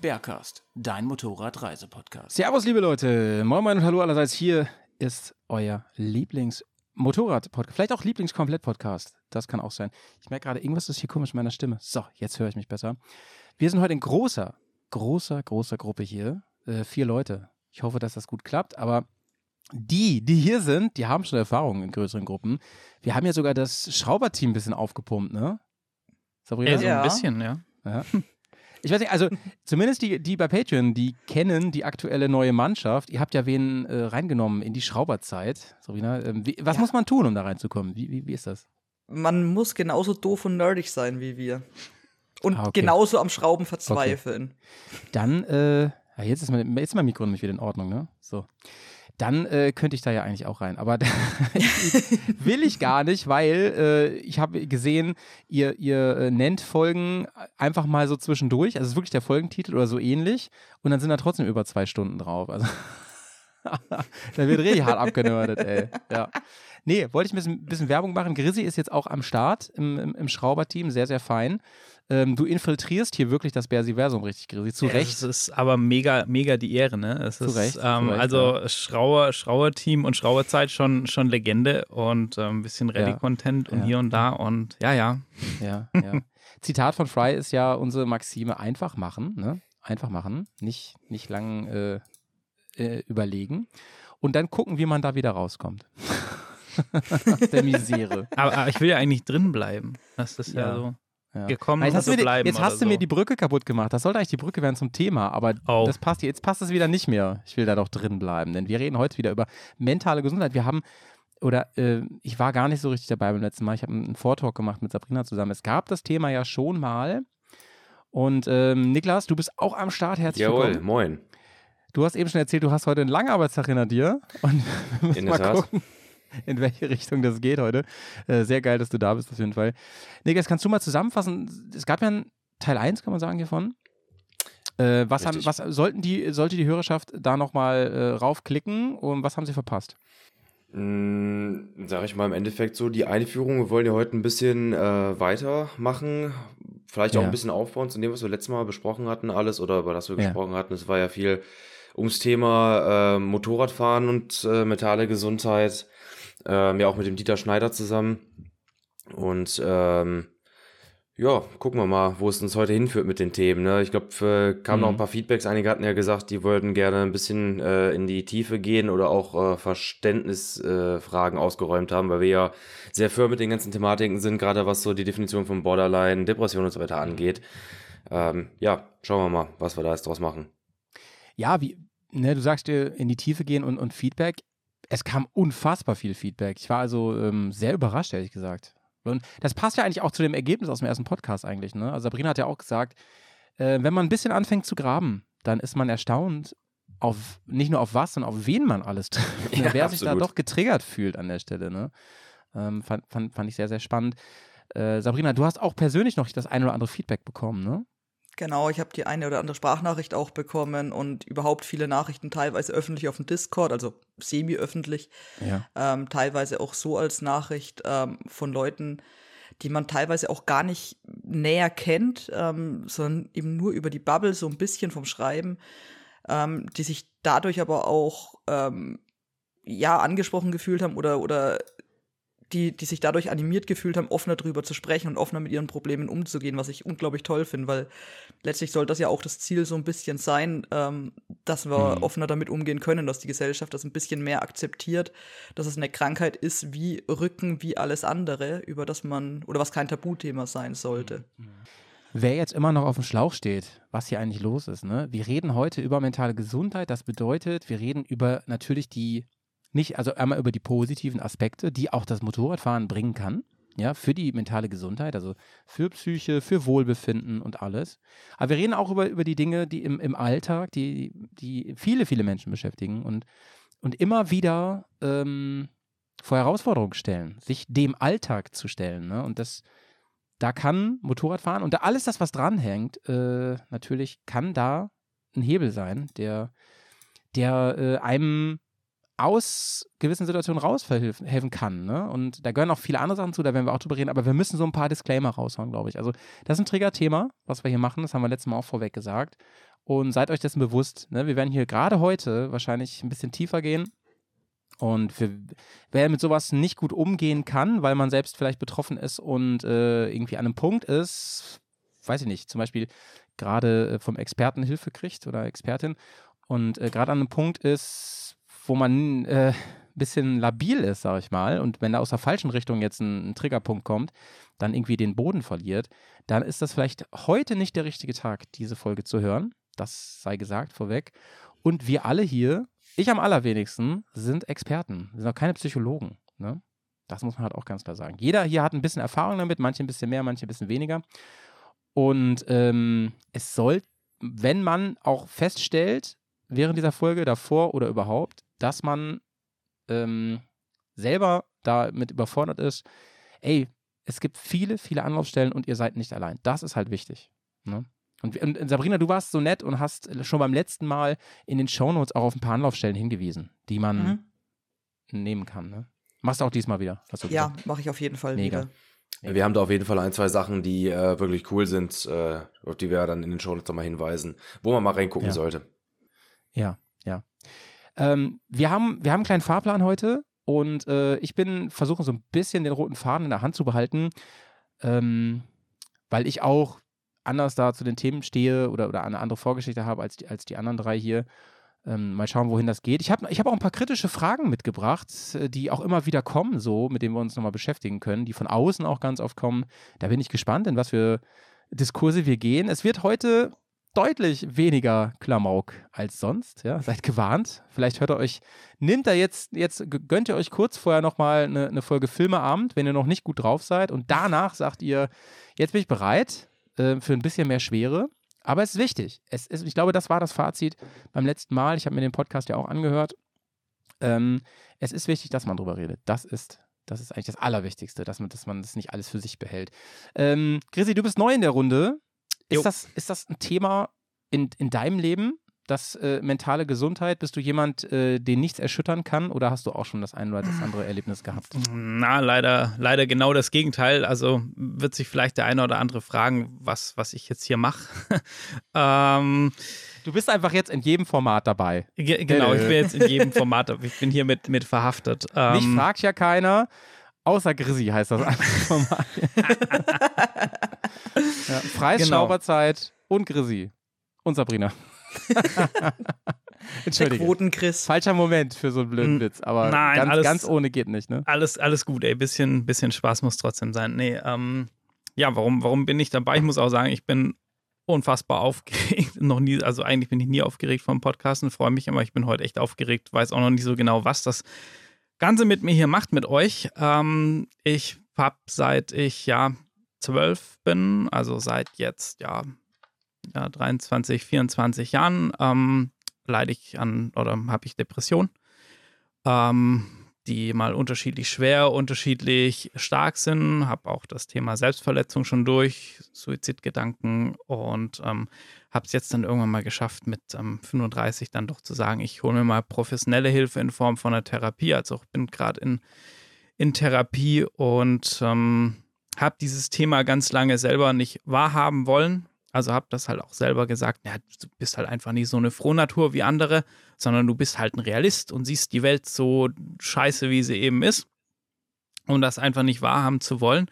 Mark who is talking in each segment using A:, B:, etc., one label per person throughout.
A: Bergcast, dein Motorradreisepodcast. Servus, liebe Leute. Moin, moin und hallo allerseits. Hier ist euer Lieblings-Motorrad-Podcast. Vielleicht auch Lieblings-Komplett-Podcast. Das kann auch sein. Ich merke gerade, irgendwas ist hier komisch in meiner Stimme. So, jetzt höre ich mich besser. Wir sind heute in großer, großer, großer Gruppe hier. Äh, vier Leute. Ich hoffe, dass das gut klappt. Aber die, die hier sind, die haben schon Erfahrung in größeren Gruppen. Wir haben ja sogar das Schrauberteam ein bisschen aufgepumpt, ne? Sabrina?
B: Ja, so
C: Ja.
B: ein bisschen, ja.
A: Ja. Ich weiß nicht, also zumindest die, die bei Patreon, die kennen die aktuelle neue Mannschaft. Ihr habt ja wen äh, reingenommen in die Schrauberzeit. Sabrina, ähm, wie, was muss man tun, um da reinzukommen? Wie, wie, wie ist das?
C: Man muss genauso doof und nerdig sein wie wir. Und
A: Ah, okay.
C: genauso am Schrauben verzweifeln.
A: Dann, äh, ja, jetzt ist mein, jetzt ist mein Mikro nämlich wieder in Ordnung, ne? So. Dann äh, könnte ich da ja eigentlich auch rein. Aber will ich gar nicht, weil äh, ich habe gesehen, ihr, ihr äh, nennt Folgen einfach mal so zwischendurch. Also es ist wirklich der Folgentitel oder so ähnlich. Und dann sind da trotzdem über zwei Stunden drauf. Also da wird richtig hart abgenördet, ey. Ja. Nee, wollte ich ein bisschen, bisschen Werbung machen. Grizzy ist jetzt auch am Start im, im, im Schrauberteam, sehr, sehr fein. Ähm, du infiltrierst hier wirklich das Bersiversum richtig, Grizzy. Zu
B: Ja,
A: Recht.
B: Es ist aber mega, mega die Ehre, ne? Es
A: Zu
B: ist,
A: Recht, zu
B: ähm,
A: Recht,
B: also Schrauer, Schrauer-Team und Schrauerzeit schon, schon Legende und ähm, ein bisschen Ready-Content und
A: Ja.
B: hier und da und ja, ja.
A: Ja, ja. Zitat von Fry ist ja unsere Maxime: einfach machen, ne? Einfach machen, nicht, nicht lang äh, äh, überlegen und dann gucken, wie man da wieder rauskommt. Aus der Misere.
B: Aber, aber ich will ja eigentlich drin bleiben. Das ist ja,
A: Ja.
B: so
A: Ja.
B: gekommen,
A: Jetzt hast, du
B: zu
A: mir, jetzt hast du
B: so.
A: mir die Brücke kaputt gemacht. Das sollte eigentlich die Brücke werden zum Thema, aber
B: Oh.
A: das passt jetzt passt es wieder nicht mehr. Ich will da doch drin bleiben, denn wir reden heute wieder über mentale Gesundheit. Wir haben oder äh, ich war gar nicht so richtig dabei beim letzten Mal. Ich habe einen Vortalk gemacht mit Sabrina zusammen. Es gab das Thema ja schon mal. Und ähm, Niklas, du bist auch am Start. Herzlich
D: Jawohl,
A: willkommen.
D: moin.
A: Du hast eben schon erzählt, du hast heute einen langen Arbeitstag hinter dir. Und wir müssen
D: In
A: mal gucken, in welche Richtung das geht heute. Äh, sehr geil, dass du da bist, auf jeden Fall. Niklas, kannst du mal zusammenfassen? Es gab ja einen Teil 1, kann man sagen, hiervon. Äh, was, haben, was sollten die, sollte die Hörerschaft da nochmal äh, raufklicken und was haben sie verpasst?
D: Mm, sag ich mal im Endeffekt so, die Einführung, wir wollen ja heute ein bisschen äh, weitermachen, vielleicht auch
A: Ja.
D: ein bisschen aufbauen zu dem, was wir letztes Mal besprochen hatten, alles oder über das wir
A: Ja.
D: gesprochen hatten. Es war ja viel ums Thema äh, Motorradfahren und äh, mentale Gesundheit, ähm, ja auch mit dem Dieter Schneider zusammen. Und ähm, ja, gucken wir mal, wo es uns heute hinführt mit den Themen. Ne? Ich glaube, äh, kamen noch
A: Mhm.
D: ein paar Feedbacks. Einige hatten ja gesagt, die wollten gerne ein bisschen äh, in die Tiefe gehen oder auch äh, Verständnisfragen äh, ausgeräumt haben, weil wir ja sehr firm mit den ganzen Thematiken sind, gerade was so die Definition von Borderline, Depression und so weiter angeht. Ähm, ja, schauen wir mal, was wir da jetzt draus machen.
A: Ja, wie, ne, du sagst dir in die Tiefe gehen und, und Feedback. Es kam unfassbar viel Feedback. Ich war also ähm, sehr überrascht, ehrlich gesagt. Und das passt ja eigentlich auch zu dem Ergebnis aus dem ersten Podcast eigentlich. Ne? Also Sabrina hat ja auch gesagt, äh, wenn man ein bisschen anfängt zu graben, dann ist man erstaunt, auf nicht nur auf was, sondern auf wen man alles trifft. Ne?
D: Ja,
A: Wer sich da
D: absolut.
A: doch getriggert fühlt an der Stelle. Ne? Ähm, fand, fand, fand ich sehr, sehr spannend. Äh, Sabrina, du hast auch persönlich noch das ein oder andere Feedback bekommen, ne?
C: Genau, ich habe die eine oder andere Sprachnachricht auch bekommen und überhaupt viele Nachrichten teilweise öffentlich auf dem Discord, also semi-öffentlich,
A: Ja.
C: ähm, teilweise auch so als Nachricht ähm, von Leuten, die man teilweise auch gar nicht näher kennt, ähm, sondern eben nur über die Bubble so ein bisschen vom Schreiben, ähm, die sich dadurch aber auch ähm, ja angesprochen gefühlt haben oder oder die, die sich dadurch animiert gefühlt haben, offener drüber zu sprechen und offener mit ihren Problemen umzugehen, was ich unglaublich toll finde, weil letztlich soll das ja auch das Ziel so ein bisschen sein, ähm, dass wir
A: Mhm.
C: offener damit umgehen können, dass die Gesellschaft das ein bisschen mehr akzeptiert, dass es eine Krankheit ist wie Rücken, wie alles andere, über das man, oder was kein Tabuthema sein sollte.
A: Wer jetzt immer noch auf dem Schlauch steht, was hier eigentlich los ist, ne? Wir reden heute über mentale Gesundheit. Das bedeutet, wir reden über natürlich die, nicht, also einmal über die positiven Aspekte, die auch das Motorradfahren bringen kann. ja, für die mentale Gesundheit, also für Psyche, für Wohlbefinden und alles. Aber wir reden auch über, über die Dinge, die im, im Alltag, die, die viele, viele Menschen beschäftigen und, und immer wieder ähm, vor Herausforderungen stellen, sich dem Alltag zu stellen. Ne? Und das, da kann Motorradfahren und da alles das, was dranhängt, äh, natürlich kann da ein Hebel sein, der, der äh, einem aus gewissen Situationen raushelfen kann. Ne? Und da gehören auch viele andere Sachen zu, da werden wir auch drüber reden, aber wir müssen so ein paar Disclaimer raushauen, glaube ich. Also, das ist ein Trigger-Thema, was wir hier machen, das haben wir letztes Mal auch vorweg gesagt. Und seid euch dessen bewusst. Ne? Wir werden hier gerade heute wahrscheinlich ein bisschen tiefer gehen. Und wir, wer mit sowas nicht gut umgehen kann, weil man selbst vielleicht betroffen ist und äh, irgendwie an einem Punkt ist, weiß ich nicht, zum Beispiel gerade äh, vom Experten Hilfe kriegt oder Expertin und äh, gerade an einem Punkt ist, wo man ein äh, bisschen labil ist, sage ich mal, und wenn da aus der falschen Richtung jetzt ein, ein, Triggerpunkt kommt, dann irgendwie den Boden verliert, dann ist das vielleicht heute nicht der richtige Tag, diese Folge zu hören. Das sei gesagt vorweg. Und wir alle hier, ich am allerwenigsten, sind Experten. Wir sind auch keine Psychologen. Ne? Das muss man halt auch ganz klar sagen. Jeder hier hat ein bisschen Erfahrung damit, manche ein bisschen mehr, manche ein bisschen weniger. Und ähm, es soll, wenn man auch feststellt, während dieser Folge, davor oder überhaupt, dass man ähm, selber damit überfordert ist, ey, es gibt viele, viele Anlaufstellen und ihr seid nicht allein. Das ist halt wichtig. Ne? Und, und, Sabrina, du warst so nett und hast schon beim letzten Mal in den Shownotes auch auf ein paar Anlaufstellen hingewiesen, die man mhm. nehmen kann. Ne? Machst du auch diesmal wieder?
C: ja, mache ich auf jeden Fall Mega. wieder.
D: Wir haben da auf jeden Fall ein, zwei Sachen, die äh, wirklich cool sind, äh, auf die wir dann in den Shownotes nochmal hinweisen, wo man mal reingucken
A: ja.
D: sollte.
A: Ja, ja. Ähm, wir, haben, wir haben einen kleinen Fahrplan heute und äh, ich bin versuche so ein bisschen den roten Faden in der Hand zu behalten, ähm, weil ich auch anders da zu den Themen stehe oder, oder eine andere Vorgeschichte habe als die, als die anderen drei hier. Ähm, mal schauen, wohin das geht. Ich habe ich hab auch ein paar kritische Fragen mitgebracht, äh, die auch immer wieder kommen, so, mit denen wir uns nochmal beschäftigen können, die von außen auch ganz oft kommen. Da bin ich gespannt, in was für Diskurse wir gehen. Es wird heute deutlich weniger Klamauk als sonst. Ja, seid gewarnt. Vielleicht hört ihr euch, nimmt da jetzt, jetzt gönnt ihr euch kurz vorher nochmal eine, eine Folge Filmeabend, wenn ihr noch nicht gut drauf seid. Und danach sagt ihr, jetzt bin ich bereit äh, für ein bisschen mehr Schwere. Aber es ist wichtig. Es ist, ich glaube, das war das Fazit beim letzten Mal. Ich habe mir den Podcast ja auch angehört. Ähm, es ist wichtig, dass man drüber redet. Das ist, das ist eigentlich das Allerwichtigste, dass man, dass man das nicht alles für sich behält. Ähm, Chrissy, du bist neu in der Runde. Ist das, ist das ein Thema in, in deinem Leben? Das äh, mentale Gesundheit, bist du jemand, äh, den nichts erschüttern kann oder hast du auch schon das ein oder das andere Erlebnis gehabt?
B: Na, leider, leider genau das Gegenteil. Also wird sich vielleicht der eine oder andere fragen, was, was ich jetzt hier mache. ähm,
A: du bist einfach jetzt in jedem Format dabei.
B: Ge genau, ich bin jetzt in jedem Format. Ich bin hier mit, mit verhaftet.
A: Ähm, Mich fragt ja keiner. Außer Grissi heißt das einfach Format. ja, Freies genau. Schauberzeit und Grissi. Und Sabrina. Entschuldige.
C: Quoten-Chris.
A: Falscher Moment für so einen blöden Witz, aber Nein, ganz, alles, ganz ohne geht nicht, ne?
B: Alles, alles gut, ey. Bisschen, bisschen Spaß muss trotzdem sein. Nee, ähm, ja, warum, warum bin ich dabei? Ich muss auch sagen, ich bin unfassbar aufgeregt. noch nie, also eigentlich bin ich nie aufgeregt vom Podcasten, freue mich aber ich bin heute echt aufgeregt, weiß auch noch nicht so genau, was das Ganze mit mir hier macht, mit euch. Ähm, ich habe seit ich ja zwölf bin, also seit jetzt ja ja, 23, 24 Jahren ähm, leide ich an oder habe ich Depression, ähm, die mal unterschiedlich schwer, unterschiedlich stark sind. Habe auch das Thema Selbstverletzung schon durch, Suizidgedanken und ähm, habe es jetzt dann irgendwann mal geschafft, mit 35 ähm, dann doch zu sagen, ich hole mir mal professionelle Hilfe in Form von einer Therapie. Also ich bin gerade in, in Therapie und ähm, habe dieses Thema ganz lange selber nicht wahrhaben wollen, also habe das halt auch selber gesagt, ja, du bist halt einfach nicht so eine Frohnatur wie andere, sondern du bist halt ein Realist und siehst die Welt so scheiße, wie sie eben ist. Um das einfach nicht wahrhaben zu wollen.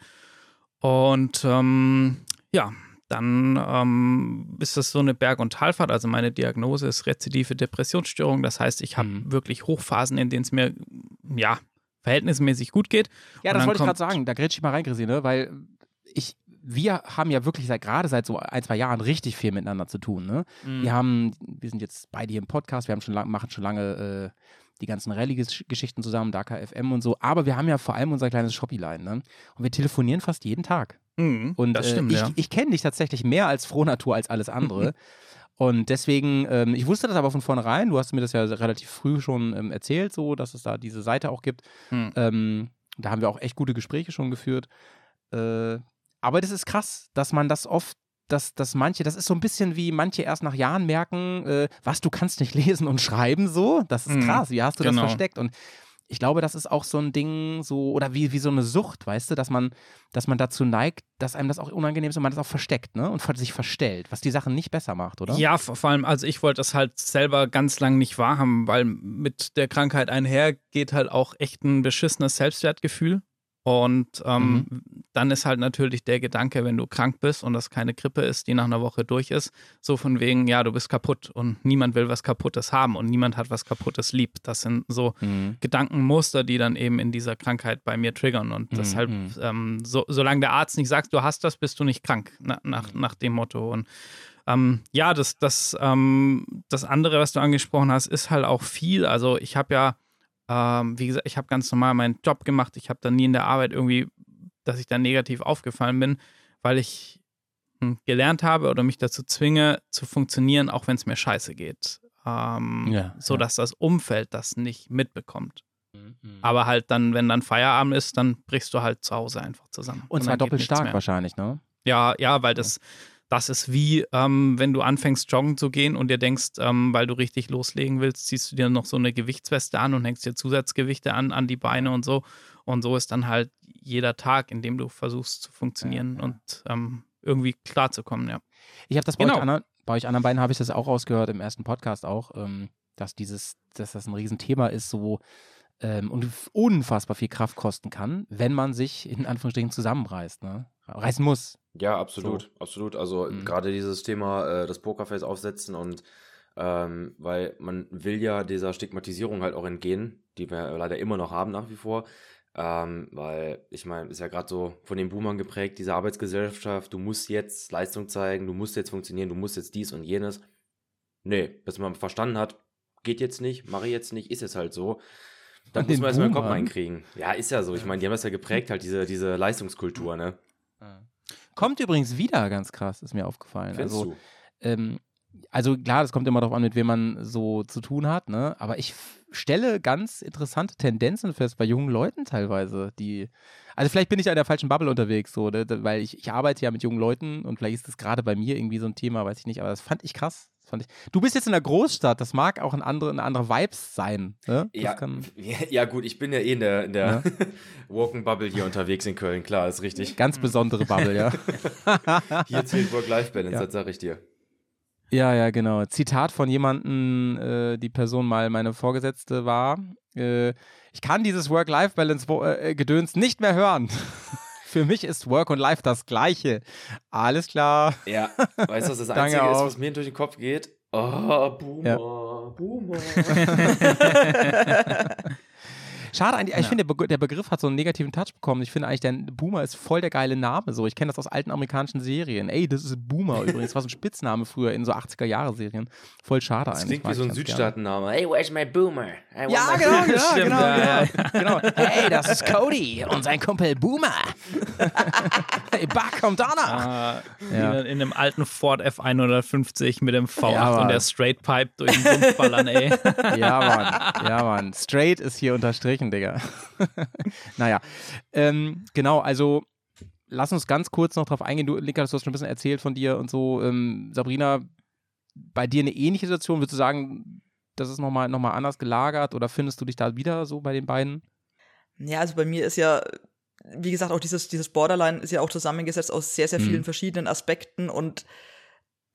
B: Und ähm, ja, dann ähm, ist das so eine Berg- und Talfahrt. Also meine Diagnose ist rezidive Depressionsstörung. Das heißt, ich habe mhm. wirklich Hochphasen, in denen es mir ja verhältnismäßig gut geht.
A: Ja, das wollte ich gerade sagen. Da grätsch ich mal rein, Chrissine, weil ich wir haben ja wirklich seit gerade seit so ein, zwei Jahren richtig viel miteinander zu tun. Ne?
B: Mhm.
A: Wir haben, wir sind jetzt beide hier im Podcast, wir haben schon lang, machen schon lange äh, die ganzen Rallye-Geschichten zusammen, Dakar FM und so, aber wir haben ja vor allem unser kleines Shopee-Line, ne? Und wir telefonieren fast jeden Tag.
B: Mhm,
A: Und
B: das stimmt,
A: äh, ich,
B: ja.
A: ich kenne dich tatsächlich mehr als Frohnatur als alles andere. Und deswegen, ähm, ich wusste das aber von vornherein, du hast mir das ja relativ früh schon ähm, erzählt, so, dass es da diese Seite auch gibt.
B: Mhm.
A: Ähm, da haben wir auch echt gute Gespräche schon geführt. Äh, aber das ist krass, dass man das oft, dass, dass manche, das ist so ein bisschen wie manche erst nach Jahren merken, äh, was, du kannst nicht lesen und schreiben so. Das ist
B: Mhm,
A: krass, wie hast du
B: genau.
A: das versteckt? Und ich glaube, das ist auch so ein Ding, so, oder wie, wie so eine Sucht, weißt du, dass man, dass man dazu neigt, dass einem das auch unangenehm ist und man das auch versteckt, ne? Und sich verstellt, was die Sachen nicht besser macht, oder?
B: Ja, vor vor allem, also ich wollte das halt selber ganz lang nicht wahrhaben, weil mit der Krankheit einher geht halt auch echt ein beschissenes Selbstwertgefühl. Und ähm, dann ist halt natürlich der Gedanke, wenn du krank bist und das keine Grippe ist, die nach einer Woche durch ist, so von wegen, ja, du bist kaputt und niemand will was Kaputtes haben und niemand hat was Kaputtes lieb. Das sind so
A: Mhm.
B: Gedankenmuster, die dann eben in dieser Krankheit bei mir triggern. Und
A: Mhm,
B: deshalb,
A: mhm.
B: ähm, so, solange der Arzt nicht sagt, du hast das, bist du nicht krank, na, nach,
A: Mhm.
B: nach dem Motto. Und ähm, ja, das, das, ähm, das andere, was du angesprochen hast, ist halt auch viel. Also ich habe ja, ähm, wie gesagt, ich habe ganz normal meinen Job gemacht. Ich habe dann nie in der Arbeit irgendwie, dass ich da negativ aufgefallen bin, weil ich hm, gelernt habe oder mich dazu zwinge, zu funktionieren, auch wenn es mir scheiße geht. Ähm,
A: Ja,
B: so
A: ja.
B: dass das Umfeld das nicht mitbekommt.
A: Mhm.
B: Aber halt dann, wenn dann Feierabend ist, dann brichst du halt zu Hause einfach zusammen.
A: Und zwar
B: dann geht
A: doppelt stark wahrscheinlich, ne?
B: Ja, ja, weil das, das ist wie, ähm, wenn du anfängst, joggen zu gehen und dir denkst, ähm, weil du richtig loslegen willst, ziehst du dir noch so eine Gewichtsweste an und hängst dir Zusatzgewichte an, an die Beine und so. Und so ist dann halt jeder Tag, in dem du versuchst zu funktionieren
A: Ja, ja.
B: und ähm, irgendwie klarzukommen, ja.
A: Ich habe das bei,
B: Genau.
A: euch anderen, bei euch anderen beiden habe ich das auch rausgehört, im ersten Podcast auch, ähm, dass dieses, dass das ein Riesenthema ist, so ähm, und unfassbar viel Kraft kosten kann, wenn man sich in Anführungsstrichen zusammenreißt, ne? Reißen muss.
D: Ja, absolut, absolut. Also
A: Mhm.
D: gerade dieses Thema, äh, das Pokerface aufsetzen und ähm, weil man will ja dieser Stigmatisierung halt auch entgehen, die wir leider immer noch haben nach wie vor. Ähm, weil ich meine, ist ja gerade so von den Boomern geprägt, diese Arbeitsgesellschaft, du musst jetzt Leistung zeigen, du musst jetzt funktionieren, du musst jetzt dies und jenes. Nee, bis man verstanden hat, geht jetzt nicht, mache ich jetzt nicht, ist jetzt halt so. Dann muss man erstmal den Kopf
A: Boomern?
D: reinkriegen. Ja, ist ja so. Ich meine, die haben das ja geprägt, halt diese, diese Leistungskultur, ne?
A: Kommt übrigens wieder ganz krass, ist mir aufgefallen.
D: Findest
A: also,
D: du?
A: ähm, also klar, das kommt immer darauf an, mit wem man so zu tun hat, ne? Aber ich stelle ganz interessante Tendenzen fest bei jungen Leuten teilweise, die. Also vielleicht bin ich ja in der falschen Bubble unterwegs, so, ne? Weil ich, ich arbeite ja mit jungen Leuten und vielleicht ist das gerade bei mir irgendwie so ein Thema, weiß ich nicht, aber das fand ich krass. Fand ich. Du bist jetzt in der Großstadt, das mag auch ein andere, eine andere Vibes sein. Ne?
D: Ja,
A: kann,
D: ja, ja, gut, ich bin ja eh in der, in der Walking Bubble hier unterwegs in Köln, klar, ist richtig.
A: ganz besondere Bubble, ja.
D: Hier zählt Work-Life-Balance,
A: Ja.
D: das sag ich dir.
A: Ja, ja, genau. Zitat von jemandem, äh, die Person mal meine Vorgesetzte war. Äh, ich kann dieses Work-Life-Balance-Gedöns nicht mehr hören. Für mich ist Work und Life das Gleiche. Alles klar.
D: Ja, weißt du, was das Einzige ist, was mir durch den Kopf geht? Oh, Boomer,
A: Ja.
D: Boomer.
A: Schade eigentlich, ich finde, der, Be der Begriff hat so einen negativen Touch bekommen. Ich finde eigentlich, der Boomer ist voll der geile Name. So, ich kenne das aus alten amerikanischen Serien. Ey, das ist Boomer übrigens. Das war so ein Spitzname früher in so 80er-Jahre-Serien. Voll schade
D: Das
A: eigentlich.
D: klingt wie so ein. Südstaatenname. Hey, where's my Boomer? I
A: Ja,
D: my
A: genau, genau, genau,
B: ja,
A: genau, genau. Hey, das ist Cody und sein Kumpel Boomer. hey, Buck kommt noch.
B: Ah,
A: Ja.
B: in, in einem alten Ford F150 mit dem V8
A: Ja,
B: und der Straight Pipe durch den Sumpf ballern, ey.
A: Ja, Mann. Ja, Mann. Straight ist hier unterstrichen, Digga. naja. Ähm, genau, also lass uns ganz kurz noch drauf eingehen. Du, Linka, du hast schon ein bisschen erzählt von dir und so. Ähm, Sabrina, bei dir eine ähnliche Situation? Würdest du sagen, das ist nochmal noch mal anders gelagert oder findest du dich da wieder so bei den beiden?
C: Ja, also bei mir ist ja, wie gesagt, auch dieses, dieses Borderline ist ja auch zusammengesetzt aus sehr, sehr vielen
A: Mhm.
C: verschiedenen Aspekten und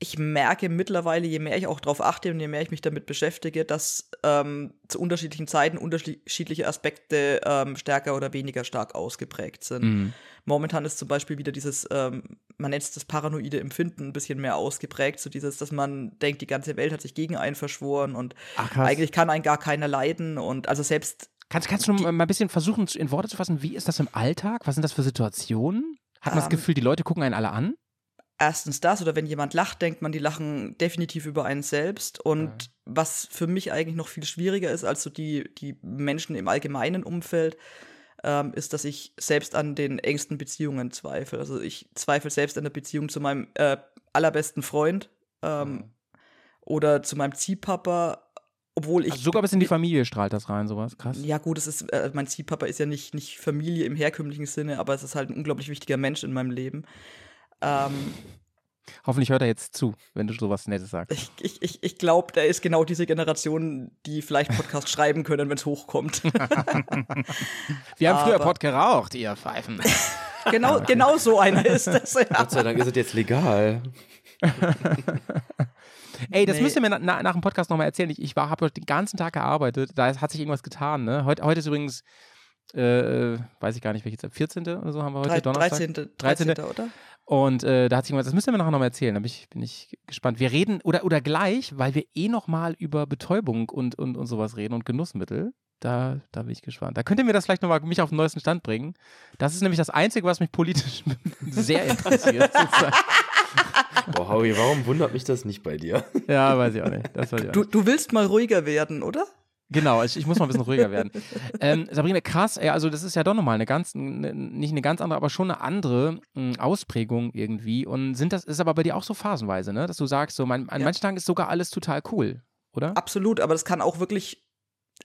C: ich merke mittlerweile, je mehr ich auch darauf achte und je mehr ich mich damit beschäftige, dass ähm, zu unterschiedlichen Zeiten unterschiedliche Aspekte ähm, stärker oder weniger stark ausgeprägt sind.
A: Mhm.
C: Momentan ist zum Beispiel wieder dieses, ähm, man nennt es das paranoide Empfinden, ein bisschen mehr ausgeprägt. So dieses, dass man denkt, die ganze Welt hat sich gegen einen verschworen und
A: Ach,
C: eigentlich kann einen gar keiner leiden. Und also selbst
A: Kannst, kannst du mal ein bisschen versuchen, in Worte zu fassen, wie ist das im Alltag? Was sind das für Situationen? Hat man das
C: Ähm,
A: Gefühl, die Leute gucken einen alle an?
C: Erstens das oder wenn jemand lacht, denkt man, die lachen definitiv über einen selbst. Und was für mich eigentlich noch viel schwieriger ist als so die, die Menschen im allgemeinen Umfeld, ähm, ist, dass ich selbst an den engsten Beziehungen zweifle. Also ich zweifle selbst an der Beziehung zu meinem äh, allerbesten Freund ähm, oder zu meinem Ziehpapa, obwohl ich
A: Also sogar bis in die Familie strahlt das rein, sowas. Krass.
C: ja, gut, es ist, äh, mein Ziehpapa ist ja nicht, nicht Familie im herkömmlichen Sinne, aber es ist halt ein unglaublich wichtiger Mensch in meinem Leben. Ähm,
A: Hoffentlich hört er jetzt zu, wenn du sowas Nettes sagst.
C: ich ich, ich, ich glaube, der ist genau diese Generation, die vielleicht Podcast schreiben können, wenn es hochkommt.
A: Wir haben früher Pott geraucht, ihr Pfeifen.
C: genau, genau so einer ist das. Ja.
D: Gott sei Dank ist es jetzt legal.
A: Ey, das
C: Nee.
A: müsst ihr mir na, na, nach dem Podcast nochmal erzählen. Ich, ich habe heute den ganzen Tag gearbeitet. Da hat sich irgendwas getan. Ne? Heute, heute ist übrigens, äh, weiß ich gar nicht, welches, 14. oder so haben wir heute,
C: Drei-
A: Donnerstag.
C: 13.
A: 13.,
C: 13. oder?
A: Und äh, da hat sich irgendwas, das müsst ihr mir nachher nochmal erzählen. Da bin ich, bin ich gespannt. Wir reden, oder, oder gleich, weil wir eh nochmal über Betäubung und, und, und sowas reden und Genussmittel. Da, da bin ich gespannt. Da könnt ihr mir das vielleicht nochmal mich auf den neuesten Stand bringen. Das ist nämlich das Einzige, was mich politisch sehr interessiert.
D: Boah, Howie, warum wundert mich das nicht bei dir?
A: ja, weiß ich auch nicht. Das weiß ich auch
C: Du,
A: nicht.
C: du willst mal ruhiger werden, oder?
A: Genau, ich, ich muss mal ein bisschen ruhiger werden. Ähm, Sabrina, krass, ey, also das ist ja doch nochmal eine ganz, ne, nicht eine ganz andere, aber schon eine andere mh, Ausprägung irgendwie. Und sind das, ist aber bei dir auch so phasenweise, ne? Dass du sagst, so mein, an
C: Ja.
A: manchen Tagen ist sogar alles total cool, oder?
C: Absolut, aber das kann auch wirklich,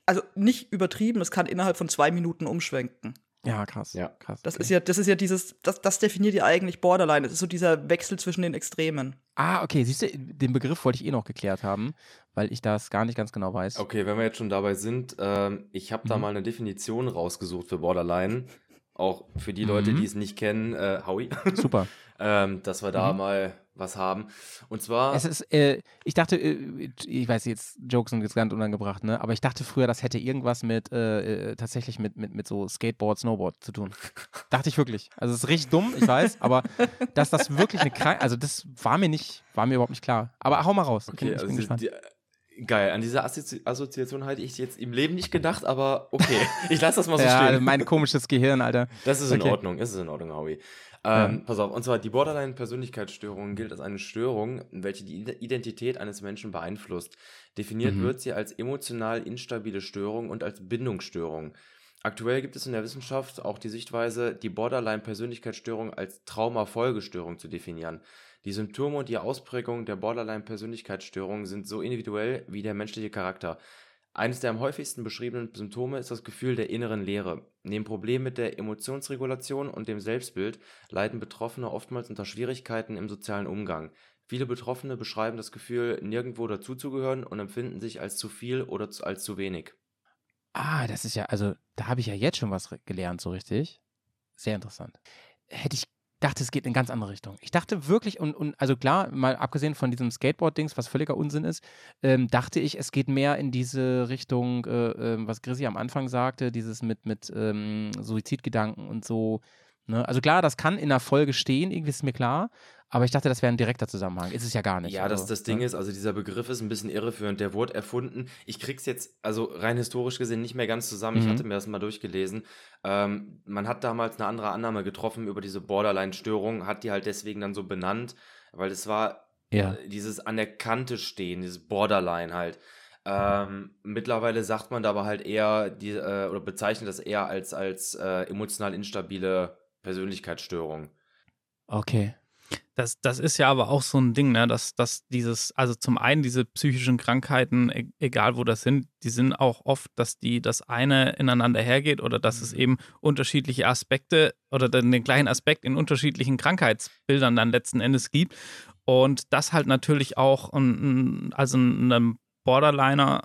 C: also nicht übertrieben, das kann innerhalb von zwei Minuten umschwenken.
A: Ja, krass.
D: Ja.
A: krass.
C: Das
A: okay.
C: ist ja, das ist ja dieses, das, das definiert ja eigentlich Borderline. Das ist so dieser Wechsel zwischen den Extremen.
A: Ah, okay, siehst du, den Begriff wollte ich eh noch geklärt haben, weil ich das gar nicht ganz genau weiß.
D: Okay, wenn wir jetzt schon dabei sind, ähm, ich habe da
A: Mhm.
D: mal eine Definition rausgesucht für Borderline. Auch für die Leute,
A: Mhm.
D: die es nicht kennen, äh, Howie,
A: Super.
D: ähm, dass wir da
A: Mhm.
D: mal was haben. Und zwar,
A: Es ist, äh, ich dachte, äh, ich weiß jetzt, Jokes sind jetzt ganz unangebracht, ne? Aber ich dachte früher, das hätte irgendwas mit, äh, äh, tatsächlich mit, mit, mit so Skateboard, Snowboard zu tun. dachte ich wirklich. Also es ist richtig dumm, ich weiß, aber dass das wirklich eine Krankheit, also das war mir nicht, war mir überhaupt nicht klar. Aber hau mal raus.
D: okay,
A: ich bin
D: also
A: gespannt.
D: die, geil, an diese Assozi Assoziation hätte ich jetzt im Leben nicht gedacht, aber okay, ich lasse das mal so
A: ja,
D: stehen.
A: mein komisches Gehirn, Alter.
D: Das ist in
A: Okay.
D: Ordnung, das ist in Ordnung, Howie. Ähm, Pass auf, und zwar die Borderline-Persönlichkeitsstörung gilt als eine Störung, welche die Ide- Identität eines Menschen beeinflusst. Definiert
A: Mhm.
D: wird sie als emotional instabile Störung und als Bindungsstörung. Aktuell gibt es in der Wissenschaft auch die Sichtweise, die Borderline-Persönlichkeitsstörung als Traumafolgestörung zu definieren. Die Symptome und die Ausprägung der Borderline-Persönlichkeitsstörung sind so individuell wie der menschliche Charakter. Eines der am häufigsten beschriebenen Symptome ist das Gefühl der inneren Leere. Neben Problemen mit der Emotionsregulation und dem Selbstbild leiden Betroffene oftmals unter Schwierigkeiten im sozialen Umgang. Viele Betroffene beschreiben das Gefühl, nirgendwo dazuzugehören und empfinden sich als zu viel oder als zu wenig.
A: Ah, das ist ja, also da habe ich ja jetzt schon was gelernt, so richtig. Sehr interessant. Hätte ich dachte, es geht in eine ganz andere Richtung. Ich dachte wirklich, und, und also klar, mal abgesehen von diesem Skateboard-Dings, was völliger Unsinn ist, ähm, dachte ich, es geht mehr in diese Richtung, äh, ähm, was Chrissy am Anfang sagte, dieses mit, mit ähm, Suizidgedanken und so. Ne? Also klar, das kann in der Folge stehen, irgendwie ist mir klar, aber ich dachte, das wäre ein direkter Zusammenhang. Ist es ja gar nicht.
D: Ja, das,
A: also,
D: das Ding
A: ne?
D: ist, also dieser Begriff ist ein bisschen irreführend. Der wurde erfunden. Ich krieg's jetzt, also rein historisch gesehen, nicht mehr ganz zusammen. Ich
A: Mhm.
D: hatte mir das mal durchgelesen. Ähm, man hat damals eine andere Annahme getroffen über diese Borderline-Störung, hat die halt deswegen dann so benannt, weil es war
A: Ja.
D: äh, dieses an der Kante stehen, dieses Borderline halt. Ähm, mittlerweile sagt man da aber halt eher, die, äh, oder bezeichnet das eher als, als äh, emotional instabile Persönlichkeitsstörung.
A: Okay.
B: Das, das ist ja aber auch so ein Ding, ne, dass, dass dieses, also zum einen diese psychischen Krankheiten, e- egal wo das sind, die sind auch oft, dass die das eine ineinander hergeht oder dass es eben unterschiedliche Aspekte oder den, gleichen Aspekt in unterschiedlichen Krankheitsbildern dann letzten Endes gibt. Und das halt natürlich auch, ein, also einem Borderliner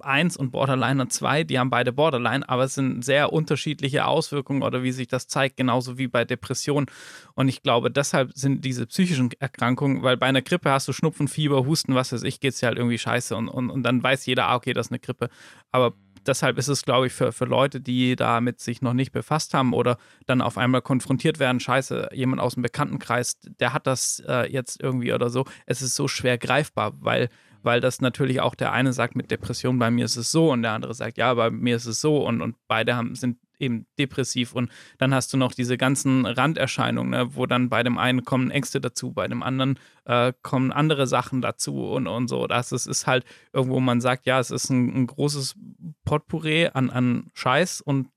B: 1 und Borderliner 2, die haben beide Borderline, aber es sind sehr unterschiedliche Auswirkungen oder wie sich das zeigt, genauso wie bei Depressionen. Und ich glaube, deshalb sind diese psychischen Erkrankungen, weil bei einer Grippe hast du Schnupfen, Fieber, Husten, was weiß ich, geht es ja halt irgendwie scheiße und, und, und dann weiß jeder, ah, okay, das ist eine Grippe. Aber deshalb ist es, glaube ich, für, für Leute, die damit sich noch nicht befasst haben oder dann auf einmal konfrontiert werden, scheiße, jemand aus dem Bekanntenkreis, der hat das äh, jetzt irgendwie oder so. Es ist so schwer greifbar, weil, weil das natürlich auch der eine sagt, mit Depression bei mir ist es so und der andere sagt, ja, bei mir ist es so und, und beide haben, sind eben depressiv und dann hast du noch diese ganzen Randerscheinungen, ne, wo dann bei dem einen kommen Ängste dazu, bei dem anderen äh, kommen andere Sachen dazu und, und so. Das ist, ist halt irgendwo, man sagt, ja, es ist ein, ein großes Potpourri an, an Scheiß und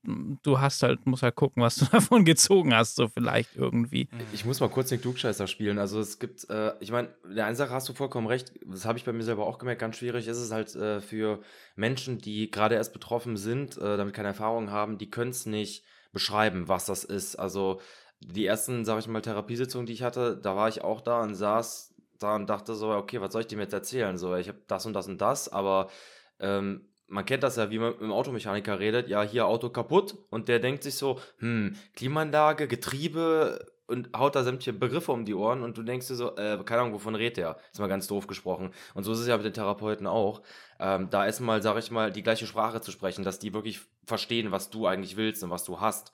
B: du hast halt, musst halt gucken, was du davon gezogen hast, so vielleicht irgendwie.
D: Ich muss mal kurz den Klugscheißer spielen. Also es gibt, äh, ich meine, der eine Sache hast du vollkommen recht, das habe ich bei mir selber auch gemerkt, ganz schwierig ist es halt äh, für Menschen, die gerade erst betroffen sind, äh, damit keine Erfahrung haben, die können es nicht beschreiben, was das ist. Also die ersten, sage ich mal, Therapiesitzungen, die ich hatte, da war ich auch da und saß da und dachte so, okay, was soll ich dem jetzt erzählen? So, ich habe das und das und das, aber ähm, man kennt das ja, wie man mit dem Automechaniker redet, ja, hier Auto kaputt und der denkt sich so, hm, Klimaanlage, Getriebe und haut da sämtliche Begriffe um die Ohren und du denkst dir so, äh, keine Ahnung, wovon redet der? Ist mal ganz doof gesprochen. Und so ist es ja mit den Therapeuten auch. Ähm, da ist mal, sag ich mal, die gleiche Sprache zu sprechen, dass die wirklich verstehen, was du eigentlich willst und was du hast.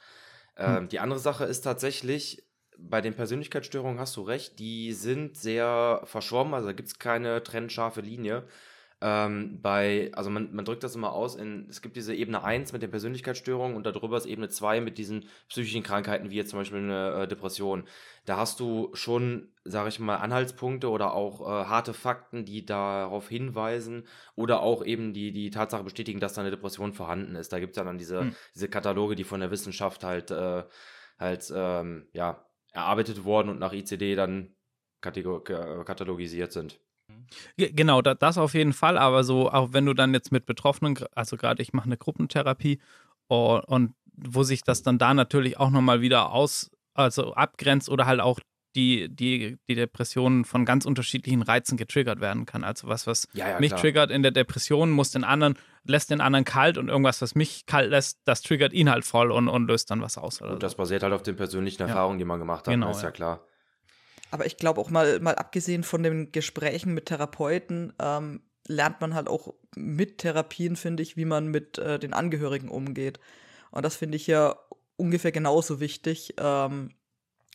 D: Ähm, hm. Die andere Sache ist tatsächlich, bei den Persönlichkeitsstörungen hast du recht, die sind sehr verschwommen, also da gibt es keine trennscharfe Linie. Ähm, bei, also man, man drückt das immer aus in, es gibt diese Ebene 1 mit den Persönlichkeitsstörungen und darüber ist Ebene 2 mit diesen psychischen Krankheiten, wie jetzt zum Beispiel eine äh, Depression. Da hast du schon, sage ich mal, Anhaltspunkte oder auch äh, harte Fakten, die darauf hinweisen oder auch eben die, die Tatsache bestätigen, dass da eine Depression vorhanden ist. Da gibt es ja dann diese, hm. diese Kataloge, die von der Wissenschaft halt, äh, halt ähm, ja, erarbeitet wurden und nach ICD dann katalogisiert sind.
B: Genau, das auf jeden Fall, aber so, auch wenn du dann jetzt mit Betroffenen, also gerade ich mache eine Gruppentherapie und, und wo sich das dann da natürlich auch nochmal wieder aus, also abgrenzt oder halt auch die, die, die Depression von ganz unterschiedlichen Reizen getriggert werden kann. Also was, was
D: ja, ja,
B: mich
D: klar.
B: triggert in der Depression, muss den anderen, lässt den anderen kalt und irgendwas, was mich kalt lässt, das triggert ihn halt voll und, und löst dann was aus.
D: und das basiert halt auf den persönlichen Erfahrungen, die man gemacht hat,
B: genau,
D: ist ja klar.
C: Aber ich glaube auch mal, mal abgesehen von den Gesprächen mit Therapeuten, ähm, lernt man halt auch mit Therapien, finde ich, wie man mit äh, den Angehörigen umgeht. Und das finde ich ja ungefähr genauso wichtig. Ähm,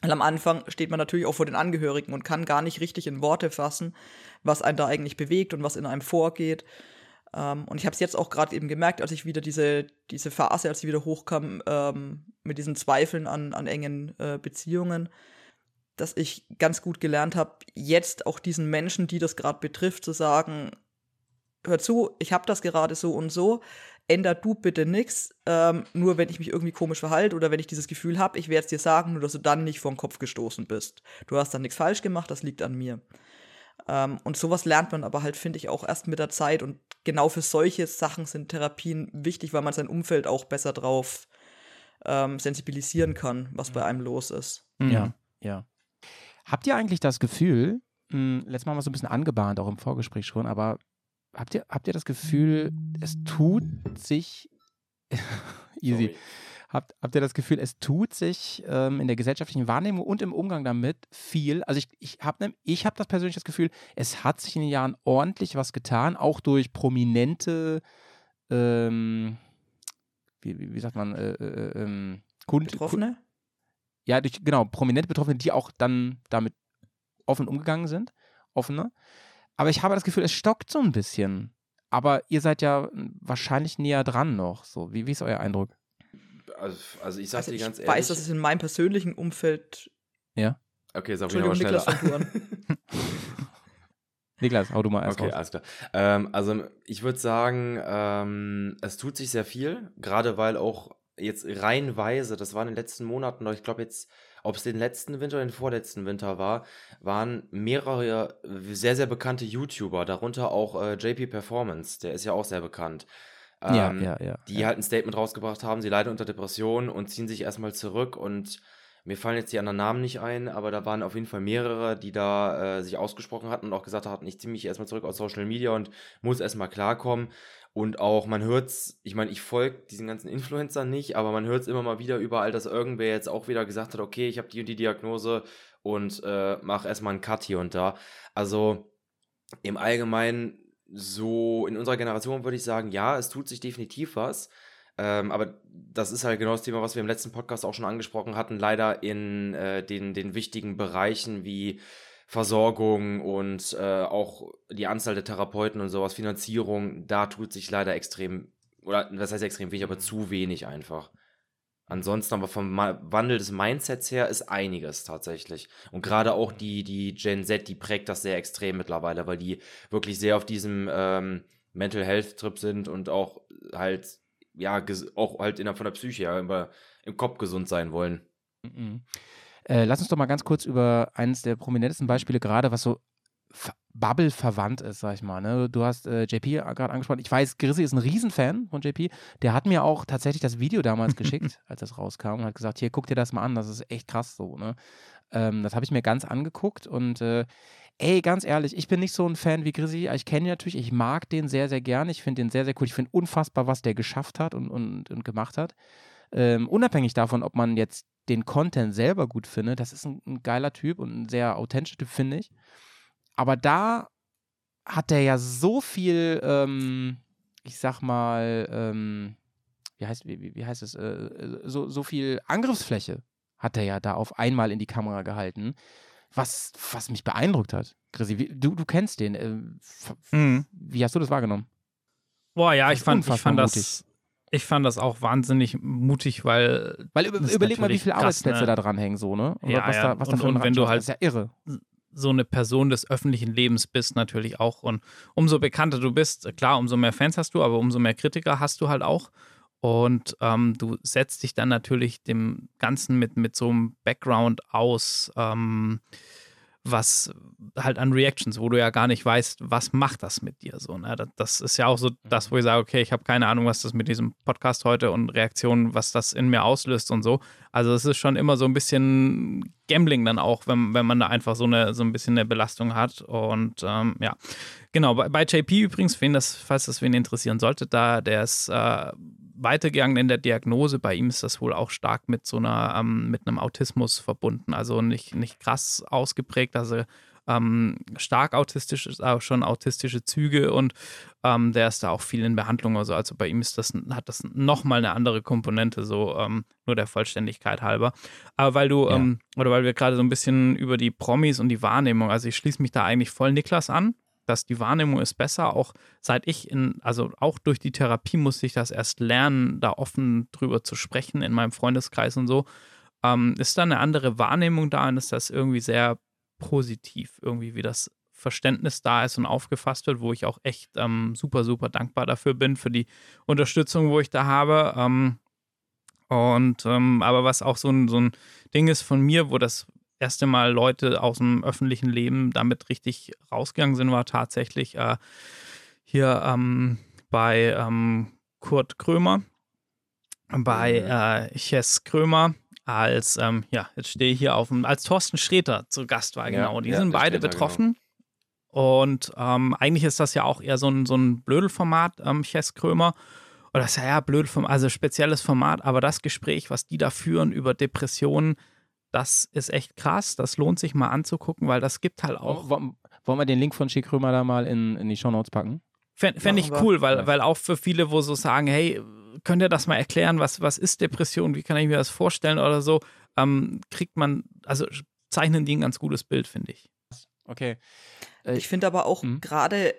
C: weil am Anfang steht man natürlich auch vor den Angehörigen und kann gar nicht richtig in Worte fassen, was einen da eigentlich bewegt und was in einem vorgeht. Ähm, und ich habe es jetzt auch gerade eben gemerkt, als ich wieder diese, diese Phase, als sie wieder hochkam, ähm, mit diesen Zweifeln an, an engen äh, Beziehungen, dass ich ganz gut gelernt habe, jetzt auch diesen Menschen, die das gerade betrifft, zu sagen, hör zu, ich habe das gerade so und so, ändert du bitte nichts, ähm, nur wenn ich mich irgendwie komisch verhalte oder wenn ich dieses Gefühl habe, ich werde es dir sagen, nur dass du dann nicht vor den Kopf gestoßen bist. Du hast dann nichts falsch gemacht, das liegt an mir. Ähm, und sowas lernt man aber halt, finde ich, auch erst mit der Zeit. Und genau für solche Sachen sind Therapien wichtig, weil man sein Umfeld auch besser drauf ähm, sensibilisieren kann, was bei einem los ist.
A: Ja, ja. Habt ihr eigentlich das Gefühl, mh, hm, letztes Mal haben wir so ein bisschen angebahnt, auch im Vorgespräch schon, aber habt ihr, habt ihr das Gefühl, es tut sich easy. Habt, habt ihr das Gefühl, es tut sich ähm, in der gesellschaftlichen Wahrnehmung und im Umgang damit viel? Also ich, ich habe ich hab das persönlich das Gefühl, es hat sich in den Jahren ordentlich was getan, auch durch prominente, ähm, wie, wie, sagt man, äh, äh, ähm, Kunden.
C: Betroffene?
A: Ja, durch, genau, prominente Betroffene, die auch dann damit offen umgegangen sind, offener. Aber ich habe das Gefühl, es stockt so ein bisschen. Aber ihr seid ja wahrscheinlich näher dran noch. So, wie, wie ist euer Eindruck?
D: Also, also ich sag
C: Also
D: dir
C: ich
D: ganz ehrlich.
C: weiß, dass es in meinem persönlichen Umfeld.
A: Ja?
D: okay, sag ich
C: Entschuldigung,
D: schneller.
C: Niklas.
A: Niklas, hau du mal erst
D: Okay,
A: raus.
D: alles klar. Ähm, also ich würde sagen, ähm, es tut sich sehr viel, gerade weil auch jetzt reihenweise, das war in den letzten Monaten, ich glaube jetzt, ob es den letzten Winter oder den vorletzten Winter war, waren mehrere sehr, sehr bekannte YouTuber, darunter auch äh, JP Performance, der ist ja auch sehr bekannt.
A: Ja,
D: ähm,
A: ja, ja.
D: die
A: ja.
D: halt ein Statement rausgebracht haben, sie leiden unter Depressionen und ziehen sich erstmal zurück und mir fallen jetzt die anderen Namen nicht ein, aber da waren auf jeden Fall mehrere, die da äh, sich ausgesprochen hatten und auch gesagt hatten, ich ziehe mich erstmal zurück aus Social Media und muss erstmal klarkommen. Und auch, man hört's, ich meine, ich folge diesen ganzen Influencern nicht, aber man hört es immer mal wieder überall, dass irgendwer jetzt auch wieder gesagt hat, okay, ich habe die und die Diagnose und äh, mach erstmal einen Cut hier und da. Also im Allgemeinen so in unserer Generation würde ich sagen, ja, es tut sich definitiv was. Ähm, aber das ist halt genau das Thema, was wir im letzten Podcast auch schon angesprochen hatten. Leider in äh, den, den wichtigen Bereichen wie Versorgung und äh, auch die Anzahl der Therapeuten und sowas, Finanzierung, da tut sich leider extrem, oder das heißt extrem wenig, aber zu wenig einfach. Ansonsten aber vom Wandel des Mindsets her ist einiges tatsächlich. Und gerade auch die, die Gen Z, die prägt das sehr extrem mittlerweile, weil die wirklich sehr auf diesem ähm, Mental Health Trip sind und auch halt, ja, auch halt innerhalb von der Psyche, ja, immer im Kopf gesund sein wollen.
A: Mhm. Äh, lass uns doch mal ganz kurz über eines der prominentesten Beispiele gerade, was so Bubble verwandt ist, sag ich mal. Ne? Du hast äh, JP gerade angesprochen. Ich weiß, Grissi ist ein Riesenfan von JP. Der hat mir auch tatsächlich das Video damals geschickt, als das rauskam und hat gesagt, hier, guck dir das mal an, das ist echt krass so. Ne? Ähm, das habe ich mir ganz angeguckt und äh, ey, ganz ehrlich, ich bin nicht so ein Fan wie Grissi. Ich kenne ihn natürlich, ich mag den sehr, sehr gern. Ich finde den sehr, sehr cool. Ich finde unfassbar, was der geschafft hat und, und, und gemacht hat. Ähm, unabhängig davon, ob man jetzt den Content selber gut findet, das ist ein, ein geiler Typ und ein sehr authentischer Typ, finde ich. Aber da hat er ja so viel, ähm, ich sag mal, ähm, wie heißt, wie wie heißt es, äh, so, so viel Angriffsfläche hat er ja da auf einmal in die Kamera gehalten, was, was mich beeindruckt hat. Chrissy, wie, du, du kennst den. Äh,
B: Mhm.
A: wie hast du das wahrgenommen?
B: Boah, ja, ich fand, ich fand
A: mutig.
B: das. Ich fand das auch wahnsinnig mutig, weil
A: Weil über, überleg mal, wie viele Arbeitsplätze
B: ne?
A: da dran hängen, so, ne? Und
B: Ja,
A: was
B: ja.
A: da, was
B: Und- und wenn du halt-
A: ist ja irre.
B: so eine Person des öffentlichen Lebens bist natürlich auch. Und umso bekannter du bist, klar, umso mehr Fans hast du, aber umso mehr Kritiker hast du halt auch. Und ähm, du setzt dich dann natürlich dem Ganzen mit, mit so einem Background aus, ähm, was halt an Reactions, wo du ja gar nicht weißt, was macht das mit dir so. Ne? Das, das ist ja auch so das, wo ich sage, okay, ich habe keine Ahnung, was das mit diesem Podcast heute und Reaktionen, was das in mir auslöst und so. Also es ist schon immer so ein bisschen Gambling dann auch, wenn, wenn man da einfach so eine so ein bisschen eine Belastung hat. Und ähm, ja, genau. Bei, bei JP übrigens, wen das, falls das wen interessieren sollte, da der ist äh, weitergegangen in der Diagnose. Bei ihm ist das wohl auch stark mit so einer ähm, mit einem Autismus verbunden. Also nicht nicht krass ausgeprägt, also ähm, stark autistisch ist auch schon autistische Züge und ähm, der ist da auch viel in Behandlung. Also, also bei ihm ist das, hat das nochmal eine andere Komponente, so ähm, nur der Vollständigkeit halber. Aber weil du,
A: Ja.
B: ähm, oder weil wir gerade so ein bisschen über die Promis und die Wahrnehmung, also ich schließe mich da eigentlich voll Niklas an, dass die Wahrnehmung ist besser, auch seit ich in, also auch durch die Therapie musste ich das erst lernen, da offen drüber zu sprechen in meinem Freundeskreis und so. Ähm, ist da eine andere Wahrnehmung da und ist das irgendwie sehr positiv, irgendwie wie das Verständnis da ist und aufgefasst wird, wo ich auch echt ähm, super, super dankbar dafür bin, für die Unterstützung, wo ich da habe. Ähm, und ähm, aber was auch so ein, so ein Ding ist von mir, wo das erste Mal Leute aus dem öffentlichen Leben damit richtig rausgegangen sind, war tatsächlich äh, hier ähm, bei ähm, Kurt Krömer, bei äh, Ches Krömer, als, ähm, ja, jetzt stehe ich hier auf dem, als Thorsten Sträter zu Gast war,
D: Ja,
B: genau. Die
D: ja,
B: sind beide
D: Sträter,
B: betroffen. Und ähm, eigentlich ist das ja auch eher so ein, so ein Blödelformat, ähm, Ches Krömer. Oder das ist ja, ja Blödelformat, also spezielles Format, aber das Gespräch, was die da führen über Depressionen, das ist echt krass. Das lohnt sich mal anzugucken, weil das gibt halt auch.
A: Wollen, wollen wir den Link von Schick Krömer da mal in, in die Shownotes packen?
B: Fände fänd ich cool, weil, weil auch für viele, wo so sagen, hey, könnt ihr das mal erklären, was, was ist Depression, wie kann ich mir das vorstellen oder so, ähm, kriegt man, also zeichnen die ein ganz gutes Bild, finde ich.
A: Okay. Äh,
C: Ich finde aber auch
A: Mhm.
C: gerade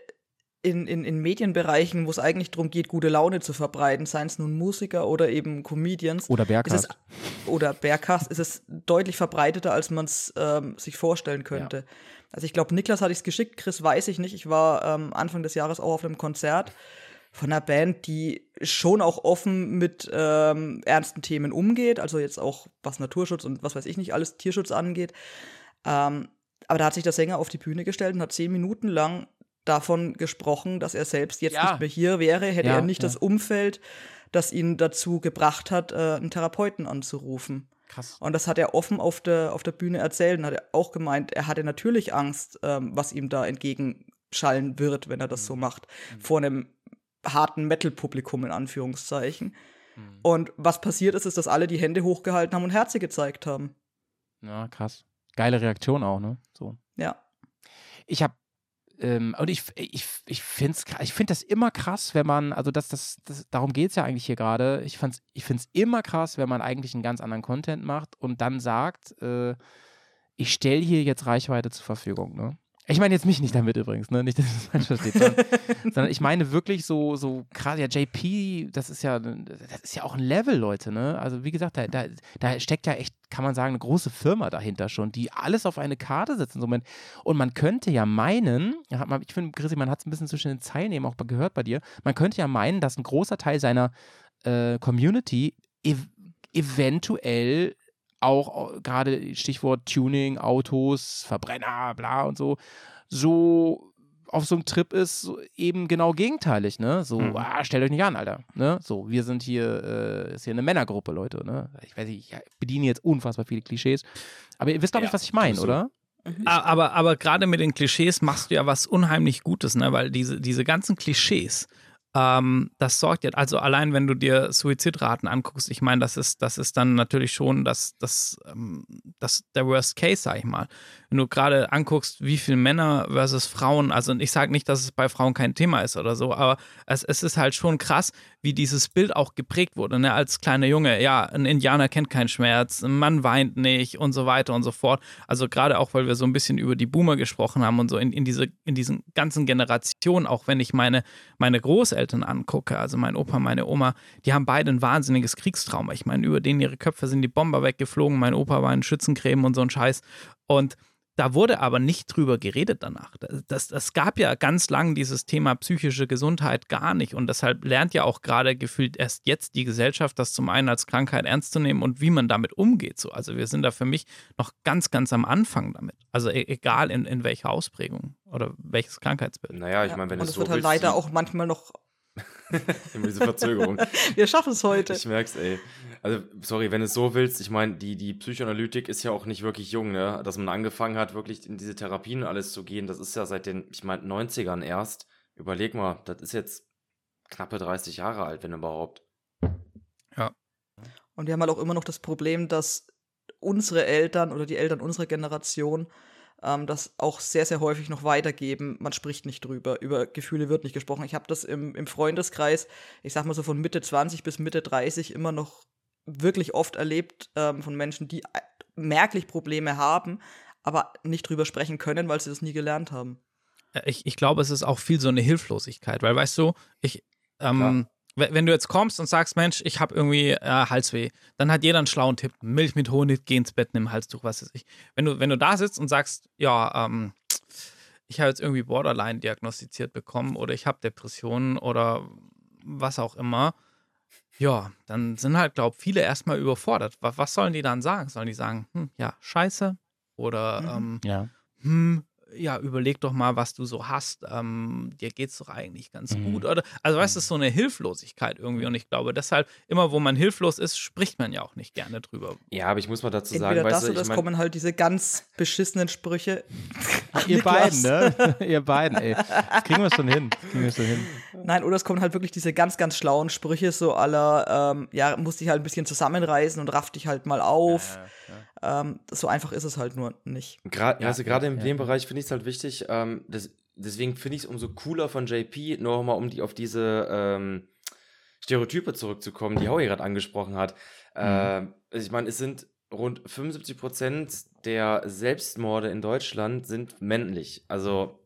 C: in, in, in Medienbereichen, wo es eigentlich darum geht, gute Laune zu verbreiten, seien es nun Musiker oder eben Comedians
A: Oder
C: ist
A: Bergkast.
C: es, oder Bergkast, ist es deutlich verbreiteter, als man es ähm, sich vorstellen könnte. Also ich glaube, Niklas hatte ich es geschickt, Chris weiß ich nicht. Ich war ähm, Anfang des Jahres auch auf einem Konzert von einer Band, die schon auch offen mit ähm, ernsten Themen umgeht, also jetzt auch was Naturschutz und was weiß ich nicht alles Tierschutz angeht. Ähm, aber da hat sich der Sänger auf die Bühne gestellt und hat zehn Minuten lang davon gesprochen, dass er selbst jetzt
A: Ja.
C: nicht mehr hier wäre, hätte
A: Ja,
C: er nicht
A: ja.
C: das Umfeld, das ihn dazu gebracht hat, äh, einen Therapeuten anzurufen.
A: Krass.
C: Und das hat er offen auf der, auf der Bühne erzählt und hat er auch gemeint, er hatte natürlich Angst, ähm, was ihm da entgegenschallen wird, wenn er das
A: Mhm.
C: so macht, vor einem harten Metal-Publikum in Anführungszeichen.
A: Mhm.
C: Und was passiert ist, ist, dass alle die Hände hochgehalten haben und Herze gezeigt haben.
A: Ja, krass. Geile Reaktion auch, ne? So.
C: Ja.
A: Ich habe ähm, und ich, ich, ich finde ich find das immer krass, wenn man, also das, das, das darum geht es ja eigentlich hier gerade. Ich, fand's- ich finde es immer krass, wenn man eigentlich einen ganz anderen Content macht und dann sagt, äh, ich stelle hier jetzt Reichweite zur Verfügung. Ne? Ich meine jetzt mich nicht damit übrigens, ne? Nicht, dass es falsch versteht, sondern, sondern ich meine wirklich so, so gerade ja JP, das ist ja, das ist ja auch ein Level, Leute, ne? Also wie gesagt, da, da, da steckt ja echt, kann man sagen, eine große Firma dahinter schon, die alles auf eine Karte setzt. Und man könnte ja meinen, ich finde, Chrissy, man hat es ein bisschen zwischen den Zeilen eben auch gehört bei dir, man könnte ja meinen, dass ein großer Teil seiner äh, Community ev eventuell auch gerade Stichwort Tuning, Autos, Verbrenner, bla und so, so auf so einem Trip ist so eben genau gegenteilig, ne? So, mhm. ah, stellt euch nicht an, Alter. Ne? So, wir sind hier, äh, ist hier eine Männergruppe, Leute, ne? Ich weiß nicht, ich bediene jetzt unfassbar viele Klischees. Aber ihr wisst, glaube ich, was ich meine, oder?
B: Mhm. Aber, aber gerade mit den Klischees machst du ja was unheimlich Gutes, ne? Weil diese, diese ganzen Klischees, ähm, das sorgt jetzt, also allein wenn du dir Suizidraten anguckst, ich meine, das ist, das ist dann natürlich schon das, das, ähm, das, der Worst Case, sag ich mal. Wenn du gerade anguckst, wie viele Männer versus Frauen, also ich sage nicht, dass es bei Frauen kein Thema ist oder so, aber es, es ist halt schon krass, wie dieses Bild auch geprägt wurde, ne? als kleiner Junge. Ja, ein Indianer kennt keinen Schmerz, ein Mann weint nicht und so weiter und so fort. Also gerade auch, weil wir so ein bisschen über die Boomer gesprochen haben und so in, in, diese, in diesen ganzen Generationen, auch wenn ich meine, meine Großeltern angucke, also mein Opa, meine Oma, die haben beide ein wahnsinniges Kriegstrauma. Ich meine, über denen ihre Köpfe sind die Bomber weggeflogen, mein Opa war in Schützencreme und so ein Scheiß. Und da wurde aber nicht drüber geredet danach. Das, das gab ja ganz lang dieses Thema psychische Gesundheit gar nicht. Und deshalb lernt ja auch gerade gefühlt erst jetzt die Gesellschaft, das zum einen als Krankheit ernst zu nehmen und wie man damit umgeht. So. Also wir sind da für mich noch ganz, ganz am Anfang damit. Also e egal in, in welcher Ausprägung oder welches Krankheitsbild.
D: Naja, ich meine, wenn
C: ja, und
D: es
C: so wird halt leider auch manchmal noch
D: Immer diese Verzögerung.
C: Wir schaffen es heute.
D: Ich merk's, ey. Also, sorry, wenn du es so willst, ich meine, die, die Psychoanalytik ist ja auch nicht wirklich jung, ne? Dass man angefangen hat, wirklich in diese Therapien alles zu gehen, das ist ja seit den, ich meine, 90ern erst. Überleg mal, das ist jetzt knappe 30 Jahre alt, wenn überhaupt.
B: Ja.
C: Und wir haben halt auch immer noch das Problem, dass unsere Eltern oder die Eltern unserer Generation ähm, das auch sehr, sehr häufig noch weitergeben. Man spricht nicht drüber. Über Gefühle wird nicht gesprochen. Ich habe das im, im Freundeskreis, ich sag mal so von Mitte 20 bis Mitte 30 immer noch wirklich oft erlebt ähm, von Menschen, die äh, merklich Probleme haben, aber nicht drüber sprechen können, weil sie das nie gelernt haben.
B: Ich, ich glaube, es ist auch viel so eine Hilflosigkeit, weil weißt du, ich, ähm, wenn du jetzt kommst und sagst, Mensch, ich habe irgendwie äh, Halsweh, dann hat jeder einen schlauen Tipp. Milch mit Honig, geh ins Bett, nimm Halstuch, was weiß ich. Wenn du, wenn du da sitzt und sagst, ja, ähm, ich habe jetzt irgendwie Borderline diagnostiziert bekommen oder ich habe Depressionen oder was auch immer, ja, dann sind halt, glaube ich, viele erstmal überfordert. Was, was, sollen die dann sagen? Sollen die sagen, hm, ja, scheiße? Oder mhm. ähm,
A: ja.
B: hm, ja, überleg doch mal, was du so hast. Ähm, dir es doch eigentlich ganz mhm. gut. Oder, also, weißt du, es ist so eine Hilflosigkeit irgendwie. Und ich glaube, deshalb, immer wo man hilflos ist, spricht man ja auch nicht gerne drüber.
D: Ja, aber ich muss mal dazu
C: Entweder
D: sagen,
C: das
D: weißt du,
C: oder
D: ich
C: es
D: mein,
C: kommen halt diese ganz beschissenen Sprüche.
A: Ihr beiden, ne? Ihr beiden, ey. Das kriegen wir schon hin. Das kriegen wir schon hin.
C: Nein, oder es kommen halt wirklich diese ganz, ganz schlauen Sprüche, so aller, ähm, ja, musst dich halt ein bisschen zusammenreißen und raff dich halt mal auf. Ja, ja. Ähm, so einfach ist es halt nur nicht.
D: Gra ja, also gerade in dem Bereich finde ich es halt wichtig, ähm, das, deswegen finde ich es umso cooler von JP, nur mal um die auf diese ähm, Stereotype zurückzukommen, die Howie gerade angesprochen hat. Mhm. Äh, ich meine, es sind rund 75 Prozent der Selbstmorde in Deutschland sind männlich. Also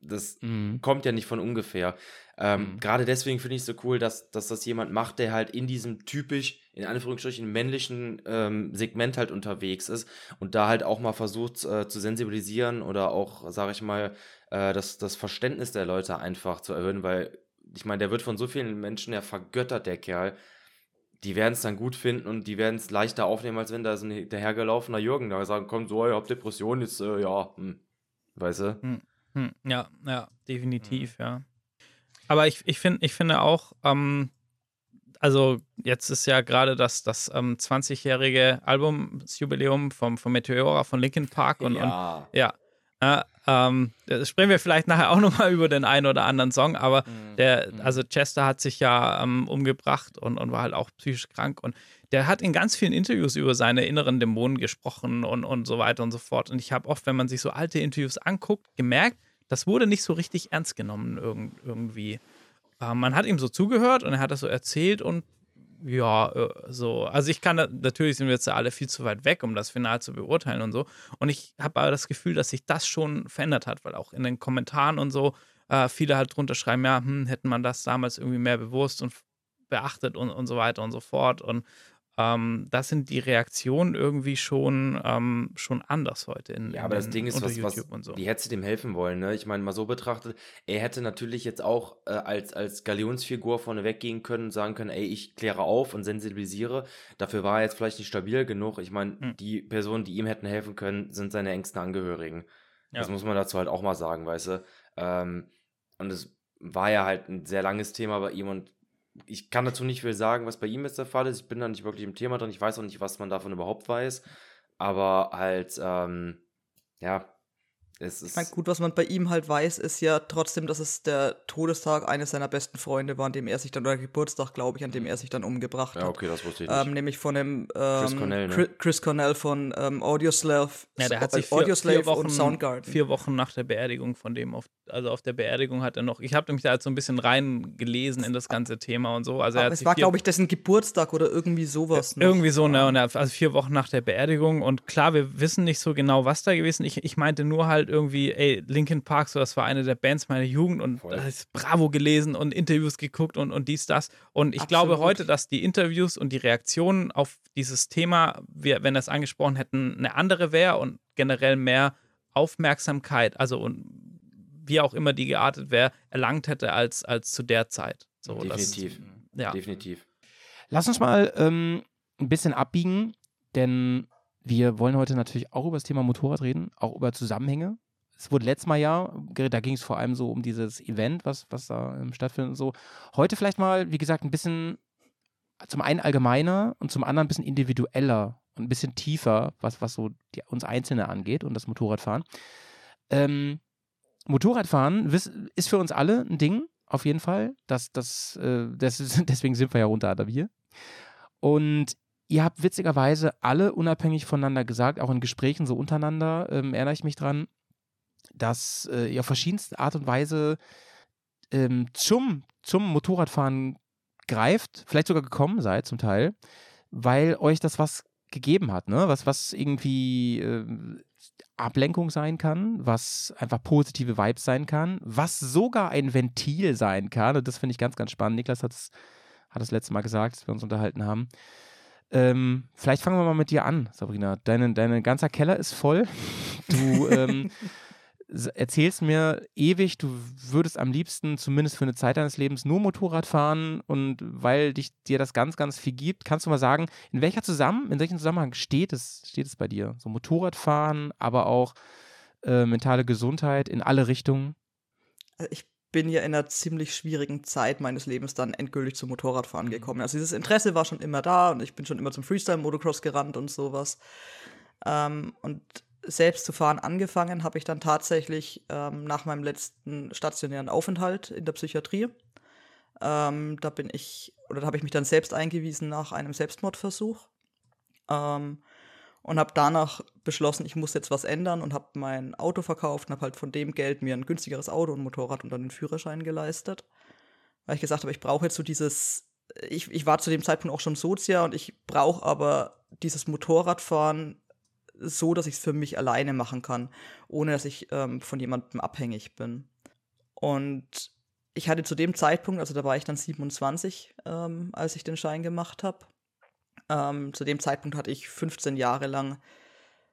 D: das mhm. kommt ja nicht von ungefähr. Ähm, mhm. Gerade deswegen finde ich es so cool, dass, dass das jemand macht, der halt in diesem typisch, in Anführungsstrichen, männlichen ähm, Segment halt unterwegs ist und da halt auch mal versucht äh, zu sensibilisieren oder auch, sage ich mal, äh, das, das Verständnis der Leute einfach zu erhöhen, weil ich meine, der wird von so vielen Menschen ja vergöttert, der Kerl. Die werden es dann gut finden und die werden es leichter aufnehmen, als wenn da so ein dahergelaufener Jürgen da sagen kommt, so, ich hab Depression, jetzt, äh, ja, hm. weißt du?
B: Hm. Hm. Ja, ja, definitiv, hm. ja. Aber ich, ich, find, ich finde auch, ähm, also jetzt ist ja gerade das, das ähm, 20-jährige Albumsjubiläum vom, vom Meteora von Linkin Park und
D: ja,
B: und, ja äh, ähm, sprechen wir vielleicht nachher auch nochmal über den einen oder anderen Song, aber mhm. der, mhm. also Chester hat sich ja ähm, umgebracht und, und war halt auch psychisch krank und der hat in ganz vielen Interviews über seine inneren Dämonen gesprochen und, und so weiter und so fort. Und ich habe oft, wenn man sich so alte Interviews anguckt, gemerkt, das wurde nicht so richtig ernst genommen irgendwie. Äh, man hat ihm so zugehört und er hat das so erzählt und Ja, äh, so. Also ich kann, natürlich sind wir jetzt alle viel zu weit weg, um das final zu beurteilen und so. Und ich habe aber das Gefühl, dass sich das schon verändert hat, weil auch in den Kommentaren und so äh, viele halt drunter schreiben, ja, hm, hätten man das damals irgendwie mehr bewusst und beachtet und, und so weiter und so fort. Und ähm, das sind die Reaktionen irgendwie schon, ähm, schon anders heute in
D: Ja, aber
B: in
D: das Ding ist, was, was
B: so.
D: wie hättest du dem helfen wollen, ne? Ich meine, mal so betrachtet, er hätte natürlich jetzt auch äh, als, als Galionsfigur vorne weggehen können und sagen können, ey, ich kläre auf und sensibilisiere. Dafür war er jetzt vielleicht nicht stabil genug. Ich meine,
B: Hm.
D: die Personen, die ihm hätten helfen können, sind seine engsten Angehörigen. Das
B: Ja.
D: muss man dazu halt auch mal sagen, weißt du. Ähm, und es war ja halt ein sehr langes Thema bei ihm und ich kann dazu nicht viel sagen, was bei ihm jetzt der Fall ist. Ich bin da nicht wirklich im Thema drin. Ich weiß auch nicht, was man davon überhaupt weiß. Aber halt, ähm, ja, es
C: Ich
D: ist.
C: meine, gut, was man bei ihm halt weiß, ist ja trotzdem, dass es der Todestag eines seiner besten Freunde war, an dem er sich dann, oder Geburtstag, glaube ich, an dem er sich dann umgebracht
D: ja,
C: hat.
D: okay, das wusste ich nicht.
C: Ähm, nämlich von dem ähm,
D: Chris Cornell, ne?
C: Chri- Chris Cornell von ähm, Audioslave,
B: Ja, der hat
C: äh,
B: sich vier,
C: Audioslave
B: vier, Wochen,
C: und Soundgarden.
B: vier Wochen nach der Beerdigung von dem, auf, also auf der Beerdigung hat er noch, ich habe mich da jetzt so ein bisschen reingelesen in das ganze Thema und so. Also er
C: Aber
B: hat
C: es war, glaube ich, dessen Geburtstag oder irgendwie sowas. noch.
B: irgendwie so, ne, und er, also vier Wochen nach der Beerdigung und klar, wir wissen nicht so genau, was da gewesen ist. Ich, ich meinte nur halt irgendwie, ey, Linkin Park, so, das war eine der Bands meiner Jugend und da ist Bravo gelesen und Interviews geguckt und, und dies, das. Und ich glaube
C: Absolut.
B: heute, dass die Interviews und die Reaktionen auf dieses Thema, wir, wenn wir es angesprochen hätten, eine andere wäre und generell mehr Aufmerksamkeit, also und wie auch immer die geartet wäre, erlangt hätte als, als zu der Zeit. So,
D: Definitiv.
B: Das, ja.
D: Definitiv.
A: Lass uns mal ähm, ein bisschen abbiegen, denn wir wollen heute natürlich auch über das Thema Motorrad reden, auch über Zusammenhänge. Es wurde letztes Mal ja, da ging es vor allem so um dieses Event, was, was da ähm, stattfindet und so. Heute vielleicht mal, wie gesagt, ein bisschen zum einen allgemeiner und zum anderen ein bisschen individueller und ein bisschen tiefer, was, was so die, uns Einzelne angeht und das Motorradfahren. Ähm, Motorradfahren ist für uns alle ein Ding, auf jeden Fall. Das, das, äh, das deswegen sind wir ja unter anderem hier. Und ihr habt witzigerweise alle unabhängig voneinander gesagt, auch in Gesprächen so untereinander, ähm, erinnere ich mich dran, dass äh, ihr auf verschiedenste Art und Weise ähm, zum, zum Motorradfahren greift, vielleicht sogar gekommen seid zum Teil, weil euch das was gegeben hat, ne? Was, was irgendwie äh, Ablenkung sein kann, was einfach positive Vibes sein kann, was sogar ein Ventil sein kann. Und das finde ich ganz, ganz spannend. Niklas hat es hat das letzte Mal gesagt, als wir uns unterhalten haben. Ähm, vielleicht fangen wir mal mit dir an, Sabrina. Deine, dein ganzer Keller ist voll. Du ähm, erzählst mir ewig, du würdest am liebsten zumindest für eine Zeit deines Lebens nur Motorrad fahren und weil dich dir das ganz, ganz viel gibt, kannst du mal sagen, in welcher zusammen, in welchem Zusammenhang steht es, steht es bei dir? So Motorradfahren, aber auch äh, mentale Gesundheit in alle Richtungen.
C: Also ich bin ja in einer ziemlich schwierigen Zeit meines Lebens dann endgültig zum Motorradfahren gekommen. Also dieses Interesse war schon immer da und ich bin schon immer zum Freestyle-Motocross gerannt und sowas. Ähm, und selbst zu fahren angefangen habe ich dann tatsächlich ähm, nach meinem letzten stationären Aufenthalt in der Psychiatrie. Ähm, da bin ich, oder da habe ich mich dann selbst eingewiesen nach einem Selbstmordversuch. Ähm, und habe danach beschlossen, ich muss jetzt was ändern und habe mein Auto verkauft und habe halt von dem Geld mir ein günstigeres Auto und Motorrad und dann den Führerschein geleistet. Weil ich gesagt habe, ich brauche jetzt so dieses, ich, ich war zu dem Zeitpunkt auch schon Sozia und ich brauche aber dieses Motorradfahren so, dass ich es für mich alleine machen kann, ohne dass ich ähm, von jemandem abhängig bin. Und ich hatte zu dem Zeitpunkt, also da war ich dann 27, ähm, als ich den Schein gemacht habe. Ähm, zu dem Zeitpunkt hatte ich 15 Jahre lang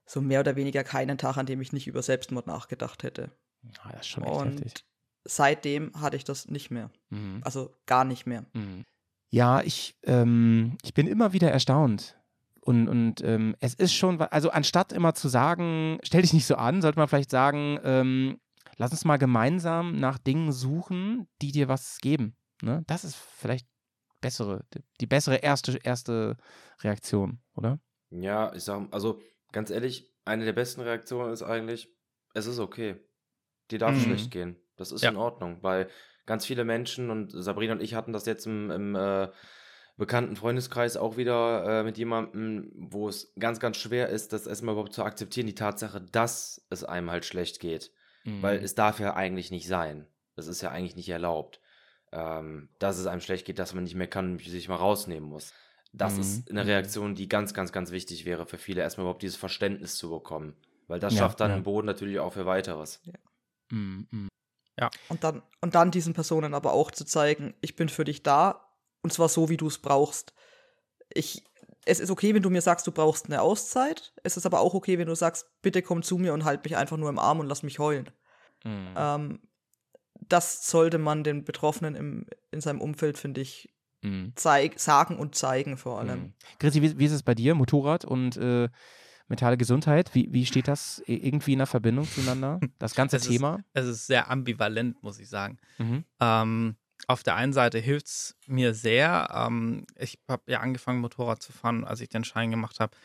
C: so mehr oder weniger keinen Tag, an dem ich nicht über Selbstmord nachgedacht hätte.
A: Ah, das ist schon echt
C: Und
A: heftig.
C: seitdem hatte ich das nicht mehr.
A: Mhm.
C: Also gar nicht mehr.
A: Mhm. Ja, ich, ähm, ich bin immer wieder erstaunt. Und, und ähm, es ist schon, also anstatt immer zu sagen, stell dich nicht so an, sollte man vielleicht sagen, ähm, lass uns mal gemeinsam nach Dingen suchen, die dir was geben. Ne? Das ist vielleicht bessere, die bessere erste, erste Reaktion, oder?
D: Ja, ich sag, also ganz ehrlich, eine der besten Reaktionen ist eigentlich, es ist okay. Dir darf
B: Mhm.
D: schlecht gehen. Das ist
B: Ja.
D: in Ordnung, weil ganz viele Menschen und Sabrina und ich hatten das jetzt im, im äh, bekannten Freundeskreis auch wieder äh, mit jemandem, wo es ganz, ganz schwer ist, das erstmal überhaupt zu akzeptieren, die Tatsache, dass es einem halt schlecht geht.
A: Mhm.
D: Weil es darf ja eigentlich nicht sein. Das ist ja eigentlich nicht erlaubt. ähm, dass es einem schlecht geht, dass man nicht mehr kann und sich mal rausnehmen muss. Das
A: Mhm.
D: ist eine Reaktion, die ganz, ganz, ganz wichtig wäre für viele, erstmal überhaupt dieses Verständnis zu bekommen. Weil das
A: Ja,
D: schafft dann
A: ja.
D: den Boden natürlich auch für weiteres.
A: Mm, mm.
C: Und dann, und dann diesen Personen aber auch zu zeigen, ich bin für dich da und zwar so, wie du es brauchst. Ich, es ist okay, wenn du mir sagst, du brauchst eine Auszeit. Es ist aber auch okay, wenn du sagst, bitte komm zu mir und halt mich einfach nur im Arm und lass mich heulen.
A: Mm.
C: Ähm, das sollte man den Betroffenen im, in seinem Umfeld, finde ich,
A: Mm.
C: zeig, sagen und zeigen vor allem.
A: Mhm. Chrissy, wie, wie ist es bei dir? Motorrad und äh, mentale Gesundheit? Wie, wie steht das irgendwie in der Verbindung zueinander? Das ganze
B: Es ist-
A: Thema?
B: Es ist sehr ambivalent, muss ich sagen.
A: Mhm.
B: Ähm, auf der einen Seite hilft es mir sehr. Ähm, ich habe ja angefangen, Motorrad zu fahren, als ich den Schein gemacht habe.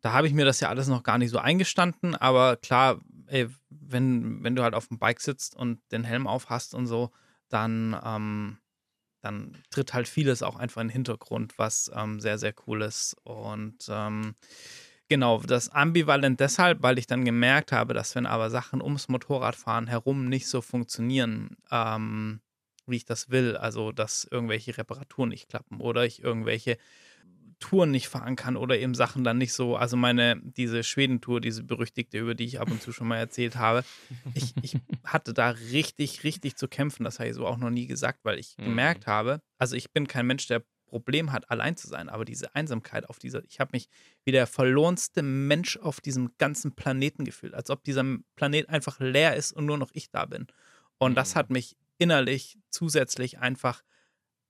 B: Da habe ich mir das ja alles noch gar nicht so eingestanden, aber klar, ey, wenn, wenn du halt auf dem Bike sitzt und den Helm auf hast und so, dann, ähm, dann tritt halt vieles auch einfach in den Hintergrund, was ähm, sehr, sehr cool ist. Und ähm, genau, das ambivalent deshalb, weil ich dann gemerkt habe, dass wenn aber Sachen ums Motorradfahren herum nicht so funktionieren, ähm, wie ich das will, also dass irgendwelche Reparaturen nicht klappen oder ich irgendwelche Touren nicht fahren kann oder eben Sachen dann nicht so, also meine, diese Schwedentour, diese berüchtigte, über die ich ab und zu schon mal erzählt habe, ich, ich hatte da richtig, richtig zu kämpfen, das habe ich so auch noch nie gesagt, weil ich
A: Mhm.
B: gemerkt habe, also ich bin kein Mensch, der Problem hat, allein zu sein, aber diese Einsamkeit auf dieser, ich habe mich wie der verlorenste Mensch auf diesem ganzen Planeten gefühlt, als ob dieser Planet einfach leer ist und nur noch ich da bin. Und das
A: Mhm.
B: hat mich innerlich zusätzlich einfach,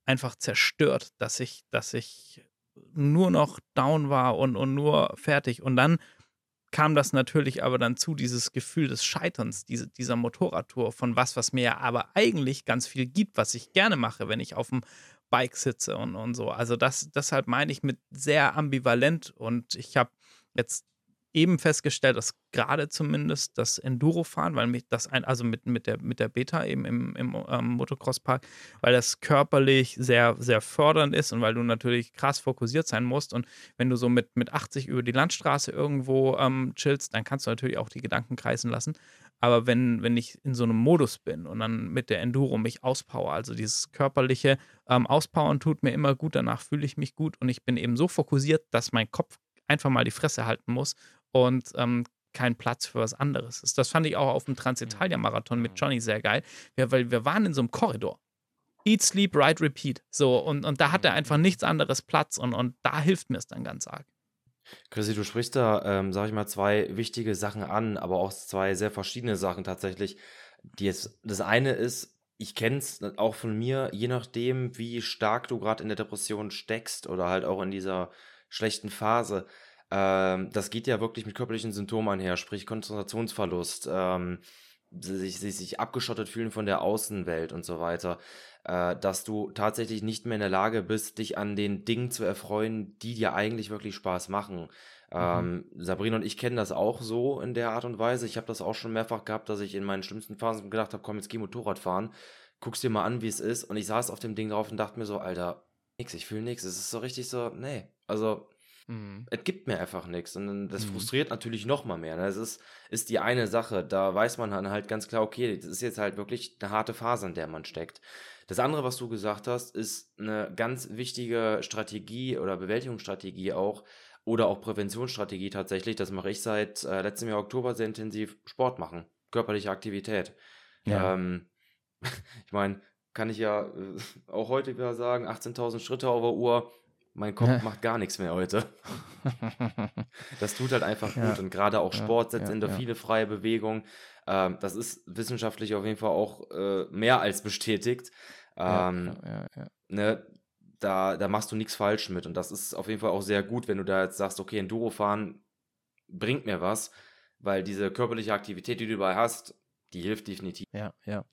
B: einfach zerstört, dass ich, dass ich nur noch down war und, und nur fertig. Und dann kam das natürlich aber dann zu, dieses Gefühl des Scheiterns, diese, dieser Motorradtour, von was, was mir ja aber eigentlich ganz viel gibt, was ich gerne mache, wenn ich auf dem Bike sitze und, und so. Also das, deshalb meine ich mit sehr ambivalent und ich habe jetzt eben festgestellt, dass gerade zumindest das Enduro-Fahren, weil mich das ein, also mit, mit, der, mit der Beta eben im, im ähm, Motocross-Park, weil das körperlich sehr, sehr fördernd ist und weil du natürlich krass fokussiert sein musst. Und wenn du so mit, mit 80 über die Landstraße irgendwo ähm, chillst, dann kannst du natürlich auch die Gedanken kreisen lassen. Aber wenn, wenn ich in so einem Modus bin und dann mit der Enduro mich auspower, also dieses körperliche ähm, Auspowern tut mir immer gut, danach fühle ich mich gut und ich bin eben so fokussiert, dass mein Kopf einfach mal die Fresse halten muss und ähm, kein Platz für was anderes ist. Das fand ich auch auf dem Transitalia-Marathon mit Johnny sehr geil, ja, weil wir waren in so einem Korridor. Eat, sleep, ride, repeat. So, und, und da hat er einfach nichts anderes Platz und, und da hilft mir es dann ganz arg.
D: Chrissy, du sprichst da, ähm, sag ich mal, zwei wichtige Sachen an, aber auch zwei sehr verschiedene Sachen tatsächlich. Die jetzt, das eine ist, ich kenne es auch von mir, je nachdem, wie stark du gerade in der Depression steckst oder halt auch in dieser schlechten Phase. Ähm, das geht ja wirklich mit körperlichen Symptomen einher, sprich Konzentrationsverlust, ähm, sich, sich, sich abgeschottet fühlen von der Außenwelt und so weiter, äh, dass du tatsächlich nicht mehr in der Lage bist, dich an den Dingen zu erfreuen, die dir eigentlich wirklich Spaß machen. Ähm, Sabrina und ich kennen das auch so in der Art und Weise. Ich habe das auch schon mehrfach gehabt, dass ich in meinen schlimmsten Phasen gedacht habe, komm, jetzt geh Motorrad fahren, guck's dir mal an, wie es ist. Und ich saß auf dem Ding drauf und dachte mir so, Alter, nix, ich fühle nix. Es ist so richtig so, nee. Also,
A: Mhm.
D: es gibt mir einfach nichts. Und das
A: Mhm.
D: frustriert natürlich noch mal mehr. Ne? Das ist, ist die eine Sache. Da weiß man dann halt ganz klar, okay, das ist jetzt halt wirklich eine harte Phase, in der man steckt. Das andere, was du gesagt hast, ist eine ganz wichtige Strategie oder Bewältigungsstrategie auch oder auch Präventionsstrategie tatsächlich. Das mache ich seit äh, letztem Jahr Oktober sehr intensiv Sport machen, körperliche Aktivität.
A: Ja.
D: Ähm, ich meine, kann ich ja äh, auch heute wieder sagen, 18.000 Schritte auf der Uhr. Mein Kopf
A: Ja.
D: macht gar nichts mehr heute. Das tut halt einfach
A: Ja.
D: gut und gerade auch
A: Ja,
D: Sport setzt
A: ja,
D: endorphine freie Bewegung. Ähm, das ist wissenschaftlich auf jeden Fall auch äh, mehr als bestätigt.
A: Ja,
D: Ähm,
A: ja, ja, ja.
D: ne, da, da machst du nichts falsch mit und das ist auf jeden Fall auch sehr gut, wenn du da jetzt sagst, okay, Enduro fahren bringt mir was, weil diese körperliche Aktivität, die du dabei hast, die hilft definitiv.
A: Ja, ja.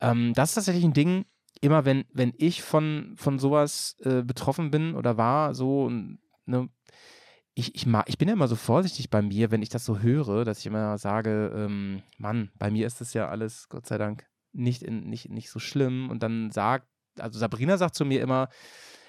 A: Ähm, das ist tatsächlich ein Ding, immer wenn, wenn ich von, von sowas äh, betroffen bin oder war, so, ne, ich, ich, mag, ich bin ja immer so vorsichtig bei mir, wenn ich das so höre, dass ich immer sage, ähm, Mann, bei mir ist das ja alles, Gott sei Dank, nicht, in, nicht, nicht so schlimm. Und dann sagt, also Sabrina sagt zu mir immer,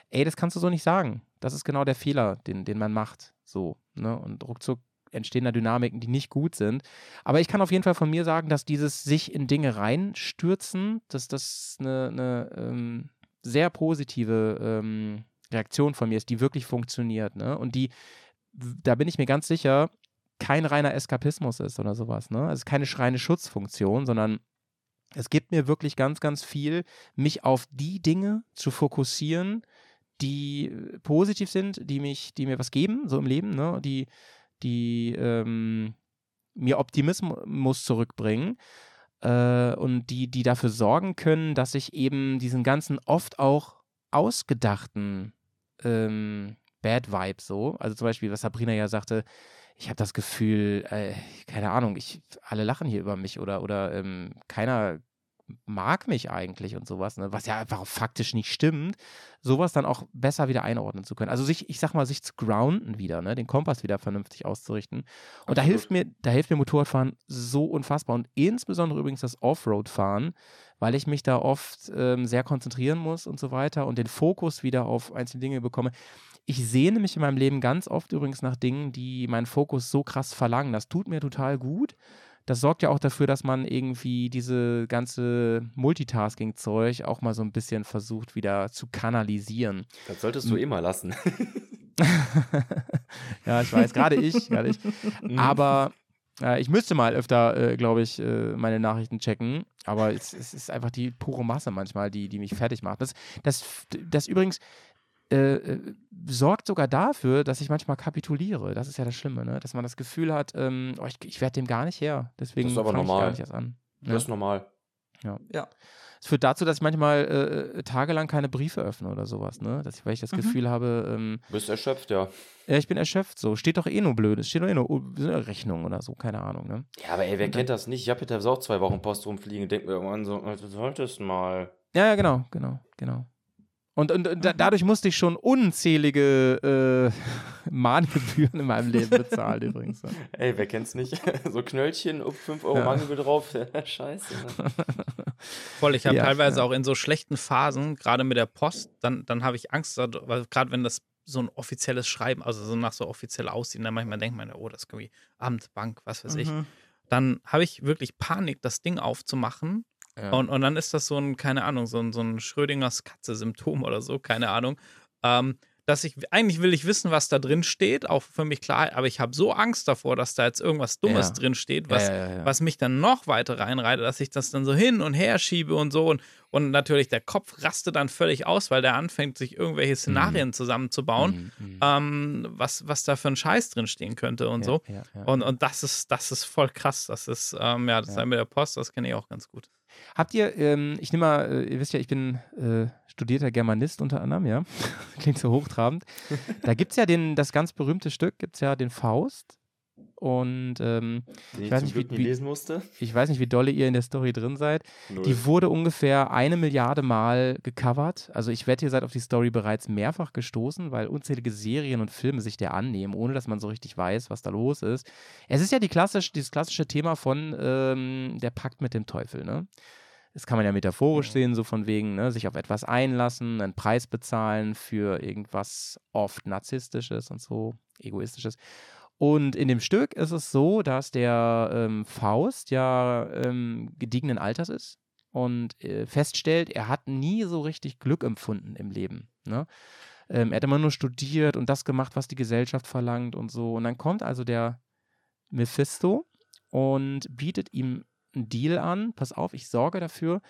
A: ey, das kannst du so nicht sagen. Das ist genau der Fehler, den, den man macht. So, ne? Und ruckzuck entstehen da Dynamiken, die nicht gut sind. Aber ich kann auf jeden Fall von mir sagen, dass dieses sich in Dinge reinstürzen, dass das eine, eine ähm, sehr positive ähm, Reaktion von mir ist, die wirklich funktioniert. Ne? Und die, da bin ich mir ganz sicher, kein reiner Eskapismus ist oder sowas. Ne? Also keine schreine Schutzfunktion, sondern es gibt mir wirklich ganz, ganz viel, mich auf die Dinge zu fokussieren, die äh, positiv sind, die mich, die mir was geben, so im Leben, ne? die, die ähm, mir Optimismus zurückbringen äh, und die, die dafür sorgen können, dass ich eben diesen ganzen oft auch ausgedachten ähm, Bad Vibe so, also zum Beispiel, was Sabrina ja sagte, ich habe das Gefühl, äh, keine Ahnung, ich, alle lachen hier über mich oder, oder ähm, keiner mag mich eigentlich und sowas, ne? was ja einfach faktisch nicht stimmt, sowas dann auch besser wieder einordnen zu können. Also sich, ich sag mal, sich zu grounden wieder, ne? den Kompass wieder vernünftig auszurichten. Und da hilft mir, da hilft mir Motorradfahren so unfassbar. Und insbesondere übrigens das Offroad-Fahren, weil ich mich da oft ähm, sehr konzentrieren muss und so weiter und den Fokus wieder auf einzelne Dinge bekomme. Ich sehne mich in meinem Leben ganz oft übrigens nach Dingen, die meinen Fokus so krass verlangen. Das tut mir total gut das sorgt ja auch dafür, dass man irgendwie diese ganze Multitasking-Zeug auch mal so ein bisschen versucht wieder zu kanalisieren.
D: Das solltest du eh mal lassen.
A: ja, ich weiß, gerade ich, gerade ich. Mhm. Aber äh, ich müsste mal öfter, äh, glaube ich, äh, meine Nachrichten checken. Aber es, es, ist einfach die pure Masse manchmal, die, die mich fertig macht. Das, das, das übrigens, äh, äh, sorgt sogar dafür, dass ich manchmal kapituliere. Das ist ja das Schlimme, ne? dass man das Gefühl hat, ähm, oh, ich, ich werde dem gar nicht her. Deswegen
D: fange ich gar
A: nicht erst an.
D: Ja? Das ist normal.
A: Ja. ja. Es führt dazu, dass ich manchmal äh, äh, tagelang keine Briefe öffne oder sowas, ne? Dass ich, weil ich das mhm. Gefühl habe. Ähm,
D: du bist erschöpft, ja.
A: Ja, ich bin erschöpft, so. Steht doch eh nur blöd. Es steht doch eh nur eine Rechnung oder so, keine Ahnung, ne?
D: Ja, aber ey, wer Und kennt das nicht? Ich habe jetzt auch zwei Wochen Post rumfliegen und denke mir irgendwann so, du solltest mal.
A: Ja, ja, genau, genau, genau. Und, und, und da, dadurch musste ich schon unzählige äh, Mahngebühren in meinem Leben bezahlen, übrigens.
D: Ey, wer kennt's nicht? so Knöllchen, 5 Euro ja. Mahngebühr drauf. Scheiße.
B: Voll, ich habe ja, teilweise ja. auch in so schlechten Phasen, gerade mit der Post, dann, dann habe ich Angst, weil gerade wenn das so ein offizielles Schreiben, also so nach so offiziell aussehen, dann manchmal denkt man, oh, das ist irgendwie Amt, Bank, was weiß mhm. ich. Dann habe ich wirklich Panik, das Ding aufzumachen ja. Und, und dann ist das so ein, keine Ahnung, so ein, so ein Schrödingers Katze-Symptom oder so, keine Ahnung. Ähm, dass ich, eigentlich will ich wissen, was da drin steht, auch für mich klar, aber ich habe so Angst davor, dass da jetzt irgendwas Dummes ja. drin steht, was, ja, was mich dann noch weiter reinreitet, dass ich das dann so hin und her schiebe und so. Und, und natürlich der Kopf rastet dann völlig aus, weil der anfängt, sich irgendwelche Szenarien mhm. zusammenzubauen, mhm. mhm. Ähm, was, was da für ein Scheiß drin stehen könnte und so. Und, und das ist, das ist voll krass. Das ist, ähm, ja, das ja. mit der Post, das kenne ich auch ganz gut.
A: Habt ihr, ähm, ich nehme mal, äh, ihr wisst ja, ich bin äh, studierter Germanist unter anderem, ja. Klingt so hochtrabend. da gibt es ja den, das ganz berühmte Stück, gibt es ja den Faust. Und ähm,
D: ich, weiß nicht, wie, wie, lesen musste.
A: ich weiß nicht, wie dolle ihr in der Story drin seid. Null. Die wurde ungefähr eine Milliarde Mal gecovert. Also ich wette, ihr seid auf die Story bereits mehrfach gestoßen, weil unzählige Serien und Filme sich der annehmen, ohne dass man so richtig weiß, was da los ist. Es ist ja die klassisch, dieses klassische Thema von ähm, der Pakt mit dem Teufel, ne? Das kann man ja metaphorisch sehen, so von wegen, ne, sich auf etwas einlassen, einen Preis bezahlen für irgendwas oft Narzisstisches und so, Egoistisches. Und in dem Stück ist es so, dass der ähm, Faust ja ähm, gediegenen Alters ist und äh, feststellt, er hat nie so richtig Glück empfunden im Leben. Ne? Ähm, er hat immer nur studiert und das gemacht, was die Gesellschaft verlangt und so. Und dann kommt also der Mephisto und bietet ihm einen Deal an. Pass auf, ich sorge dafür,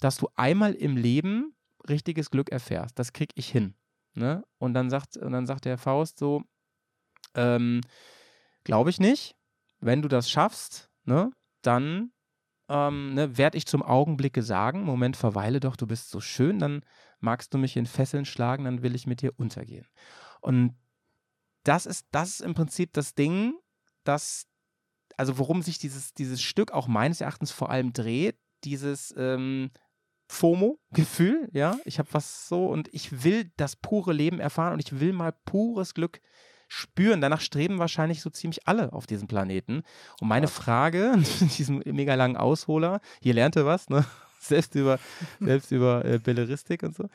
A: dass du einmal im Leben richtiges Glück erfährst. Das krieg ich hin. Ne? Und dann sagt, und dann sagt der Faust so, ähm, Glaube ich nicht. Wenn du das schaffst, ne, dann ähm, ne, werde ich zum Augenblicke sagen, Moment, verweile doch, du bist so schön, dann magst du mich in Fesseln schlagen, dann will ich mit dir untergehen. Und das ist, das ist im Prinzip das Ding, das, also worum sich dieses, dieses Stück auch meines Erachtens vor allem dreht, dieses ähm, FOMO-Gefühl, ja, ich habe was so und ich will das pure Leben erfahren und ich will mal pures Glück spüren. Danach streben wahrscheinlich so ziemlich alle auf diesem Planeten. Und meine Frage, in diesem mega langen Ausholer, hier lernt ihr was, ne? selbst über, selbst über äh, Belleristik und so,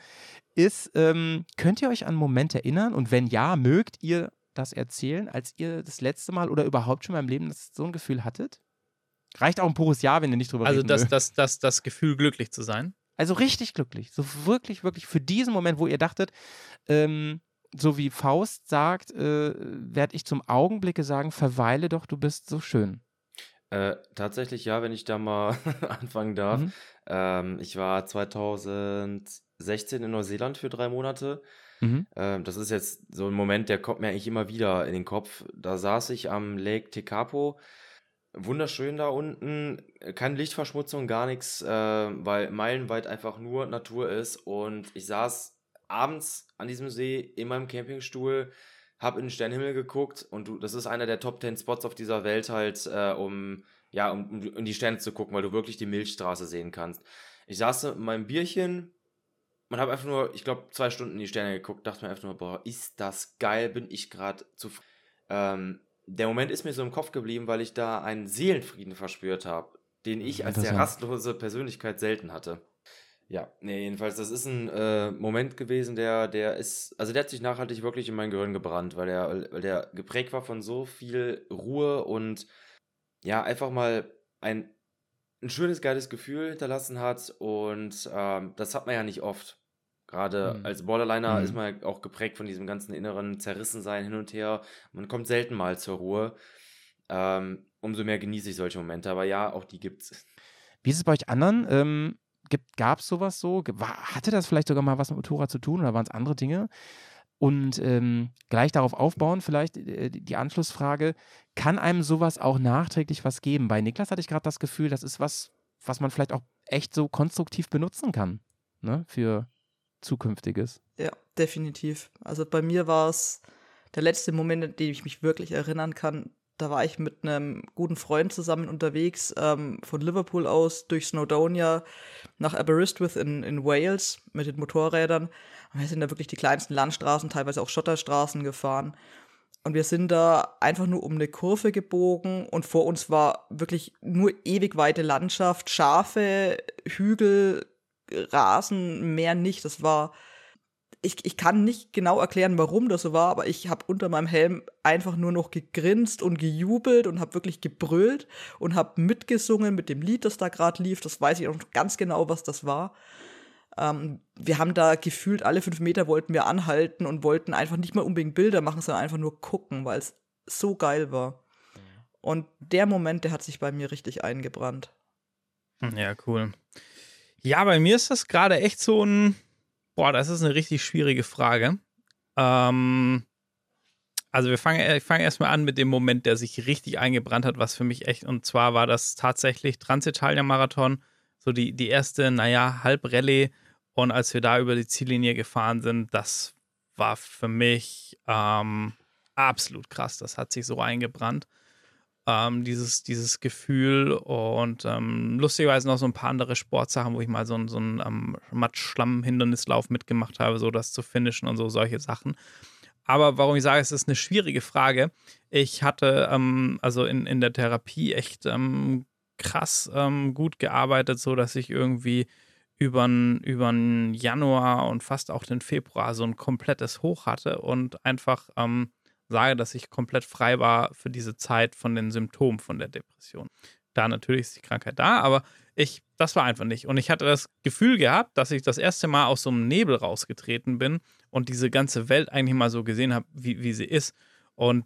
A: ist, ähm, könnt ihr euch an einen Moment erinnern? Und wenn ja, mögt ihr das erzählen, als ihr das letzte Mal oder überhaupt schon mal im Leben das, so ein Gefühl hattet? Reicht auch ein pures Ja, wenn ihr nicht drüber
B: Also
A: reden
B: das,
A: mögt.
B: das, das, das Gefühl, glücklich zu sein.
A: Also richtig glücklich. So wirklich, wirklich für diesen Moment, wo ihr dachtet, ähm, so wie Faust sagt, äh, werde ich zum Augenblicke sagen, verweile doch, du bist so schön.
D: Äh, tatsächlich ja, wenn ich da mal anfangen darf.
A: Mhm.
D: Ähm, ich war 2016 in Neuseeland für drei Monate.
A: Mhm.
D: Ähm, das ist jetzt so ein Moment, der kommt mir eigentlich immer wieder in den Kopf. Da saß ich am Lake Tekapo. Wunderschön da unten, keine Lichtverschmutzung, gar nichts, äh, weil meilenweit einfach nur Natur ist. Und ich saß abends an diesem See in meinem Campingstuhl, hab in den Sternenhimmel geguckt und das ist einer der Top 10 Spots auf dieser Welt halt, äh, um, ja, um, um in die Sterne zu gucken, weil du wirklich die Milchstraße sehen kannst. Ich saß mit meinem Bierchen und habe einfach nur, ich glaube, zwei Stunden in die Sterne geguckt, dachte mir einfach nur, boah, ist das geil, bin ich gerade zufrieden. Ähm, der Moment ist mir so im Kopf geblieben, weil ich da einen Seelenfrieden verspürt habe, den ich als sehr
A: Interessant.
D: rastlose Persönlichkeit selten hatte. Ja, nee, jedenfalls, das ist ein äh, Moment gewesen, der, der ist, also der hat sich nachhaltig wirklich in mein Gehirn gebrannt, weil der, weil der geprägt war von so viel Ruhe und ja, einfach mal ein, ein schönes, geiles Gefühl hinterlassen hat und ähm, das hat man ja nicht oft. Gerade
A: Mhm.
D: als Borderliner
A: Mhm.
D: ist man ja auch geprägt von diesem ganzen inneren Zerrissensein hin und her. Man kommt selten mal zur Ruhe. Ähm, umso mehr genieße ich solche Momente. Aber ja, auch die gibt's.
A: Wie ist es bei euch anderen? Ähm, Gab es sowas so? War, hatte das vielleicht sogar mal was mit Motorrad zu tun oder waren es andere Dinge? Und ähm, gleich darauf aufbauen, vielleicht äh, die die Anschlussfrage, kann einem sowas auch nachträglich was geben? Bei Niklas hatte ich gerade das Gefühl, das ist was, was man vielleicht auch echt so konstruktiv benutzen kann, ne? Für zukünftiges.
C: Ja, definitiv. Also bei mir war es der letzte Moment, an den ich mich wirklich erinnern kann. Da war ich mit einem guten Freund zusammen unterwegs, ähm, von Liverpool aus durch Snowdonia nach Aberystwyth in, in Wales mit den Motorrädern. Und wir sind da wirklich die kleinsten Landstraßen, teilweise auch Schotterstraßen gefahren. Und wir sind da einfach nur um eine Kurve gebogen und vor uns war wirklich nur ewig weite Landschaft, Schafe, Hügel, Rasen, mehr nicht. Das war ich, ich kann nicht genau erklären, warum das so war, aber ich habe unter meinem Helm einfach nur noch gegrinst und gejubelt und habe wirklich gebrüllt und habe mitgesungen mit dem Lied, das da gerade lief. Das weiß ich auch noch ganz genau, was das war. Ähm, wir haben da gefühlt alle fünf Meter wollten wir anhalten und wollten einfach nicht mal unbedingt Bilder machen, sondern einfach nur gucken, weil es so geil war. Und der Moment, der hat sich bei mir richtig eingebrannt.
B: Ja, cool. Ja, bei mir ist das gerade echt so ein. Boah, das ist eine richtig schwierige Frage. Ähm, also wir fangen, ich fange erstmal an mit dem Moment, der sich richtig eingebrannt hat, was für mich echt, und zwar war das tatsächlich Transitalia-Marathon, so die, die erste, naja, Halbrallye. Und als wir da über die Ziellinie gefahren sind, das war für mich ähm, absolut krass. Das hat sich so eingebrannt ähm, dieses, dieses Gefühl und ähm, lustigerweise noch so ein paar andere Sportsachen, wo ich mal so, so einen ähm, Matsch-Schlamm-Hindernislauf mitgemacht habe, so das zu finishen und so solche Sachen. Aber warum ich sage, es ist eine schwierige Frage. Ich hatte ähm, also in, in der Therapie echt ähm, krass ähm, gut gearbeitet, so dass ich irgendwie über den Januar und fast auch den Februar so ein komplettes Hoch hatte und einfach ähm, sage, dass ich komplett frei war für diese Zeit von den Symptomen von der Depression. Da natürlich ist die Krankheit da, aber ich, das war einfach nicht. Und ich hatte das Gefühl gehabt, dass ich das erste Mal aus so einem Nebel rausgetreten bin und diese ganze Welt eigentlich mal so gesehen habe, wie, wie sie ist. Und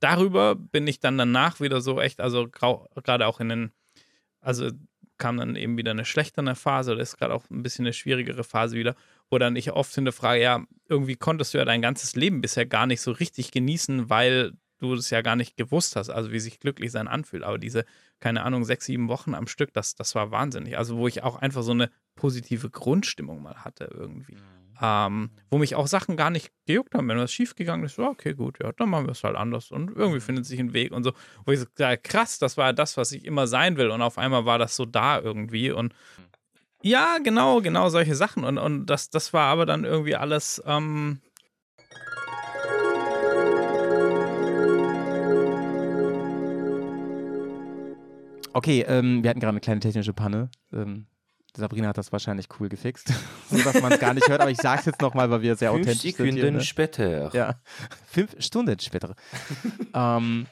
B: darüber bin ich dann danach wieder so echt, also gerade auch in den, also kam dann eben wieder eine schlechtere Phase, das ist gerade auch ein bisschen eine schwierigere Phase wieder, wo dann ich oft hinterfrage, ja, irgendwie konntest du ja dein ganzes Leben bisher gar nicht so richtig genießen, weil du es ja gar nicht gewusst hast, also wie sich glücklich sein anfühlt. Aber diese, keine Ahnung, sechs, sieben Wochen am Stück, das, das war wahnsinnig. Also wo ich auch einfach so eine positive Grundstimmung mal hatte irgendwie. Ähm, wo mich auch Sachen gar nicht gejuckt haben. Wenn was schiefgegangen ist, so, okay, gut, ja, dann machen wir es halt anders. Und irgendwie findet sich ein Weg und so. Wo ich so, ja, krass, das war das, was ich immer sein will. Und auf einmal war das so da irgendwie. Und ja, genau, genau solche Sachen. Und, und das, das war aber dann irgendwie alles. Ähm,
A: Okay, ähm, wir hatten gerade eine kleine technische Panne. Ähm, Sabrina hat das wahrscheinlich cool gefixt, so dass man es gar nicht hört, aber ich sage es jetzt nochmal, weil wir sehr
D: Fünf
A: authentisch sind. Hier,
D: Sekunden
A: ne?
D: später.
A: Ja, fünf Stunden später. ähm,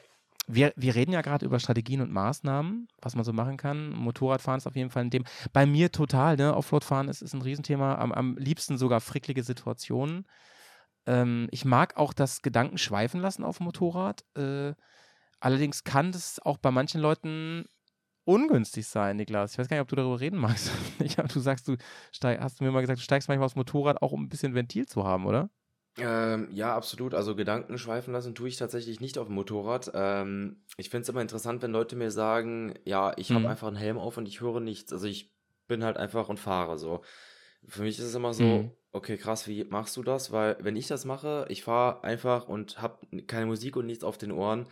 A: wir, wir reden ja gerade über Strategien und Maßnahmen, was man so machen kann. Motorradfahren ist auf jeden Fall ein Thema. Bei mir total, ne? Offroadfahren ist, ist ein Riesenthema. Am, am liebsten sogar fricklige Situationen. Ähm, ich mag auch das Gedanken schweifen lassen auf dem Motorrad. Äh, allerdings kann das auch bei manchen Leuten ungünstig sein, Niklas. Ich weiß gar nicht, ob du darüber reden magst. Ich, du sagst, du steig, hast du mir mal gesagt, du steigst manchmal aufs Motorrad auch, um ein bisschen Ventil zu haben, oder?
D: Ähm, ja, absolut. Also Gedanken schweifen lassen tue ich tatsächlich nicht auf dem Motorrad. Ähm, ich finde es immer interessant, wenn Leute mir sagen, ja, ich habe
A: Mhm.
D: einfach einen Helm auf und ich höre nichts. Also ich bin halt einfach und fahre so. Für mich ist es immer so,
A: Mhm.
D: okay, krass, wie machst du das? Weil wenn ich das mache, ich fahre einfach und habe keine Musik und nichts auf den Ohren,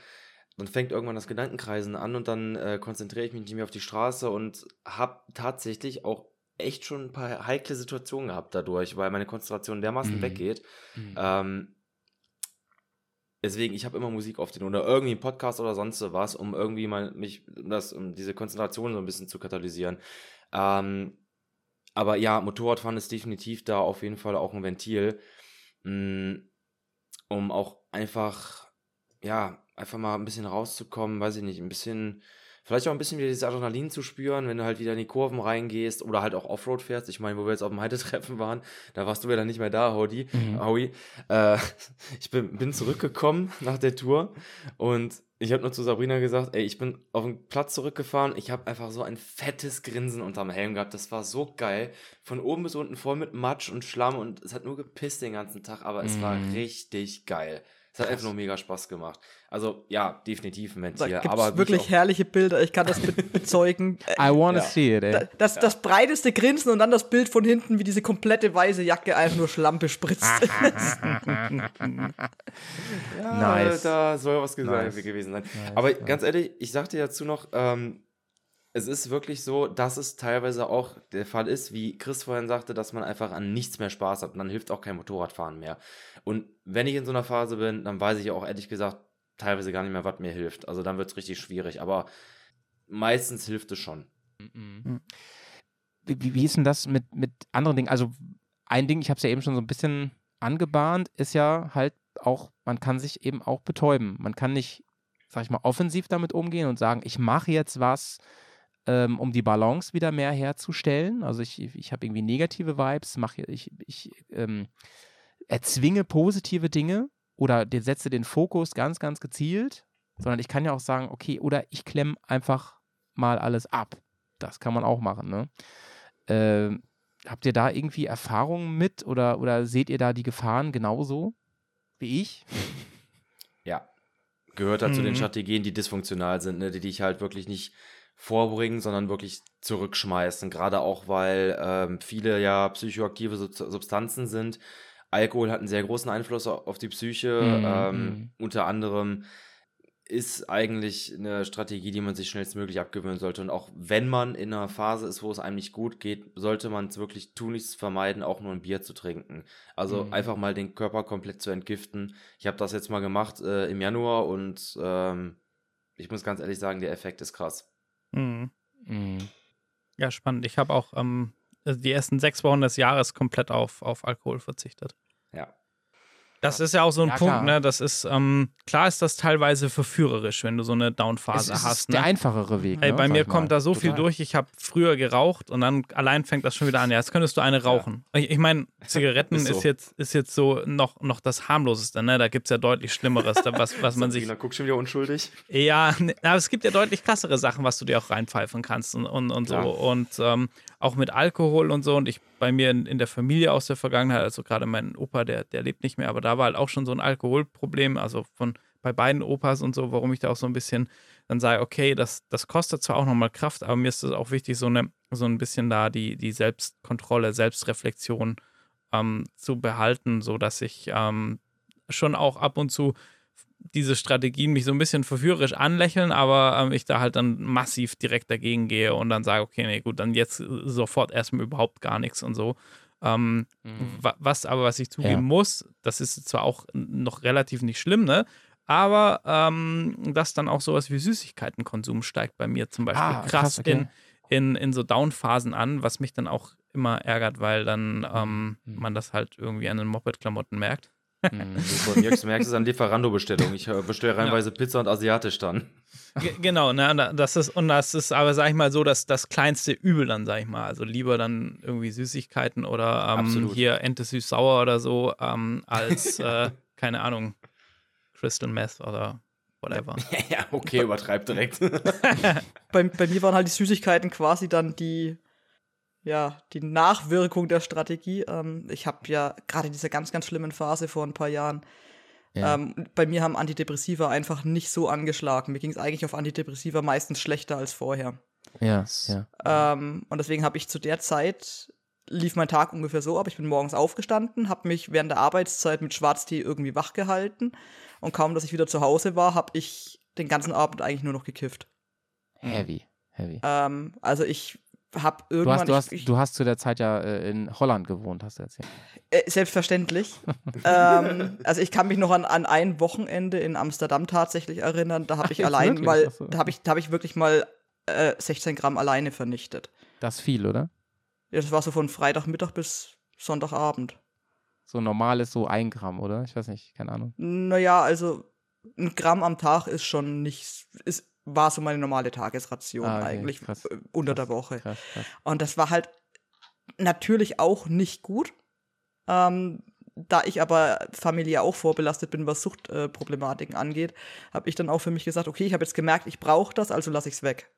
D: dann fängt irgendwann das Gedankenkreisen an und dann äh, konzentriere ich mich nicht mehr auf die Straße und habe tatsächlich auch echt schon ein paar heikle Situationen gehabt dadurch, weil meine Konzentration dermaßen
A: Mhm.
D: weggeht. Ähm, deswegen, ich habe immer Musik auf den oder irgendwie einen Podcast oder sonst was, um irgendwie mal mich, um das, um diese Konzentration so ein bisschen zu katalysieren. Ähm, aber ja, Motorradfahren ist definitiv da auf jeden Fall auch ein Ventil, mh, um auch einfach, ja, einfach mal ein bisschen rauszukommen, weiß ich nicht, ein bisschen, vielleicht auch ein bisschen wieder dieses Adrenalin zu spüren, wenn du halt wieder in die Kurven reingehst oder halt auch Offroad fährst. Ich meine, wo wir jetzt auf dem Heidetreffen waren, da warst du ja dann nicht mehr da, Howdy.
A: Mhm.
D: Howie. Äh, ich bin, bin zurückgekommen nach der Tour und ich habe nur zu Sabrina gesagt, ey, ich bin auf den Platz zurückgefahren. Ich habe einfach so ein fettes Grinsen unterm Helm gehabt. Das war so geil. Von oben bis unten voll mit Matsch und Schlamm und es hat nur gepisst den ganzen Tag, aber es war
A: Mhm.
D: richtig geil. Es hat einfach nur mega Spaß gemacht. Also ja, definitiv ein
C: Da
D: Ventil.
C: gibt
D: aber
C: es
D: wie
C: wirklich herrliche Bilder. Ich kann das be bezeugen. Äh,
A: I wanna
D: Ja.
A: see it, ey.
C: da- Das, das breiteste Grinsen und dann das Bild von hinten, wie diese komplette weiße Jacke einfach nur Schlamm bespritzt.
D: Ja,
A: Nice.
D: Da soll was gesagt
A: Nice.
D: gewesen sein.
A: Nice,
D: Aber ganz ehrlich, ich sagte dazu noch, ähm, es ist wirklich so, dass es teilweise auch der Fall ist, wie Chris vorhin sagte, dass man einfach an nichts mehr Spaß hat und dann hilft auch kein Motorradfahren mehr. Und wenn ich in so einer Phase bin, dann weiß ich auch ehrlich gesagt teilweise gar nicht mehr, was mir hilft. Also dann wird es richtig schwierig, aber meistens hilft es schon.
A: Mhm. Wie, wie- wie ist denn das mit, mit anderen Dingen? Also ein Ding, ich habe es ja eben schon so ein bisschen angebahnt, ist ja halt auch, man kann sich eben auch betäuben. Man kann nicht, sag ich mal, offensiv damit umgehen und sagen, ich mache jetzt was, ähm, um die Balance wieder mehr herzustellen. Also ich, ich habe irgendwie negative Vibes, mache ich, ich ähm, erzwinge positive Dinge oder der setze den Fokus ganz, ganz gezielt, sondern ich kann ja auch sagen, okay, oder ich klemme einfach mal alles ab. Das kann man auch machen, ne? Ähm, habt ihr da irgendwie Erfahrungen mit oder, oder seht ihr da die Gefahren genauso wie ich?
D: Ja. Gehört halt zu den
B: Mhm.
D: Strategien, die dysfunktional sind, ne? die dich halt wirklich nicht vorbringen, sondern wirklich zurückschmeißen. Gerade auch, weil ähm, viele ja psychoaktive Sub Substanzen sind. Alkohol hat einen sehr großen Einfluss au- auf die Psyche.
A: Mhm,
D: ähm,
A: mhm.
D: Unter anderem ist eigentlich eine Strategie, die man sich schnellstmöglich abgewöhnen sollte. Und auch wenn man in einer Phase ist, wo es einem nicht gut geht, sollte man es wirklich tunlichst vermeiden, auch nur ein Bier zu trinken. Also
A: Mhm.
D: einfach mal den Körper komplett zu entgiften. Ich habe das jetzt mal gemacht äh, im Januar und ähm, ich muss ganz ehrlich sagen, der Effekt ist krass.
B: Mhm.
A: Mhm.
B: Ja, spannend. Ich habe auch ähm, also die ersten sechs Wochen des Jahres komplett auf, auf Alkohol verzichtet.
D: Ja.
B: Das ist ja auch so ein
A: Ja,
B: Punkt,
A: klar.
B: ne? Das ist, ähm, klar ist das teilweise verführerisch, wenn du so eine Down-Phase
A: es
B: hast.
A: ist der
B: Ne?
A: einfachere Weg.
B: Ey,
A: ne,
B: bei
A: sag
B: mir
A: ich mal.
B: kommt da so viel
D: Total.
B: durch. Ich habe früher geraucht und dann allein fängt das schon wieder an. Ja, jetzt könntest du eine rauchen. Ich, ich meine, Zigaretten
D: Ist
B: ist,
D: so.
B: jetzt, ist jetzt so noch, noch das harmloseste. Ne? Da gibt es ja deutlich Schlimmeres, da was, was man sich
D: guck schon wieder unschuldig.
B: ja, ne, aber es gibt ja deutlich krassere Sachen, was du dir auch reinpfeifen kannst und, und, und so. Und ähm, auch mit Alkohol und so. Und ich bei mir in, in der Familie aus der Vergangenheit, also gerade mein Opa, der, der lebt nicht mehr, aber da war halt auch schon so ein Alkoholproblem, also von bei beiden Opas und so, warum ich da auch so ein bisschen dann sage, okay, das, das kostet zwar auch nochmal Kraft, aber mir ist es auch wichtig, so, eine, so ein bisschen da die, die Selbstkontrolle, Selbstreflexion ähm, zu behalten, sodass ich ähm, schon auch ab und zu diese Strategien mich so ein bisschen verführerisch anlächeln, aber ähm, ich da halt dann massiv direkt dagegen gehe und dann sage, okay, nee, gut, dann jetzt äh, sofort erstmal überhaupt gar nichts und so. Ähm, wa- Was aber, was ich zugeben
A: Ja.
B: muss, das ist zwar auch noch relativ nicht schlimm, ne? Aber ähm, dass dann auch sowas wie Süßigkeitenkonsum steigt bei mir zum Beispiel
A: Ah,
B: krass,
A: krass, okay.
B: in, in, in so Down-Phasen an, was mich dann auch immer ärgert, weil dann ähm,
A: Mhm.
B: man das halt irgendwie an den Moped-Klamotten merkt.
A: Mhm.
D: Du merkst, merkst es an Lieferando-Bestellung. Ich äh, bestelle reinweise Pizza und Asiatisch dann.
B: Ge- Genau, ne, da- das ist, und das ist aber, sag ich mal, so, dass das kleinste Übel dann, sag ich mal. Also lieber dann irgendwie Süßigkeiten oder ähm, hier Ente süß-sauer oder so, ähm, als, äh, keine Ahnung, Crystal Meth oder whatever.
D: ja, okay, übertreib direkt.
C: Bei, bei mir waren halt die Süßigkeiten quasi dann die, ja, die Nachwirkung der Strategie. Ähm, ich habe ja gerade in dieser ganz, ganz schlimmen Phase vor ein paar Jahren,
A: Ja.
C: ähm, bei mir haben Antidepressiva einfach nicht so angeschlagen. Mir ging es eigentlich auf Antidepressiva meistens schlechter als vorher.
A: ja, ja.
C: Ähm, und deswegen habe ich zu der Zeit, lief mein Tag ungefähr so ab, ich bin morgens aufgestanden, habe mich während der Arbeitszeit mit Schwarztee irgendwie wach gehalten und kaum, dass ich wieder zu Hause war, habe ich den ganzen Abend eigentlich nur noch gekifft.
A: Heavy, heavy.
C: Ähm, also ich habe
A: Du
C: irgendwann.
A: hast, du, hast,
C: ich,
A: du hast zu der Zeit ja äh, in Holland gewohnt, hast du erzählt.
C: äh, selbstverständlich. ähm, also ich kann mich noch an, an ein Wochenende in Amsterdam tatsächlich erinnern. Da habe ich
A: Jetzt
C: allein
A: wirklich?
C: mal,
A: Ach so.
C: da habe ich, da hab ich wirklich mal äh, 16 Gramm alleine vernichtet.
A: Das ist viel, oder?
C: Ja, Das war so von Freitagmittag bis Sonntagabend.
A: So normal ist so ein Gramm, oder? Ich weiß nicht, keine Ahnung.
C: Naja, also ein Gramm am Tag ist schon nicht, ist, war so meine normale Tagesration
A: Ah, okay,
C: eigentlich
A: krass,
C: äh, unter
A: krass,
C: der Woche.
A: Krass, krass.
C: Und das war halt natürlich auch nicht gut. Ähm, da ich aber familiär auch vorbelastet bin, was Suchtproblematiken angeht, habe ich dann auch für mich gesagt, okay, ich habe jetzt gemerkt, ich brauche das, also lasse ich es weg.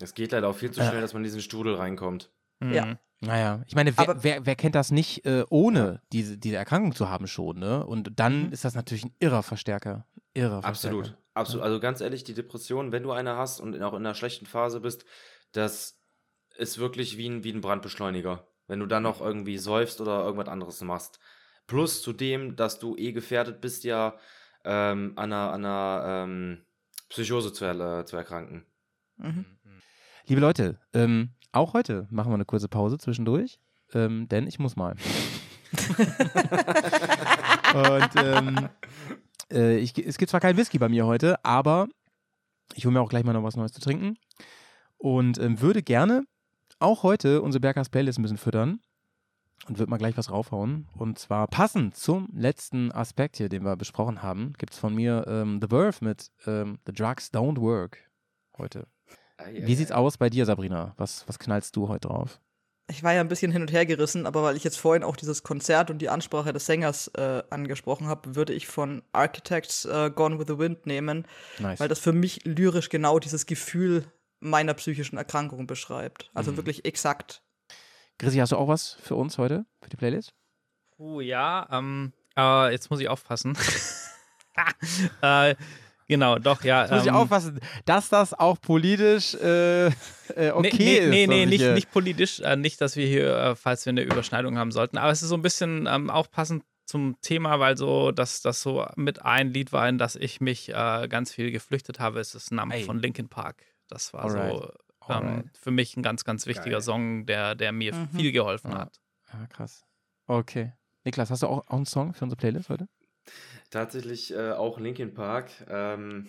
D: Es geht leider auch viel zu
A: Ja.
D: schnell, dass man in diesen Strudel reinkommt.
C: Ja.
B: Mhm.
A: Naja, ich meine, wer,
C: Aber-
A: wer, wer kennt das nicht, äh, ohne diese, diese Erkrankung zu haben schon, ne? Und dann
C: Mhm.
A: ist das natürlich ein irrer Verstärker. Irrer Verstärker.
D: absolut. Also ganz ehrlich, die Depression, wenn du eine hast und auch in einer schlechten Phase bist, das ist wirklich wie ein, wie ein Brandbeschleuniger. Wenn du dann noch irgendwie säufst oder irgendwas anderes machst. Plus zudem, dass du eh gefährdet bist, ja ähm, an einer, an einer ähm, Psychose zu, äh, zu erkranken.
C: Mhm.
A: Liebe Leute, ähm, auch heute machen wir eine kurze Pause zwischendurch, ähm, denn ich muss mal. Und ähm, äh, ich, es gibt zwar kein Whisky bei mir heute, aber ich hole mir auch gleich mal noch was Neues zu trinken und ähm, würde gerne auch heute unsere Berghaus Playlist ein bisschen füttern und würde mal gleich was raufhauen. Und zwar passend zum letzten Aspekt hier, den wir besprochen haben, gibt es von mir ähm, The Verve mit ähm, The Drugs Don't Work heute. Wie sieht's aus bei dir, Sabrina? Was, was knallst du heute drauf?
C: Ich war ja ein bisschen hin und her gerissen, aber weil ich jetzt vorhin auch dieses Konzert und die Ansprache des Sängers äh, angesprochen habe, würde ich von Architects äh, Gone with the Wind nehmen,
A: Nice.
C: weil das für mich lyrisch genau dieses Gefühl meiner psychischen Erkrankung beschreibt. Also
A: Mhm.
C: wirklich exakt.
A: Chrissy, hast du auch was für uns heute, für die Playlist?
B: Uh, ja, ähm, äh, jetzt muss ich aufpassen. äh, genau, doch, ja.
A: Jetzt muss ich
B: ähm,
A: aufpassen, dass das auch politisch äh, äh, okay
B: nee,
A: ist.
B: nee, nee, nicht, nicht politisch, äh, nicht, dass wir hier, äh, falls wir eine Überschneidung haben sollten, aber es ist so ein bisschen ähm, auch passend zum Thema, weil so, dass das so mit ein Lied war, in das ich mich äh, ganz viel geflüchtet habe, ist das Name von Linkin Park. Das war
A: Alright.
B: so ähm, für mich ein ganz, ganz wichtiger
D: Geil.
B: Song, der, der mir
C: Mhm.
B: viel geholfen
A: Ja.
B: hat.
A: Ah, krass. Okay. Niklas, hast du auch, auch einen Song für unsere Playlist heute?
D: Tatsächlich äh, auch Linkin Park. Ähm,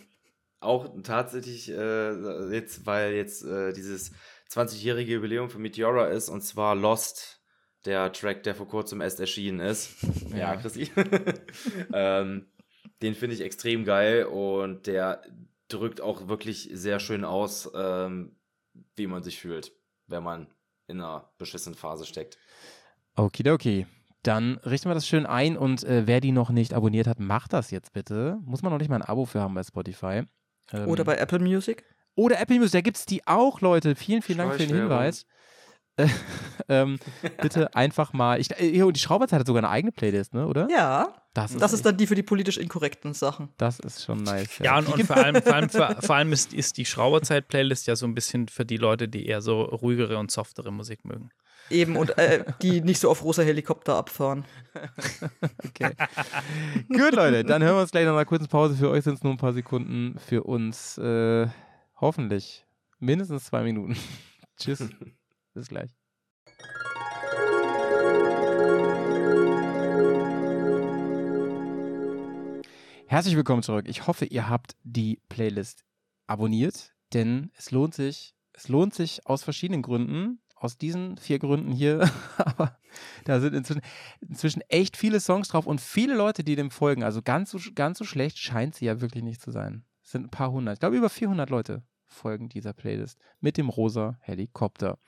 D: auch tatsächlich äh, jetzt, weil jetzt äh, dieses 20-jährige Jubiläum von Meteora ist und zwar Lost, der Track, der vor kurzem erst erschienen ist.
A: Ja.
D: ja, Chrissy. ähm, den finde ich extrem geil und der drückt auch wirklich sehr schön aus, ähm, wie man sich fühlt, wenn man in einer beschissenen Phase steckt.
A: Okidoki. Dann richten wir das schön ein und äh, wer die noch nicht abonniert hat, macht das jetzt bitte. Muss man noch nicht mal ein Abo für haben bei Spotify. Ähm,
C: Oder bei Apple Music.
A: Oder Apple Music, da gibt es die auch, Leute. Vielen, vielen Dank für den. Hinweis. Äh, ähm, bitte einfach mal. Ich, äh, und die Schrauberzeit hat sogar eine eigene Playlist, ne? Oder?
C: Ja,
A: Das ist,
C: das ist dann die für die politisch inkorrekten Sachen.
A: das ist schon nice.
B: Ja, und,
A: Die
B: und
A: gibt-
B: vor allem, vor allem, vor, vor allem ist, ist die Schrauberzeit-Playlist ja so ein bisschen für die Leute, die eher so ruhigere und softere Musik mögen.
C: Eben, und äh, die nicht so auf rosa Helikopter abfahren.
A: Okay. Gut, Leute, dann hören wir uns gleich nach einer kurzen Pause. Für euch sind es nur ein paar Sekunden. Für uns äh, hoffentlich mindestens zwei Minuten. Tschüss. Bis gleich. Herzlich willkommen zurück. Ich hoffe, ihr habt die Playlist abonniert, denn es lohnt sich, Es lohnt sich aus verschiedenen Gründen. Aus diesen vier Gründen hier. Aber da sind inzwischen, inzwischen echt viele Songs drauf und viele Leute, die dem folgen. Also ganz so, ganz so schlecht scheint sie ja wirklich nicht zu sein. Es sind ein paar hundert. Ich glaube, über 400 Leute folgen dieser Playlist mit dem rosa Helikopter.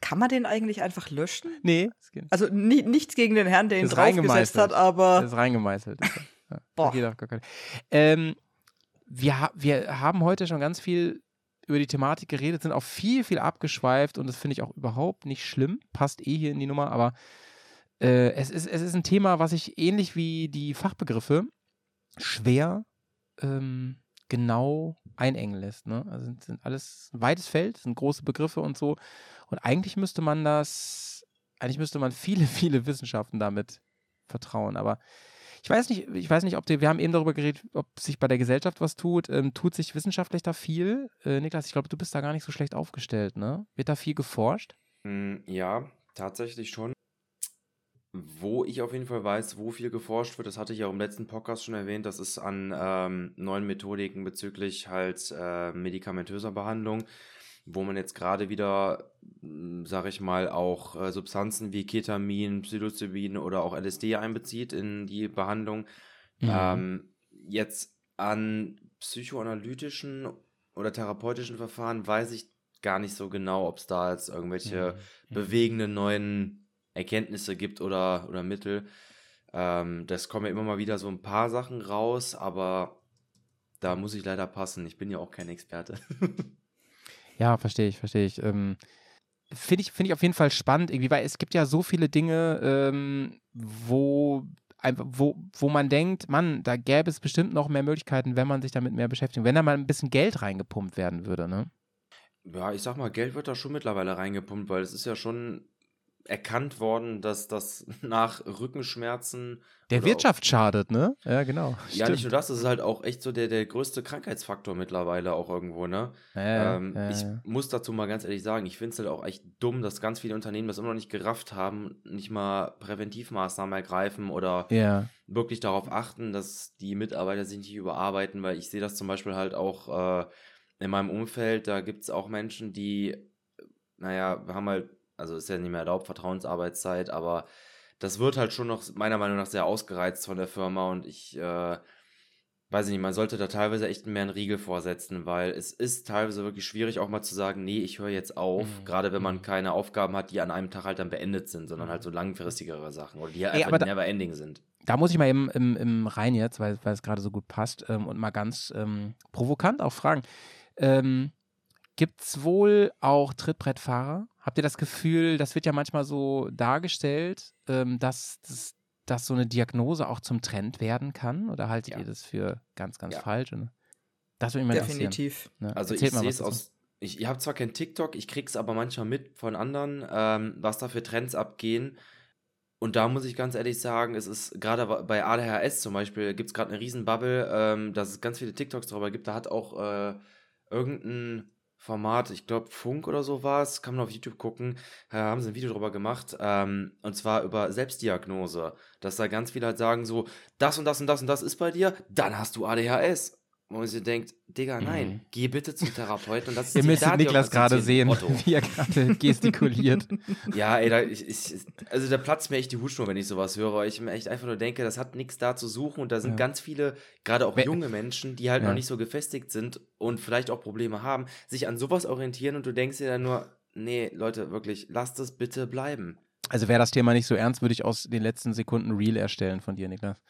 C: Kann man den eigentlich einfach löschen?
A: Nee.
C: Also ni nichts gegen den Herrn, der ihn draufgesetzt hat, aber
A: Das ist reingemeißelt. Ja,
C: Boah.
A: geht auch gar kein- ähm, wir, wir haben heute schon ganz viel über die Thematik geredet, sind auch viel, viel abgeschweift und das finde ich auch überhaupt nicht schlimm. Passt eh hier in die Nummer, aber äh, es, ist, es ist ein Thema, was ich ähnlich wie die Fachbegriffe schwer ähm, genau einengen lässt. Ne? Also sind, sind alles ein weites Feld, sind große Begriffe und so. Und eigentlich müsste man das, eigentlich müsste man viele, viele Wissenschaften damit vertrauen. Aber ich weiß nicht, ich weiß nicht, ob die, wir haben eben darüber geredet, ob sich bei der Gesellschaft was tut. Ähm, tut sich wissenschaftlich da viel? Äh, Niklas, ich glaube, du bist da gar nicht so schlecht aufgestellt, ne? Wird da viel geforscht?
D: Mm, Ja, tatsächlich schon. Wo ich auf jeden Fall weiß, wo viel geforscht wird, das hatte ich ja auch im letzten Podcast schon erwähnt, das ist an ähm, neuen Methodiken bezüglich halt äh, medikamentöser Behandlung, wo man jetzt gerade wieder, sage ich mal, auch äh, Substanzen wie Ketamin, Psilocybin oder auch LSD einbezieht in die Behandlung.
A: Mhm.
D: Ähm, jetzt an psychoanalytischen oder therapeutischen Verfahren weiß ich gar nicht so genau, ob es da jetzt irgendwelche
A: Mhm.
D: bewegenden neuen Erkenntnisse gibt oder, oder Mittel. Ähm, das kommen ja immer mal wieder so ein paar Sachen raus, aber da muss ich leider passen. Ich bin ja auch kein Experte.
A: Ja, verstehe ich, verstehe ich. Ähm, Finde ich, find ich auf jeden Fall spannend, irgendwie, weil es gibt ja so viele Dinge, ähm, wo, wo, wo man denkt, Mann, da gäbe es bestimmt noch mehr Möglichkeiten, wenn man sich damit mehr beschäftigt. Wenn da mal ein bisschen Geld reingepumpt werden würde, ne?
D: Ja, ich sag mal, Geld wird da schon mittlerweile reingepumpt, weil es ist ja schon erkannt worden, dass das nach Rückenschmerzen
A: Der Wirtschaft schadet, ne? Ja, genau.
D: Ja, nicht nur
A: Stimmt.
D: das, das ist halt auch echt so der, der größte Krankheitsfaktor mittlerweile auch irgendwo, ne?
A: Ja,
D: ähm,
A: ja,
D: ich
A: ja.
D: muss dazu mal ganz ehrlich sagen, ich finde es halt auch echt dumm, dass ganz viele Unternehmen das immer noch nicht gerafft haben, nicht mal Präventivmaßnahmen ergreifen oder wirklich darauf achten, dass die Mitarbeiter sich nicht überarbeiten, weil ich sehe das zum Beispiel halt auch äh, in meinem Umfeld, da gibt es auch Menschen, die, naja, haben halt, also ist ja nicht mehr erlaubt, Vertrauensarbeitszeit, aber das wird halt schon noch meiner Meinung nach sehr ausgereizt von der Firma und ich äh, weiß ich nicht, man sollte da teilweise echt mehr einen Riegel vorsetzen, weil es ist teilweise wirklich schwierig auch mal zu sagen, nee, ich höre jetzt auf,
A: Mhm.
D: gerade wenn man
A: Mhm.
D: keine Aufgaben hat, die an einem Tag halt dann beendet sind, sondern halt so langfristigere Sachen oder die halt
A: Ey,
D: einfach
A: da-
D: never ending sind.
A: da muss ich mal eben im, im rein jetzt, weil, weil es gerade so gut passt ähm, und mal ganz ähm, provokant auch fragen. Ähm, Gibt es wohl auch Trittbrettfahrer? Habt ihr das Gefühl, das wird ja manchmal so dargestellt, ähm, dass, dass, dass so eine Diagnose auch zum Trend werden kann? Oder haltet
D: Ja.
A: ihr das für ganz, ganz
D: Ja.
A: falsch? Und das würde mich mal
C: definitiv.
A: Ne?
D: Also
A: Erzählt
D: ich
A: mal
D: sehe es aus. Ich, ich habe zwar kein TikTok, ich krieg's aber manchmal mit von anderen, ähm, was da für Trends abgehen. Und da muss ich ganz ehrlich sagen, es ist gerade bei ADHS zum Beispiel, gibt es gerade eine riesen Bubble, ähm, dass es ganz viele TikToks darüber gibt. Da hat auch äh, irgendein Format, ich glaube Funk oder so war es, kann man auf YouTube gucken, da haben sie ein Video drüber gemacht, ähm, und zwar über Selbstdiagnose. Dass da ganz viele halt sagen so, das und das und das und das ist bei dir, dann hast du ADHS. Wo man sich denkt, Digga, nein,
A: Mhm.
D: geh bitte zum Therapeuten und das ist
A: Ihr
D: die
A: müsstet Niklas gerade sehen,
D: Otto.
A: wie er gerade gestikuliert.
D: Ja, ey, da, ich, ich, also da platzt mir echt die Hutschnur, wenn ich sowas höre, weil ich mir echt einfach nur denke, das hat nichts da zu suchen und da sind
A: Ja.
D: ganz viele, gerade auch junge Menschen, die halt
A: Ja.
D: noch nicht so gefestigt sind und vielleicht auch Probleme haben, sich an sowas orientieren und du denkst dir dann nur, nee, Leute, wirklich, lasst es bitte bleiben.
A: Also wäre das Thema nicht so ernst, würde ich aus den letzten Sekunden Reel erstellen von dir, Niklas.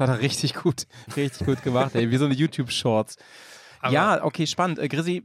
A: Das hat er richtig gut, richtig gut gemacht, ey. Wie so eine YouTube-Shorts. Ja, okay, spannend. Äh, Grissi,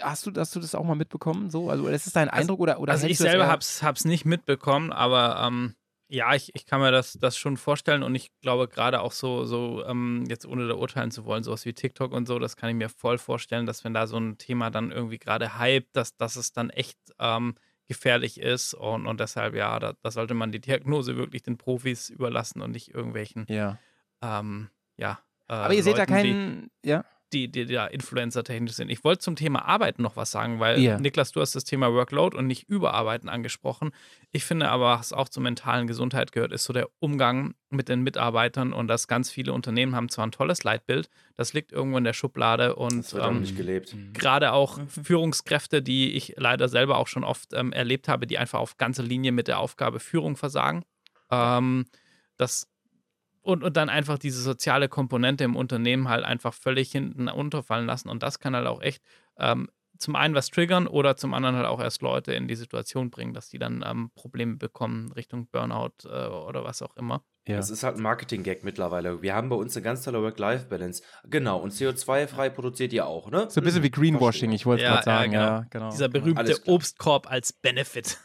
A: hast du, hast du das auch mal mitbekommen? So? Also, das ist dein Eindruck oder, oder
B: also ich selber hab's, hab's nicht mitbekommen, aber ähm, ja, ich, ich kann mir das, das schon vorstellen und ich glaube gerade auch so, so ähm, jetzt ohne da urteilen zu wollen, sowas wie TikTok und so, das kann ich mir voll vorstellen, dass wenn da so ein Thema dann irgendwie gerade hype, dass, dass es dann echt ähm, gefährlich ist und, und deshalb, ja, da, da sollte man die Diagnose wirklich den Profis überlassen und nicht irgendwelchen,
A: Ja.
B: Ähm, ja. Äh,
A: Aber ihr seht da
B: Leuten, die-
A: keinen. Ja.
B: die, die da Influencer-technisch sind. Ich wollte zum Thema Arbeiten noch was sagen, weil
A: Ja.
B: Niklas, du hast das Thema Workload und nicht Überarbeiten angesprochen. Ich finde aber, was auch zur mentalen Gesundheit gehört, ist so der Umgang mit den Mitarbeitern und dass ganz viele Unternehmen haben zwar ein tolles Leitbild, das liegt irgendwo in der Schublade und
D: Das wird
B: ähm,
D: nicht gelebt.
B: gerade auch
C: Mhm.
B: Führungskräfte, die ich leider selber auch schon oft ähm, erlebt habe, die einfach auf ganze Linie mit der Aufgabe Führung versagen. Ähm, das und, und dann einfach diese soziale Komponente im Unternehmen halt einfach völlig hinten unterfallen lassen. Und das kann halt auch echt ähm, zum einen was triggern oder zum anderen halt auch erst Leute in die Situation bringen, dass die dann ähm, Probleme bekommen Richtung Burnout äh, oder was auch immer.
A: Ja.
D: Das ist halt ein Marketing-Gag mittlerweile. Wir haben bei uns eine ganz tolle Work-Life-Balance. Genau, und CO2-frei produziert ihr auch, ne?
A: So ein bisschen wie Greenwashing, ich wollte es
B: Ja,
A: gerade sagen.
B: ja,
A: Ja,
B: genau.
A: genau.
B: Dieser
D: Alles
B: berühmte. Obstkorb als Benefit.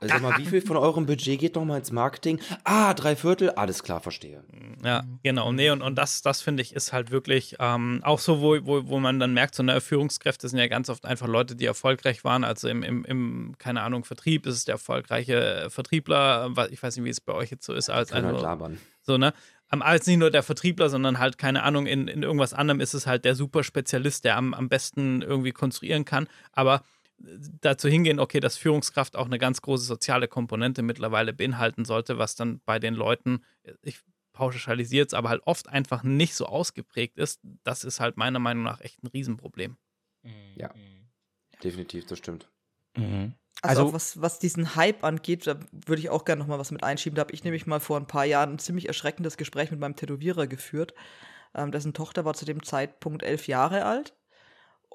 D: Also sag mal, wie viel von eurem Budget geht nochmal ins Marketing? Ah, drei Viertel? Alles klar, verstehe.
B: Ja, genau. Nee, und, und das, das finde ich, ist halt wirklich ähm, auch so, wo, wo, wo man dann merkt, so eine Führungskräfte sind ja ganz oft einfach Leute, die erfolgreich waren. Also im, im, im keine Ahnung, Vertrieb ist es der erfolgreiche Vertriebler. Ich weiß nicht, wie es bei euch jetzt so ist, als
D: Kann halt labern.
B: so, ne? Am als nicht nur der Vertriebler, sondern halt, keine Ahnung, in, in irgendwas anderem ist es halt der Superspezialist, der am, am besten irgendwie konstruieren kann. Aber dazu hingehen, okay, dass Führungskraft auch eine ganz große soziale Komponente mittlerweile beinhalten sollte, was dann bei den Leuten, ich pauschalisiere es, aber halt oft einfach nicht so ausgeprägt ist, das ist halt meiner Meinung nach echt ein Riesenproblem.
D: Ja. Definitiv, das stimmt.
A: Mhm.
C: Also,
A: Also-
C: was, was diesen Hype angeht, da würde ich auch gerne noch mal was mit einschieben. Da habe ich nämlich mal vor ein paar Jahren ein ziemlich erschreckendes Gespräch mit meinem Tätowierer geführt. Ähm, dessen Tochter war zu dem Zeitpunkt elf Jahre alt.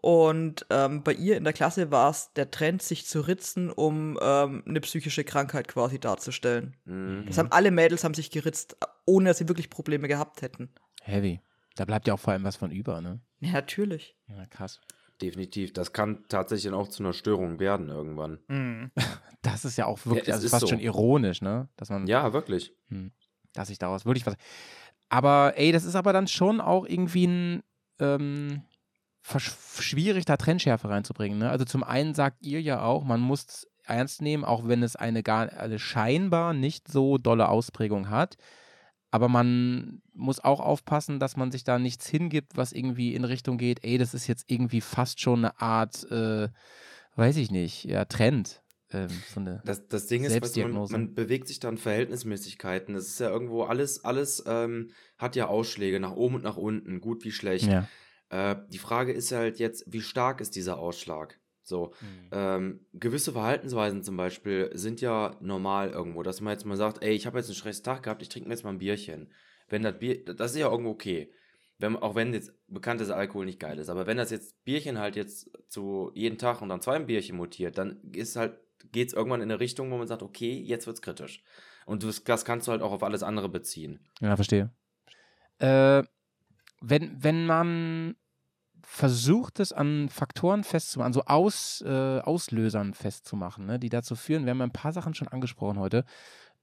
C: Und ähm, bei ihr in der Klasse war es der Trend, sich zu ritzen, um ähm, eine psychische Krankheit quasi darzustellen.
D: Mhm.
C: Das haben alle Mädels haben sich geritzt, ohne dass sie wirklich Probleme gehabt hätten.
A: Heavy. Da bleibt ja auch vor allem was von über, ne?
C: Ja, natürlich.
A: Ja, krass.
D: Definitiv. Das kann tatsächlich dann auch zu einer Störung werden irgendwann.
B: Mhm.
A: Das ist ja auch wirklich,
D: Ja,
A: also
D: ist
A: fast
D: so.
A: schon ironisch, ne? Dass man,
D: Ja, wirklich.
A: dass ich daraus wirklich was. Aber ey, das ist aber dann schon auch irgendwie ein ähm, schwierig, da Trennschärfe reinzubringen. Ne? Also zum einen sagt ihr ja auch, man muss es ernst nehmen, auch wenn es eine gar eine scheinbar nicht so dolle Ausprägung hat. Aber man muss auch aufpassen, dass man sich da nichts hingibt, was irgendwie in Richtung geht, ey, das ist jetzt irgendwie fast schon eine Art, äh, weiß ich nicht, ja, Trend. Ähm, so eine
D: Das, das Ding ist, man, man bewegt sich dann Verhältnismäßigkeiten. Das ist ja irgendwo alles, alles ähm, hat ja Ausschläge nach oben und nach unten, gut wie schlecht.
A: ja.
D: Äh, die Frage ist halt jetzt, wie stark ist dieser Ausschlag? So, ähm, gewisse Verhaltensweisen zum Beispiel sind ja normal irgendwo, dass man jetzt mal sagt, ey, ich habe jetzt einen stressigen Tag gehabt, ich trinke mir jetzt mal ein Bierchen. Wenn das Bier, das ist ja irgendwo okay. Wenn, auch wenn jetzt bekannt ist, Alkohol nicht geil ist. Aber wenn das jetzt Bierchen halt jetzt zu jeden Tag und dann zwei Bierchen mutiert, dann ist halt, geht es irgendwann in eine Richtung, wo man sagt, okay, jetzt wird's kritisch. Und das, das kannst du halt auch auf alles andere beziehen.
A: Ja, verstehe. Äh, wenn, wenn man versucht, es an Faktoren festzumachen, so Aus, äh, Auslösern festzumachen, ne, die dazu führen, wir haben ein paar Sachen schon angesprochen heute,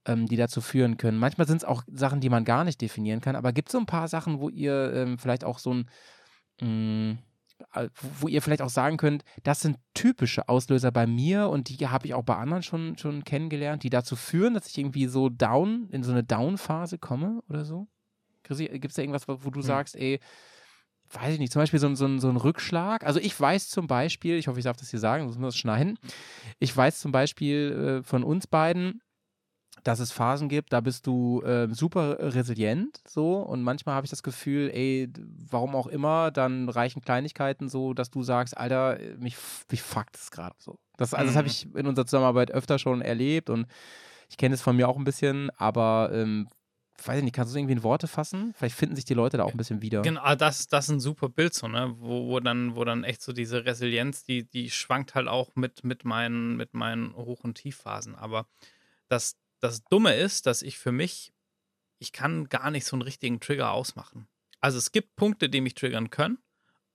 A: ähm, die dazu führen können. Manchmal sind es auch Sachen, die man gar nicht definieren kann, aber gibt es so ein paar Sachen, wo ihr ähm, vielleicht auch so ein, mh, äh, wo ihr vielleicht auch sagen könnt, das sind typische Auslöser bei mir und die habe ich auch bei anderen schon, schon kennengelernt, die dazu führen, dass ich irgendwie so down, in so eine Down-Phase komme oder so? Chrissy, gibt es da irgendwas, wo du sagst, ey, weiß ich nicht, zum Beispiel so, ein- so, so ein Rückschlag. Also ich weiß zum Beispiel, ich hoffe, ich darf das hier sagen, sonst muss ich schneiden. Ich weiß zum Beispiel äh, von uns beiden, dass es Phasen gibt, da bist du äh, super resilient so und manchmal habe ich das Gefühl, ey, warum auch immer, dann reichen Kleinigkeiten so, dass du sagst, Alter, äh, mich, mich fuckt es gerade so. Das, also das habe
B: Mhm.
A: ich in unserer Zusammenarbeit öfter schon erlebt und ich kenne es von mir auch ein bisschen, aber ähm, weiß ich nicht, kannst du es irgendwie in Worte fassen? Vielleicht finden sich die Leute da auch ein bisschen wieder.
B: Genau, das, das ist ein super Bild, so, ne? Wo, wo, dann, wo dann echt so diese Resilienz, die, die schwankt halt auch mit, mit, meinen, mit meinen Hoch- und Tiefphasen. Aber das, das Dumme ist, dass ich für mich, ich kann gar nicht so einen richtigen Trigger ausmachen. Also es gibt Punkte, die mich triggern können.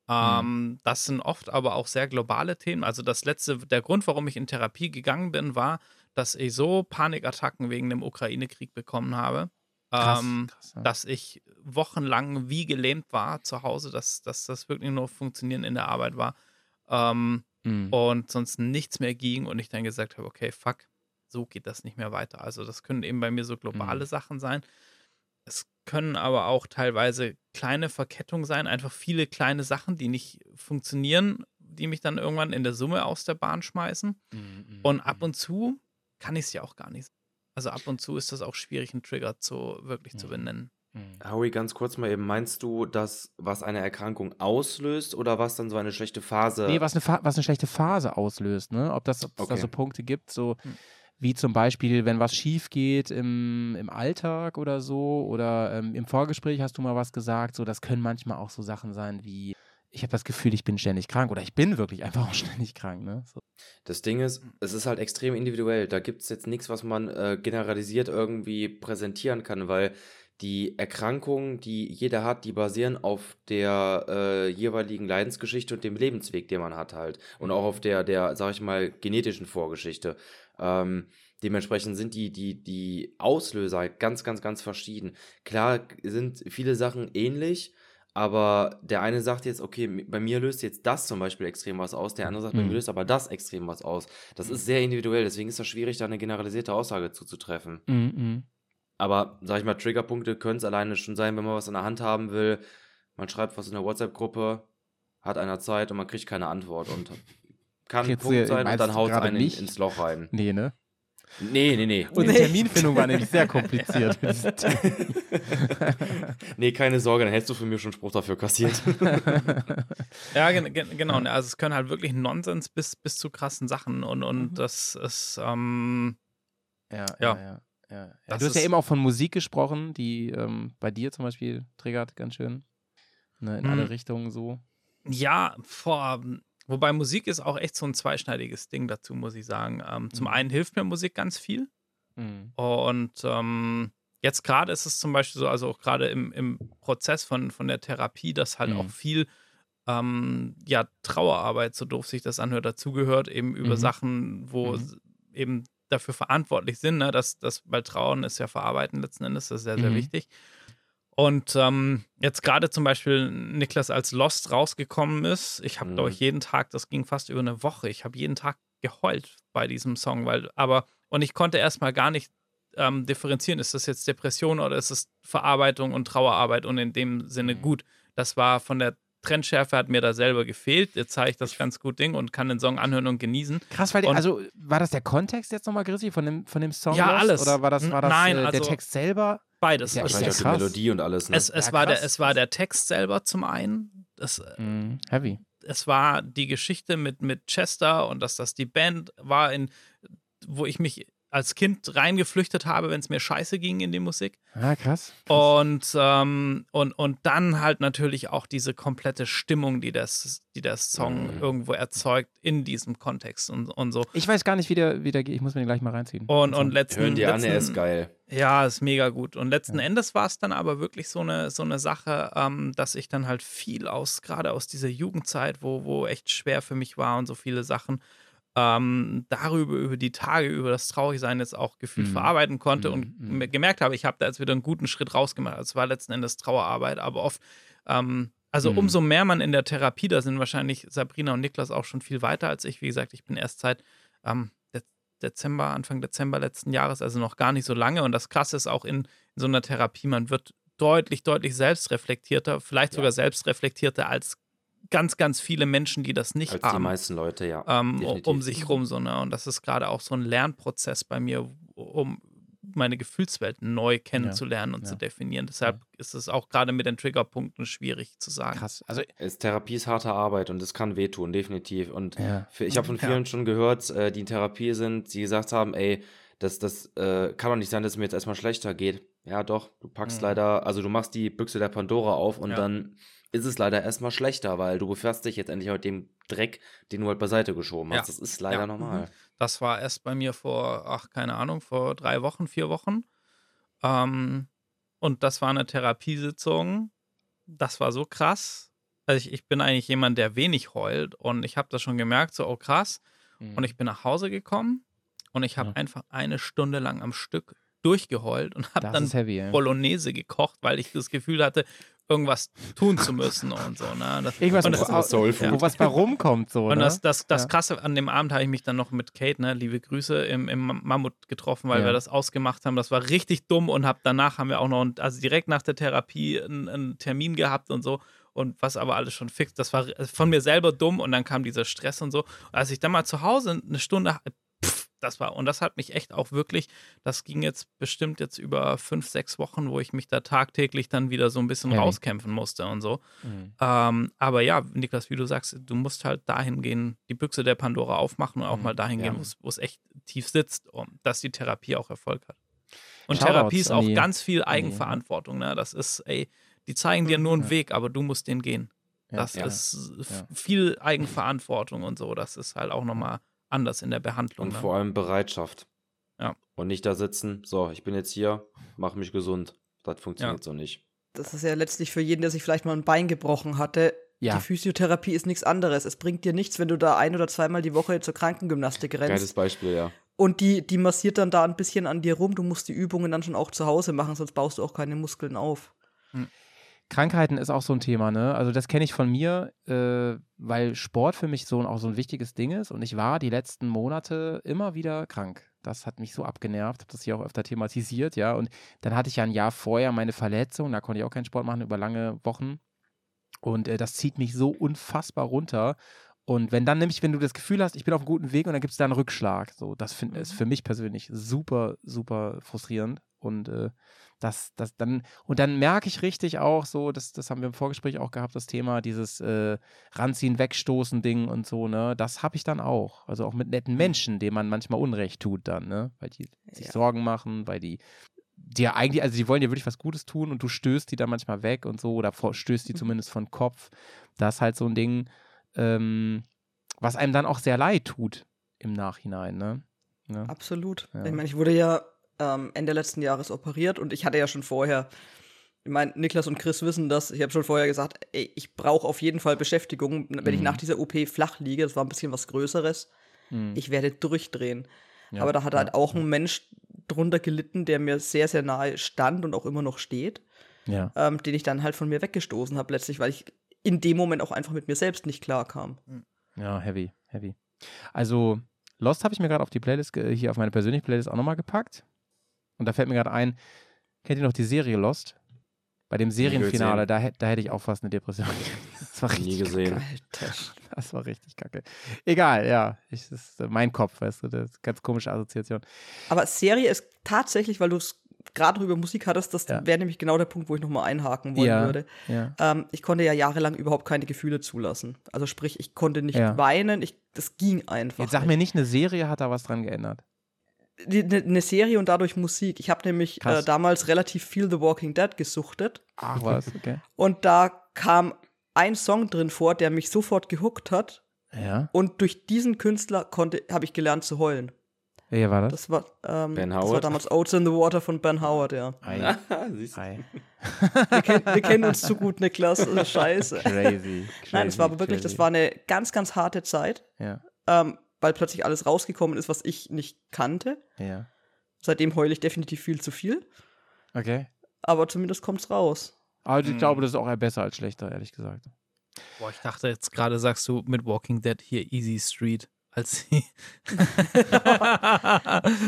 B: Ähm, Das sind oft aber auch sehr globale Themen. Also das letzte, der Grund, warum ich in Therapie gegangen bin, war, dass ich so Panikattacken wegen dem Ukraine-Krieg bekommen habe.
A: Krass,
B: ähm,
A: krass, ja.
B: dass ich wochenlang wie gelähmt war zu Hause, dass, dass das wirklich nur Funktionieren in der Arbeit war ähm,
A: Mhm.
B: und sonst nichts mehr ging und ich dann gesagt habe, okay, fuck, so geht das nicht mehr weiter. Also das können eben bei mir so globale
A: Mhm.
B: Sachen sein. Es können aber auch teilweise kleine Verkettungen sein, einfach viele kleine Sachen, die nicht funktionieren, die mich dann irgendwann in der Summe aus der Bahn schmeißen.
A: Mhm,
B: Und ab und zu kann ich es ja auch gar nicht. Also ab und zu ist das auch schwierig, einen Trigger zu wirklich zu
A: Mhm.
B: benennen.
D: Howie, ganz kurz mal eben, meinst du, dass was eine Erkrankung auslöst oder was dann so eine schlechte Phase?
A: Nee, was eine, Pha- was eine schlechte Phase auslöst, ne? Ob das, ob es da
D: Okay.
A: so Punkte gibt, so
B: Hm.
A: wie zum Beispiel, wenn was schief geht im, im Alltag oder so, oder ähm, im Vorgespräch hast du mal was gesagt, so das können manchmal auch so Sachen sein wie, ich habe das Gefühl, ich bin ständig krank oder ich bin wirklich einfach auch ständig krank, ne? So.
D: Das Ding ist, es ist halt extrem individuell. Da gibt es jetzt nichts, was man äh, generalisiert irgendwie präsentieren kann, weil die Erkrankungen, die jeder hat, die basieren auf der äh, jeweiligen Leidensgeschichte und dem Lebensweg, den man hat halt. Und auch auf der, der, sag ich mal, genetischen Vorgeschichte. Ähm, dementsprechend sind die, die, die Auslöser ganz, ganz, ganz verschieden. Klar sind viele Sachen ähnlich, aber der eine sagt jetzt, okay, bei mir löst jetzt das zum Beispiel extrem was aus, der andere sagt, bei
A: Mhm.
D: mir löst aber das extrem was aus. Das ist sehr individuell, deswegen ist das schwierig, da eine generalisierte Aussage zuzutreffen.
A: Mhm, mhm.
D: Aber, sag ich mal, Triggerpunkte können es alleine schon sein, wenn man was in der Hand haben will. Man schreibt was in der WhatsApp-Gruppe, hat einer Zeit und man kriegt keine Antwort und kann ein Punkt sein und dann haut es einen in,
A: mich?
D: ins Loch rein.
A: Nee, ne?
D: Nee, nee, nee.
A: Und die
C: Nee.
A: Terminfindung war nämlich sehr kompliziert.
D: nee, keine Sorge, dann hättest du von mir schon einen Spruch dafür kassiert.
B: Ja, gen gen genau. Also es können halt wirklich Nonsens bis, bis zu krassen Sachen und, und
A: Mhm.
B: das ist, ähm,
A: Ja, ja,
B: Ja.
A: ja. ja, ja. Du hast ja eben auch von Musik gesprochen, die ähm, bei dir zum Beispiel triggert ganz schön. Ne, in
B: Mhm.
A: alle Richtungen so.
B: ja, vor, wobei Musik ist auch echt so ein zweischneidiges Ding dazu, muss ich sagen. Ähm, zum
A: Mhm.
B: einen hilft mir Musik ganz viel
A: Mhm.
B: und ähm, jetzt gerade ist es zum Beispiel so, also auch gerade im, im Prozess von, von der Therapie, dass halt
A: Mhm.
B: auch viel ähm, ja, Trauerarbeit, so doof sich das anhört, dazugehört, eben über
A: Mhm.
B: Sachen, wo
A: Mhm.
B: eben dafür verantwortlich sind, ne? dass, dass, weil Trauern ist ja verarbeiten letzten Endes, das ist sehr, sehr wichtig. Und ähm, jetzt gerade zum Beispiel Niklas als Lost rausgekommen ist, ich habe,
D: Mhm.
B: glaube ich, jeden Tag, das ging fast über eine Woche, ich habe jeden Tag geheult bei diesem Song, weil, aber, und ich konnte erstmal gar nicht ähm, differenzieren, ist das jetzt Depression oder ist es Verarbeitung und Trauerarbeit und in dem Sinne
A: Mhm.
B: gut. Das war von der Trendschärfe hat mir da selber gefehlt. Jetzt zeige ich das ganz gut Ding und kann den Song anhören und genießen.
A: Krass, weil
B: Und-
A: also war das der Kontext jetzt nochmal, Grissi, von dem, von dem Song?
B: Ja,
A: Lost?
B: alles.
A: Oder war das, war das
B: Nein,
A: äh, der
B: also-
A: Text selber?
B: Beides.
A: Ja-
D: Wahrscheinlich auch die. Melodie und alles. Ne?
B: es, es,
A: Ja,
B: war der, es war der Text selber zum einen. Das,
A: Mhm. Heavy.
B: es war die Geschichte mit, mit Chester und dass das die Band war, in, wo ich mich als Kind reingeflüchtet habe, wenn es mir scheiße ging in die Musik.
A: Ah, krass.
B: Und, ähm, und, und dann halt natürlich auch diese komplette Stimmung, die, das, die der Song
D: Mhm.
B: irgendwo erzeugt in diesem Kontext und, und so.
A: Ich weiß gar nicht, wie der, wie der geht. Ich muss mir den gleich mal reinziehen.
B: Und, und letzten,
D: Hören die an, er
B: letzten,
D: ist geil.
B: Ja, ist mega gut. Und letzten
A: Ja.
B: Endes war es dann aber wirklich so eine, so eine Sache, ähm, dass ich dann halt viel aus, gerade aus dieser Jugendzeit, wo, wo echt schwer für mich war und so viele Sachen, ähm, darüber, über die Tage, über das Traurigsein jetzt auch gefühlt
A: Mhm.
B: verarbeiten konnte
A: Mhm,
B: und
A: mhm.
B: gemerkt habe, ich habe da jetzt wieder einen guten Schritt rausgemacht. Also Es war letzten Endes Trauerarbeit, aber oft, ähm, also
A: Mhm.
B: umso mehr man in der Therapie, da sind wahrscheinlich Sabrina und Niklas auch schon viel weiter als ich. Wie gesagt, ich bin erst seit ähm, De- Dezember, Anfang Dezember letzten Jahres, also noch gar nicht so lange. Und das Krasse ist auch in, in so einer Therapie, man wird deutlich, deutlich selbstreflektierter, vielleicht sogar selbstreflektierter als ganz, ganz viele Menschen, die das nicht
D: Als die
B: haben
D: meisten Leute, ja.
B: ähm, um sich rum so, ne? Und das ist gerade auch so ein Lernprozess bei mir, um meine Gefühlswelt neu kennenzulernen und
A: ja.
B: zu definieren. Deshalb ist es auch gerade mit den Triggerpunkten schwierig zu sagen.
A: Krass. Also,
D: Es, Therapie ist harte Arbeit und es kann wehtun, definitiv. Und
A: ja.
D: für, ich habe von
B: Ja.
D: vielen schon gehört, äh, die in Therapie sind, die gesagt haben, ey, das, das äh, kann doch nicht sein, dass es mir jetzt erstmal schlechter geht. Ja, doch, du packst
A: Mhm.
D: leider, also du machst die Büchse der Pandora auf und
B: Ja.
D: dann ist es leider erstmal schlechter, weil du befährst dich jetzt endlich mit dem Dreck, den du halt beiseite geschoben hast.
B: Ja.
D: Das ist leider
B: Ja.
D: normal.
B: Das war erst bei mir vor, ach, keine Ahnung, vor drei Wochen, vier Wochen. Ähm, und das war eine Therapiesitzung. Das war so krass. Also ich, ich bin eigentlich jemand, der wenig heult und ich habe das schon gemerkt, so, oh krass.
A: Mhm.
B: Und ich bin nach Hause gekommen und ich habe
A: Ja.
B: einfach eine Stunde lang am Stück durchgeheult und habe dann
A: heavy.
B: Bolognese gekocht, weil ich das Gefühl hatte, irgendwas tun zu müssen und so. Ne? Das,
A: Irgendwas,
B: und das,
D: Soul
A: wo, wo was bei rumkommt, so.
B: und
A: ne?
B: das, das, das
A: Ja.
B: Krasse an dem Abend habe ich mich dann noch mit Kate, ne, liebe Grüße, im, im Mammut getroffen, weil
A: Ja.
B: wir das ausgemacht haben. Das war richtig dumm und hab, danach haben wir auch noch, also direkt nach der Therapie einen, einen Termin gehabt und so. Und was aber alles schon fix, das war von mir selber dumm und dann kam dieser Stress und so. Und als ich dann mal zu Hause eine Stunde, das war, und das hat mich echt auch wirklich, das ging jetzt bestimmt jetzt über fünf, sechs Wochen, wo ich mich da tagtäglich dann wieder so ein bisschen
A: Heavy.
B: rauskämpfen musste und so.
A: Mhm.
B: Ähm, aber ja, Niklas, wie du sagst, du musst halt dahin gehen, die Büchse der Pandora aufmachen und auch
A: Mhm,
B: mal dahin
A: ja.
B: gehen, wo es- echt tief sitzt, um, dass die Therapie auch Erfolg hat. Und
A: Shoutouts
B: Therapie ist auch
A: die-
B: ganz viel Eigenverantwortung. Ne? Das ist, ey, die zeigen dir nur einen
A: Ja.
B: Weg, aber du musst den gehen.
A: Ja,
B: Das ist viel Eigenverantwortung und so. Das ist halt auch nochmal anders in der Behandlung.
D: Und
B: ne?
D: vor allem Bereitschaft.
B: Ja.
D: Und nicht da sitzen, so, ich bin jetzt hier, mach mich gesund. Das funktioniert
B: Ja.
D: so nicht.
C: Das ist ja letztlich für jeden, der sich vielleicht mal ein Bein gebrochen hatte.
A: Ja.
C: Die Physiotherapie ist nichts anderes. Es bringt dir nichts, wenn du da ein oder zweimal die Woche zur Krankengymnastik
D: Geiles
C: rennst.
D: Beispiel, ja.
C: Und die, die massiert dann da ein bisschen an dir rum. Du musst die Übungen dann schon auch zu Hause machen, sonst baust du auch keine Muskeln auf.
A: Krankheiten ist auch so ein Thema, ne? Also das kenne ich von mir, äh, weil Sport für mich so auch so ein wichtiges Ding ist und ich war die letzten Monate immer wieder krank. Das hat mich so abgenervt, habe das hier auch öfter thematisiert, ja. Und dann hatte ich ja ein Jahr vorher meine Verletzung, da konnte ich auch keinen Sport machen über lange Wochen. Und äh, das zieht mich so unfassbar runter. Und wenn dann nämlich, wenn du das Gefühl hast, ich bin auf einem guten Weg und dann gibt es da einen Rückschlag, so, das find, ist für mich persönlich super, super frustrierend. Und äh, das, das dann, und dann merke ich richtig auch so, das, das haben wir im Vorgespräch auch gehabt, das Thema, dieses äh, Ranziehen, Wegstoßen Ding und so, ne, das habe ich dann auch. Also auch mit netten Menschen, denen man manchmal Unrecht tut dann, ne? Weil die sich
C: Ja.
A: Sorgen machen, weil die dir eigentlich, also die wollen dir wirklich was Gutes tun und du stößt die dann manchmal weg und so, oder vor, stößt die zumindest von Kopf. Das ist halt so ein Ding, ähm, was einem dann auch sehr leid tut im Nachhinein, ne? ne?
C: Absolut.
A: Ja.
C: Ich meine, ich wurde ja ähm, Ende letzten Jahres operiert und ich hatte ja schon vorher, ich meine, Niklas und Chris wissen das, ich habe schon vorher gesagt, ey, ich brauche auf jeden Fall Beschäftigung, wenn ich
A: Mhm.
C: nach dieser OP flach liege, das war ein bisschen was Größeres,
A: Mhm.
C: ich werde durchdrehen.
A: Ja,
C: Aber da hat
A: ja,
C: halt auch ein Mensch drunter gelitten, der mir sehr, sehr nahe stand und auch immer noch steht,
A: Ja.
C: ähm, den ich dann halt von mir weggestoßen habe letztlich, weil ich in dem Moment auch einfach mit mir selbst nicht klar kam.
A: Ja, heavy, heavy. Also, Lost habe ich mir gerade auf die Playlist, hier auf meine persönliche Playlist auch nochmal gepackt. Und da fällt mir gerade ein, kennt ihr noch die Serie Lost? Bei dem Serienfinale, da, da hätte ich auch fast eine Depression. Das war
D: Nie
A: richtig,
D: gesehen.
C: Alter.
A: das war richtig kacke. Egal, ja. Ich, das ist äh, mein Kopf, weißt du, das ist ganz komische Assoziation.
C: Aber Serie ist tatsächlich, weil du es gerade über Musik hattest, das
A: Ja.
C: wäre nämlich genau der Punkt, wo ich nochmal einhaken wollen
A: Ja,
C: würde.
A: ja.
C: Ähm, ich konnte ja jahrelang überhaupt keine Gefühle zulassen. Also sprich, ich konnte nicht
A: Ja.
C: weinen, ich, das ging einfach.
A: Jetzt sag mir nicht, eine Serie hat da was dran geändert.
C: Eine ne Serie und dadurch Musik. Ich habe nämlich äh, damals relativ viel The Walking Dead gesuchtet
A: Ach was, okay.
C: und da kam ein Song drin vor, der mich sofort gehuckt hat
A: Ja.
C: und durch diesen Künstler konnte habe ich gelernt zu heulen.
A: Wer war das?
C: Das war, ähm,
D: Ben
C: das war
D: Howard?
C: damals Oats in the Water von Ben Howard, ja.
A: Ei,
D: Siehst du?
A: ei.
C: Wir, kennen- wir kennen uns zu gut, Niklas. Scheiße.
A: Crazy,
C: Nein, es war
A: crazy,
C: aber wirklich,
A: crazy.
C: das war eine ganz, ganz harte Zeit,
A: Ja,
C: ähm, weil plötzlich alles rausgekommen ist, was ich nicht kannte.
A: ja.
C: Seitdem heule ich definitiv viel zu viel,
A: Okay.
C: aber zumindest kommt's raus.
A: Aber ich
B: Hm.
A: glaube, das ist auch eher besser als schlechter, ehrlich gesagt.
B: Boah, ich dachte jetzt gerade, sagst du mit Walking Dead hier Easy Street. Als sie.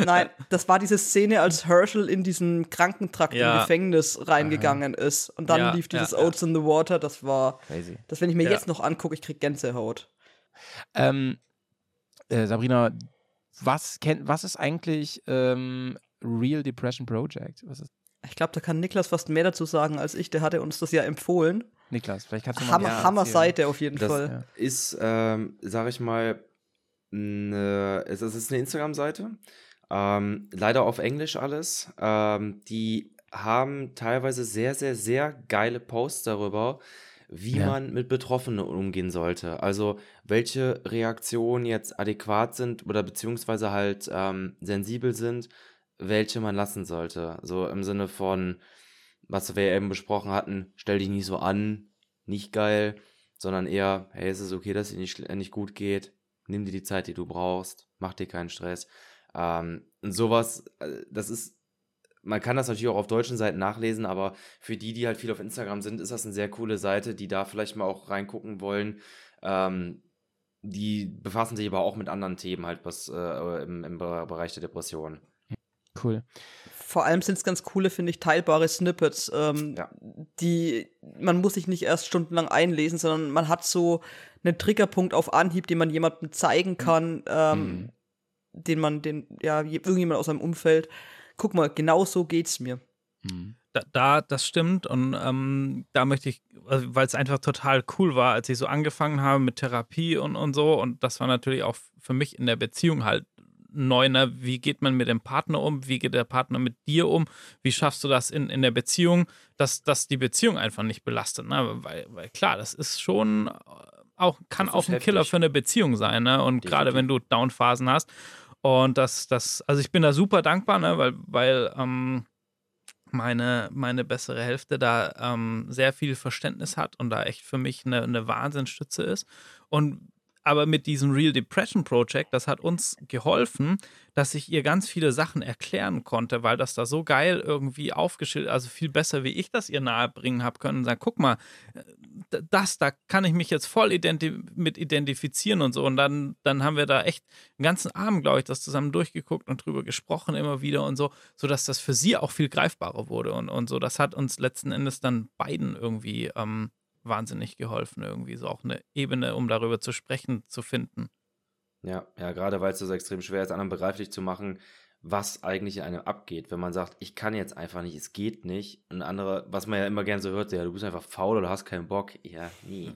C: Nein, das war diese Szene, als Herschel in diesen Krankentrakt im
B: Ja.
C: Gefängnis reingegangen ist. Und dann
B: Ja,
C: lief dieses
B: ja, ja.
C: Oats in the Water. Das war,
A: Crazy.
C: das, wenn ich mir
B: Ja.
C: jetzt noch angucke, ich krieg Gänsehaut.
A: Ähm, äh, Sabrina, was, kennt, was ist eigentlich ähm, Real Depression Project? Was ist,
C: Ich glaube, da kann Niklas fast mehr dazu sagen als ich. Der hatte uns das ja empfohlen.
A: Niklas, vielleicht kannst du mal
C: Hammer,
A: mehr
C: Hammer. Seite auf jeden
D: Das-
C: Fall.
D: ist, ähm, sag ich mal, eine, es es ist eine Instagram-Seite. Ähm, leider auf Englisch alles. Ähm, die haben teilweise sehr, sehr, sehr geile Posts darüber, wie
A: Ja.
D: man mit Betroffenen umgehen sollte. Also welche Reaktionen jetzt adäquat sind oder beziehungsweise halt ähm, sensibel sind, welche man lassen sollte. So im Sinne von, was wir eben besprochen hatten, stell dich nicht so an, nicht geil, sondern eher, hey, es ist okay, dass es dir nicht, schl- nicht gut geht, nimm dir die Zeit, die du brauchst, mach dir keinen Stress. Ähm, und sowas, äh, das ist man kann das natürlich auch auf deutschen Seiten nachlesen, aber für die, die halt viel auf Instagram sind, ist das eine sehr coole Seite, die da vielleicht mal auch reingucken wollen. Ähm, die befassen sich aber auch mit anderen Themen halt was äh, im, im Bereich der Depression.
A: Cool.
C: Vor allem sind es ganz coole, finde ich, teilbare Snippets, ähm,
D: Ja.
C: die man muss sich nicht erst stundenlang einlesen, sondern man hat so einen Triggerpunkt auf Anhieb, den man jemandem zeigen kann, ähm,
D: Mhm.
C: den man, den, ja, je- irgendjemand aus seinem Umfeld. Guck mal, genau so geht's mir.
A: Mhm.
B: Da, da das stimmt und ähm, da möchte ich, also, weil es einfach total cool war, als ich so angefangen habe mit Therapie und, und so und das war natürlich auch für mich in der Beziehung halt neu, ne? wie geht man mit dem Partner um, wie geht der Partner mit dir um, wie schaffst du das in, in der Beziehung, dass, dass die Beziehung einfach nicht belastet, ne? weil, weil klar, das ist schon auch, kann
D: Das
B: auch ein Killer
D: heftig.
B: für eine Beziehung sein ne? und gerade wenn du Downphasen hast und das, das, also ich bin da super dankbar, ne? weil, weil ähm, meine, meine bessere Hälfte da ähm, sehr viel Verständnis hat und da echt für mich eine, eine Wahnsinnsstütze ist. Und aber mit diesem Real Depression Project, das hat uns geholfen, dass ich ihr ganz viele Sachen erklären konnte, weil das da so geil irgendwie aufgeschildert, also viel besser, wie ich das ihr nahebringen habe können und sagen, guck mal, äh, das, da kann ich mich jetzt voll identi mit identifizieren und so. Und dann, dann haben wir da echt den ganzen Abend, glaube ich, das zusammen durchgeguckt und drüber gesprochen immer wieder und so, sodass das für sie auch viel greifbarer wurde. Und, und so, das hat uns letzten Endes dann beiden irgendwie ähm, wahnsinnig geholfen, irgendwie so auch eine Ebene, um darüber zu sprechen, zu finden.
D: Ja, ja, gerade weil es so extrem schwer ist, anderen begreiflich zu machen, was eigentlich in einem abgeht. Wenn man sagt, ich kann jetzt einfach nicht, es geht nicht. Und andere, was man ja immer gerne so hört, ja, du bist einfach faul oder hast keinen Bock. Ja, nie.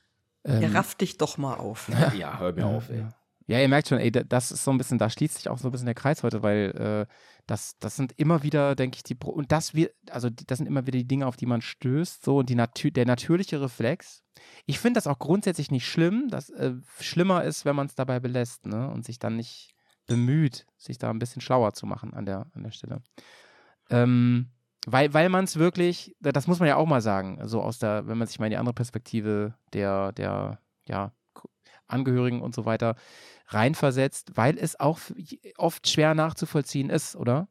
C: Ja,
A: Ähm,
C: raff dich doch mal auf.
D: Ja, hör mir auf, ey.
A: Ja. Ja, ihr merkt schon, ey, da- das ist so ein bisschen, da schließt sich auch so ein bisschen der Kreis heute, weil äh, das, das sind immer wieder, denke ich, die Pro und das wir, also das sind immer wieder die Dinge, auf die man stößt, so und die natür der natürliche Reflex. Ich finde das auch grundsätzlich nicht schlimm, dass äh, schlimmer ist, wenn man es dabei belässt, ne, und sich dann nicht bemüht, sich da ein bisschen schlauer zu machen an der, an der Stelle. Ähm, weil, weil man es wirklich, das muss man ja auch mal sagen, so aus der, wenn man sich mal in die andere Perspektive der, der, ja, Angehörigen und so weiter reinversetzt, weil es auch oft schwer nachzuvollziehen ist, oder?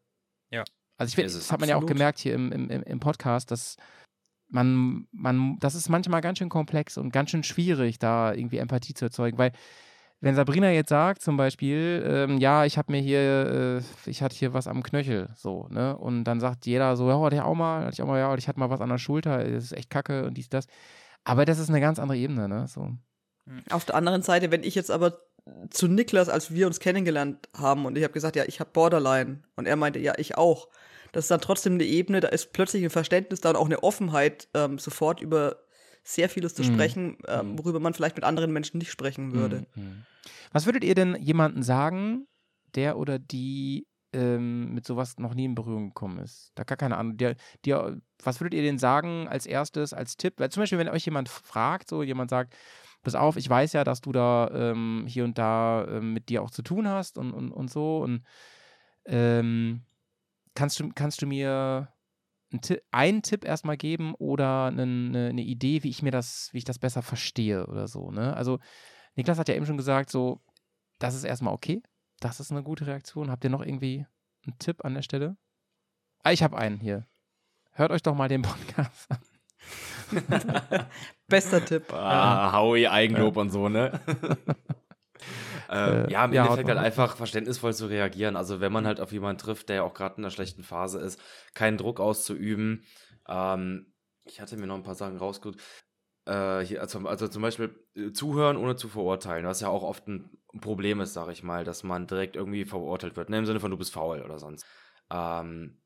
B: Ja.
A: Also ich finde, das hat man ja auch gemerkt hier im, im, im- im Podcast, dass man, man, das ist manchmal ganz schön komplex und ganz schön schwierig, da irgendwie Empathie zu erzeugen, weil wenn Sabrina jetzt sagt, zum Beispiel, ähm, ja, ich habe mir hier, äh, ich hatte hier was am Knöchel, so, ne? Und dann sagt jeder so, ja, hatte ich auch mal, hatte ich auch mal, ja, ich hatte mal was an der Schulter, das ist echt kacke und dies, das. Aber das ist eine ganz andere Ebene, ne? So.
C: Auf der anderen Seite, wenn ich jetzt aber zu Niklas, als wir uns kennengelernt haben und ich habe gesagt, ja, ich habe Borderline und er meinte, ja, ich auch. Das ist dann trotzdem eine Ebene, da ist plötzlich ein Verständnis da und auch eine Offenheit, ähm, sofort über sehr vieles zu
A: Mhm.
C: sprechen, ähm, worüber man vielleicht mit anderen Menschen nicht sprechen würde.
A: Mhm. Was würdet ihr denn jemandem sagen, der oder die ähm, mit sowas noch nie in Berührung gekommen ist? Da gar keine Ahnung. Der, der, was würdet ihr denen sagen als erstes, als Tipp? Weil zum Beispiel, wenn euch jemand fragt, so jemand sagt, pass auf, ich weiß ja, dass du da ähm, hier und da ähm, mit dir auch zu tun hast und, und, und so. Und ähm, kannst, du, kannst du mir einen, Ti- einen Tipp erstmal geben oder eine, eine, eine Idee, wie ich mir das, wie ich das besser verstehe oder so, ne? Also Niklas hat ja eben schon gesagt, so, das ist erstmal okay. Das ist eine gute Reaktion. Habt ihr noch irgendwie einen Tipp an der Stelle? Ah, ich habe einen hier. Hört euch doch mal den Podcast an.
C: Bester Tipp.
D: Ah, Howie, Eigenlob und so, ne? ähm,
A: Äh,
D: ja, im
A: ja,
D: Endeffekt halt einfach verständnisvoll zu reagieren. Also wenn man halt auf jemanden trifft, der ja auch gerade in einer schlechten Phase ist, keinen Druck auszuüben. Ähm, ich hatte mir noch ein paar Sachen rausgeguckt. Äh, hier, also, also zum Beispiel äh, zuhören, ohne zu verurteilen, was ja auch oft ein Problem ist, sag ich mal, dass man direkt irgendwie verurteilt wird, ne? im Sinne von du bist faul oder sonst. Ähm,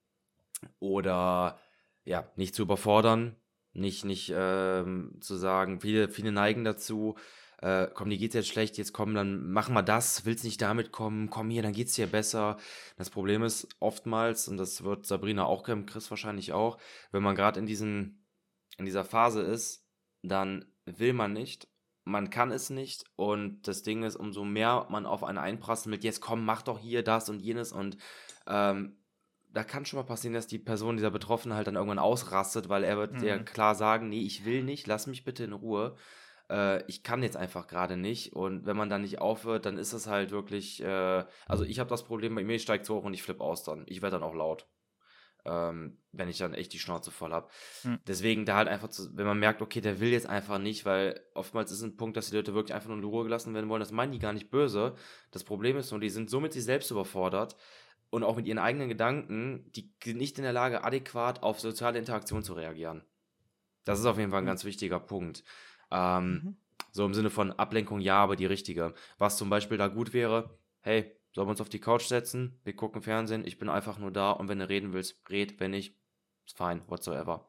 D: oder ja, nicht zu überfordern, nicht, nicht ähm, zu sagen, viele, viele neigen dazu, äh, komm, dir geht's jetzt schlecht, jetzt komm, dann mach mal das, willst nicht damit kommen, komm hier, dann geht's dir besser. Das Problem ist oftmals, und das wird Sabrina auch kennen, Chris wahrscheinlich auch, wenn man gerade in in dieser Phase ist, dann will man nicht, man kann es nicht und das Ding ist, umso mehr man auf einen einprasselt mit, jetzt komm, mach doch hier das und jenes und ähm, da kann schon mal passieren, dass die Person, dieser Betroffene halt dann irgendwann ausrastet, weil er wird
B: Mhm.
D: dir klar sagen, nee, ich will nicht, lass mich bitte in Ruhe. Äh, ich kann jetzt einfach gerade nicht. Und wenn man dann nicht aufhört, dann ist es halt wirklich, äh, also ich habe das Problem, bei mir steigt es hoch und ich flippe aus dann. Ich werde dann auch laut. ähm, wenn ich dann echt die Schnauze voll habe.
B: Hm.
D: Deswegen da halt einfach, zu, wenn man merkt, okay, der will jetzt einfach nicht, weil oftmals ist ein Punkt, dass die Leute wirklich einfach nur in Ruhe gelassen werden wollen. Das meinen die gar nicht böse. Das Problem ist nur, die sind so mit sich selbst überfordert und auch mit ihren eigenen Gedanken, die sind nicht in der Lage, adäquat auf soziale Interaktion zu reagieren. Das ist auf jeden Fall ein ganz wichtiger Punkt. Ähm,
C: Mhm.
D: So im Sinne von Ablenkung, ja, aber die richtige. Was zum Beispiel da gut wäre, hey, sollen wir uns auf die Couch setzen, wir gucken Fernsehen, ich bin einfach nur da und wenn du reden willst, red, wenn nicht, ist fine, whatsoever.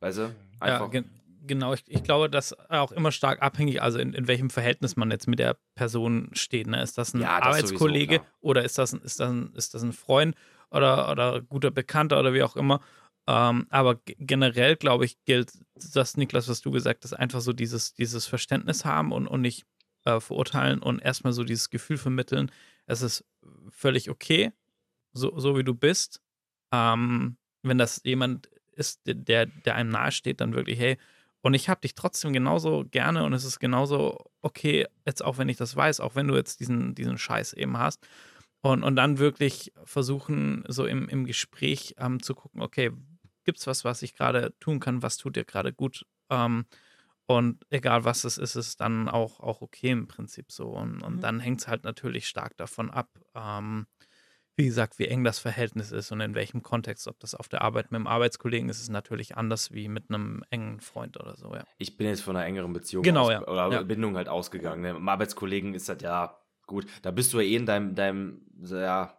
D: Weißt du?
B: Ja,
D: Einfach.
B: gen genau. Ich, ich glaube, das auch immer stark abhängig, also in, in welchem Verhältnis man jetzt mit der Person steht. Ne? Ist das ein
D: Ja, das sowieso,
B: Arbeitskollege
D: klar.
B: oder ist das, ein- ist, das ein, ist das ein Freund oder, oder guter Bekannter oder wie auch immer? Ähm, aber generell, glaube ich, gilt das, Niklas, was du gesagt hast, einfach so dieses, dieses Verständnis haben und, und nicht äh, verurteilen und erstmal so dieses Gefühl vermitteln, es ist völlig okay, so, so wie du bist. Ähm, wenn das jemand ist, der, der einem nahesteht, dann wirklich, hey, und ich habe dich trotzdem genauso gerne und es ist genauso okay, jetzt auch wenn ich das weiß, auch wenn du jetzt diesen, diesen Scheiß eben hast. Und, und dann wirklich versuchen, so im, im Gespräch ähm, zu gucken, okay, gibt es was, was ich gerade tun kann, was tut dir gerade gut? Ähm, und egal was es ist, ist es dann auch, auch okay im Prinzip so. Und, und
C: Mhm.
B: dann hängt es halt natürlich stark davon ab, ähm, wie gesagt, wie eng das Verhältnis ist und in welchem Kontext. Ob das auf der Arbeit mit einem Arbeitskollegen ist, ist natürlich anders wie mit einem engen Freund oder so, ja.
D: Ich bin jetzt von einer engeren Beziehung
B: Genau,
D: aus,
B: ja.
D: oder
B: Ja.
D: Bindung halt ausgegangen. Ne? Im Arbeitskollegen ist das ja gut. Da bist du ja eh in deinem, deinem, ja,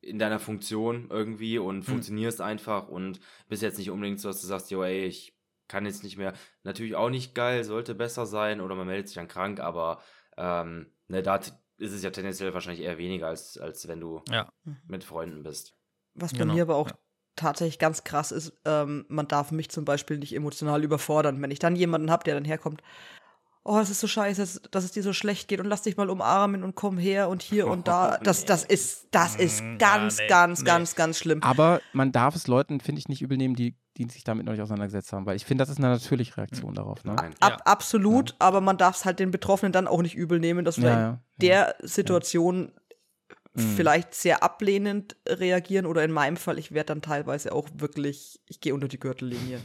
D: in deiner Funktion irgendwie
B: Hm.
D: und funktionierst einfach und bist jetzt nicht unbedingt so, dass du sagst, jo, ey, ich kann jetzt nicht mehr. Natürlich auch nicht geil, sollte besser sein oder man meldet sich dann krank, aber ähm, ne, da ist es ja tendenziell wahrscheinlich eher weniger, als, als wenn du
B: Ja.
D: mit Freunden bist.
C: Was bei
B: Genau,
C: mir aber auch
B: ja.
C: tatsächlich ganz krass ist, ähm, man darf mich zum Beispiel nicht emotional überfordern. Wenn ich dann jemanden habe, der dann herkommt, oh, es ist so scheiße, dass- es dir so schlecht geht und lass dich mal umarmen und komm her und hier und da. Das, das ist, das ist
B: Mm,
C: ganz,
B: ja, nee,
C: ganz,
B: nee.
C: ganz, ganz schlimm.
A: Aber man darf es Leuten, finde ich, nicht übel nehmen, die, die sich damit noch nicht auseinandergesetzt haben, weil ich finde, das ist eine natürliche Reaktion darauf. Ne?
D: Nein.
C: Ab, absolut, aber man darf es halt den Betroffenen dann auch nicht übel nehmen, dass wir
A: Ja,
C: in
A: ja,
C: der Situation
A: Mhm.
C: vielleicht sehr ablehnend reagieren oder in meinem Fall, ich werde dann teilweise auch wirklich, ich gehe unter die Gürtellinie.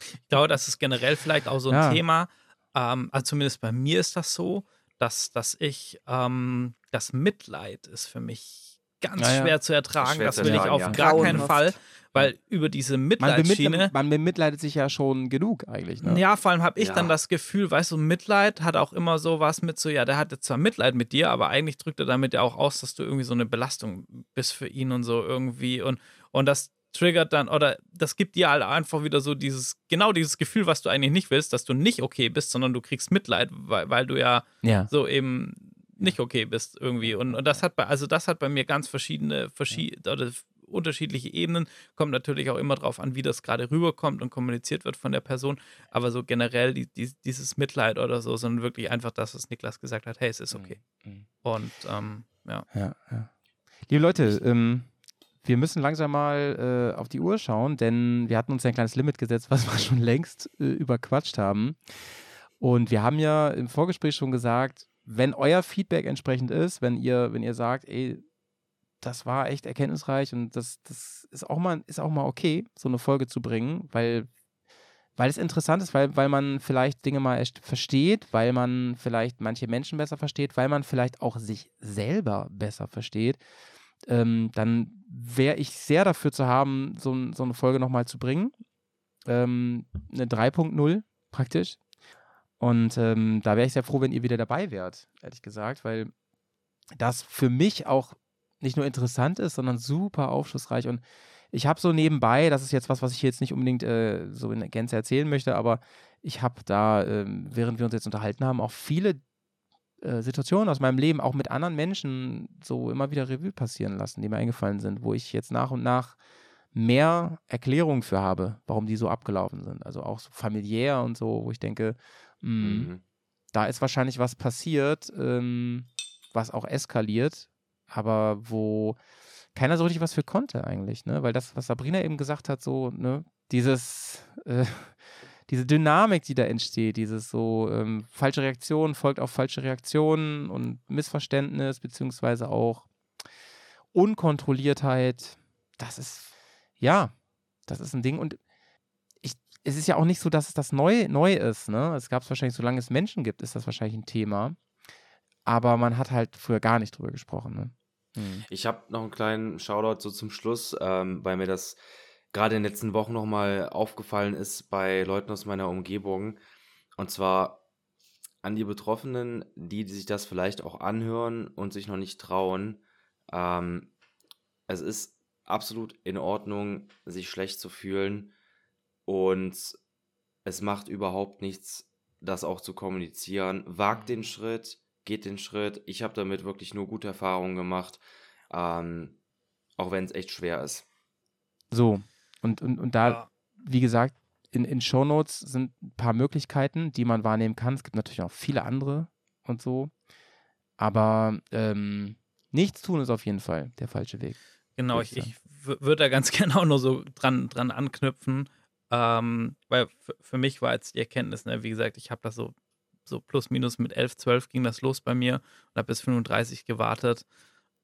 B: Ich glaube, das ist generell vielleicht auch so ein
A: Ja.
B: Thema. Ähm, also zumindest bei mir ist das so, dass, dass ich, ähm, das Mitleid ist für mich ganz
A: Ja, ja.
B: schwer zu ertragen.
D: Schwer
B: das
D: zu
B: will ich auf
D: ja.
B: gar keinen. Fall, weil über diese
A: Man,
B: Mitleidsschiene.
A: bemitleidet, man bemitleidet sich ja schon genug eigentlich. Ne?
B: Ja, vor allem habe ich
D: Ja.
B: dann das Gefühl, weißt du, Mitleid hat auch immer so was mit so, ja, der hatte zwar Mitleid mit dir, aber eigentlich drückt er damit ja auch aus, dass du irgendwie so eine Belastung bist für ihn und so irgendwie und, und das triggert dann oder das gibt dir halt einfach wieder so dieses, genau dieses Gefühl, was du eigentlich nicht willst, dass du nicht okay bist, sondern du kriegst Mitleid, weil, weil du ja
A: Ja.
B: so eben nicht okay bist irgendwie. Und, und das hat bei, also das hat bei mir ganz verschiedene, verschied oder unterschiedliche Ebenen. Kommt natürlich auch immer drauf an, wie das gerade rüberkommt und kommuniziert wird von der Person. Aber so generell die, die, dieses Mitleid oder so, sondern wirklich einfach das, was Niklas gesagt hat, hey, es ist okay.
A: Mhm.
B: Und ähm, ja.
A: Ja, ja. Liebe Leute, ähm, wir müssen langsam mal äh, auf die Uhr schauen, denn wir hatten uns ein kleines Limit gesetzt, was wir schon längst äh, überquatscht haben. Und wir haben ja im Vorgespräch schon gesagt, wenn euer Feedback entsprechend ist, wenn ihr, wenn ihr sagt, ey, das war echt erkenntnisreich und das, das ist auch mal, ist auch mal okay, so eine Folge zu bringen, weil, weil es interessant ist, weil, weil man vielleicht Dinge mal echt versteht, weil man vielleicht manche Menschen besser versteht, weil man vielleicht auch sich selber besser versteht, ähm, dann wäre ich sehr dafür zu haben, so, so eine Folge nochmal zu bringen. Ähm, eine 3.0 praktisch. Und ähm, da wäre ich sehr froh, wenn ihr wieder dabei wärt, ehrlich gesagt, weil das für mich auch nicht nur interessant ist, sondern super aufschlussreich. Und ich habe so nebenbei, das ist jetzt was, was ich jetzt nicht unbedingt äh, so in Gänze erzählen möchte, aber ich habe da, ähm, während wir uns jetzt unterhalten haben, auch viele äh, Situationen aus meinem Leben, auch mit anderen Menschen, so immer wieder Revue passieren lassen, die mir eingefallen sind, wo ich jetzt nach und nach mehr Erklärungen für habe, warum die so abgelaufen sind. Also auch so familiär und so, wo ich denke, mh,
D: Mhm.
A: da ist wahrscheinlich was passiert, ähm, was auch eskaliert, aber wo keiner so richtig was für konnte eigentlich, ne? Weil das, was Sabrina eben gesagt hat, so, ne, dieses, äh, diese Dynamik, die da entsteht, dieses so ähm, falsche Reaktion folgt auf falsche Reaktionen und Missverständnis, beziehungsweise auch Unkontrolliertheit, das ist, ja, das ist ein Ding und ich, es ist ja auch nicht so, dass es das neu, neu ist. Ne? Es gab es wahrscheinlich, solange es Menschen gibt, ist das wahrscheinlich ein Thema. Aber man hat halt früher gar nicht drüber gesprochen. Ne? Hm.
D: Ich habe noch einen kleinen Shoutout so zum Schluss, ähm, weil mir das gerade in den letzten Wochen nochmal aufgefallen ist bei Leuten aus meiner Umgebung. Und zwar an die Betroffenen, die, die sich das vielleicht auch anhören und sich noch nicht trauen. Ähm, es ist absolut in Ordnung, sich schlecht zu fühlen. Und es macht überhaupt nichts, das auch zu kommunizieren. Wagt den Schritt, geht den Schritt. Ich habe damit wirklich nur gute Erfahrungen gemacht, ähm, auch wenn es echt schwer ist.
A: So, und, und, und da,
B: Ja.
A: wie gesagt, in, in Shownotes sind ein paar Möglichkeiten, die man wahrnehmen kann. Es gibt natürlich auch viele andere und so. Aber ähm, nichts tun ist auf jeden Fall der falsche Weg.
B: Genau,
A: ich,
B: ich würde da ganz gerne auch nur so dran, dran anknüpfen, ähm, weil für, für mich war jetzt die Erkenntnis, ne, wie gesagt, ich habe das so, so plus minus mit 11, 12 ging das los bei mir und habe bis 35 gewartet.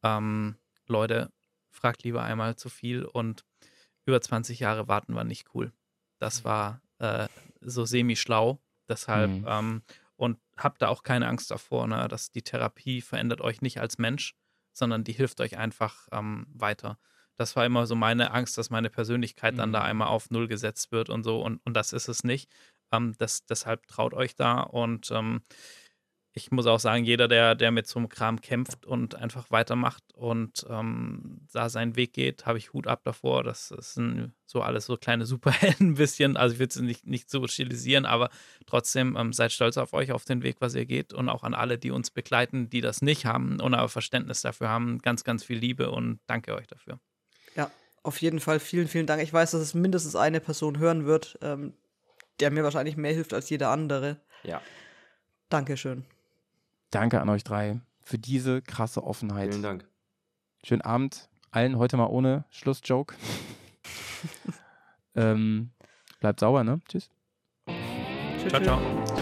B: Ähm, Leute, fragt lieber einmal zu viel und über 20 Jahre warten war nicht cool. Das war äh, so semi-schlau, deshalb
A: Mhm.
B: ähm, und habt da auch keine Angst davor, ne, dass die Therapie verändert euch nicht als Mensch, sondern die hilft euch einfach ähm, weiter. Das war immer so meine Angst, dass meine Persönlichkeit dann da
A: Mhm.
B: einmal auf Null gesetzt wird und so. Und, und das ist es nicht. Ähm, das, deshalb traut euch da. Und ähm, ich muss auch sagen, jeder, der, der mit so einem Kram kämpft und einfach weitermacht und ähm, da seinen Weg geht, habe ich Hut ab davor. Das sind so alles so kleine Superhelden ein bisschen. Also ich will es nicht, nicht so stilisieren, aber trotzdem ähm, seid stolz auf euch, auf den Weg, was ihr geht und auch an alle, die uns begleiten, die das nicht haben und aber Verständnis dafür haben. Ganz, ganz viel Liebe und danke euch dafür.
C: Ja, auf jeden Fall vielen, vielen Dank. Ich weiß, dass es mindestens eine Person hören wird, ähm, der mir wahrscheinlich mehr hilft als jeder andere.
D: Ja,
C: Dankeschön.
A: Danke an euch drei für diese krasse Offenheit.
D: vielen Dank.
A: Schönen Abend allen. Heute mal ohne Schlussjoke. ähm, bleibt sauber, ne? Tschüss.
C: Tschüss,
B: Ciao,
C: tschüss.
B: ciao.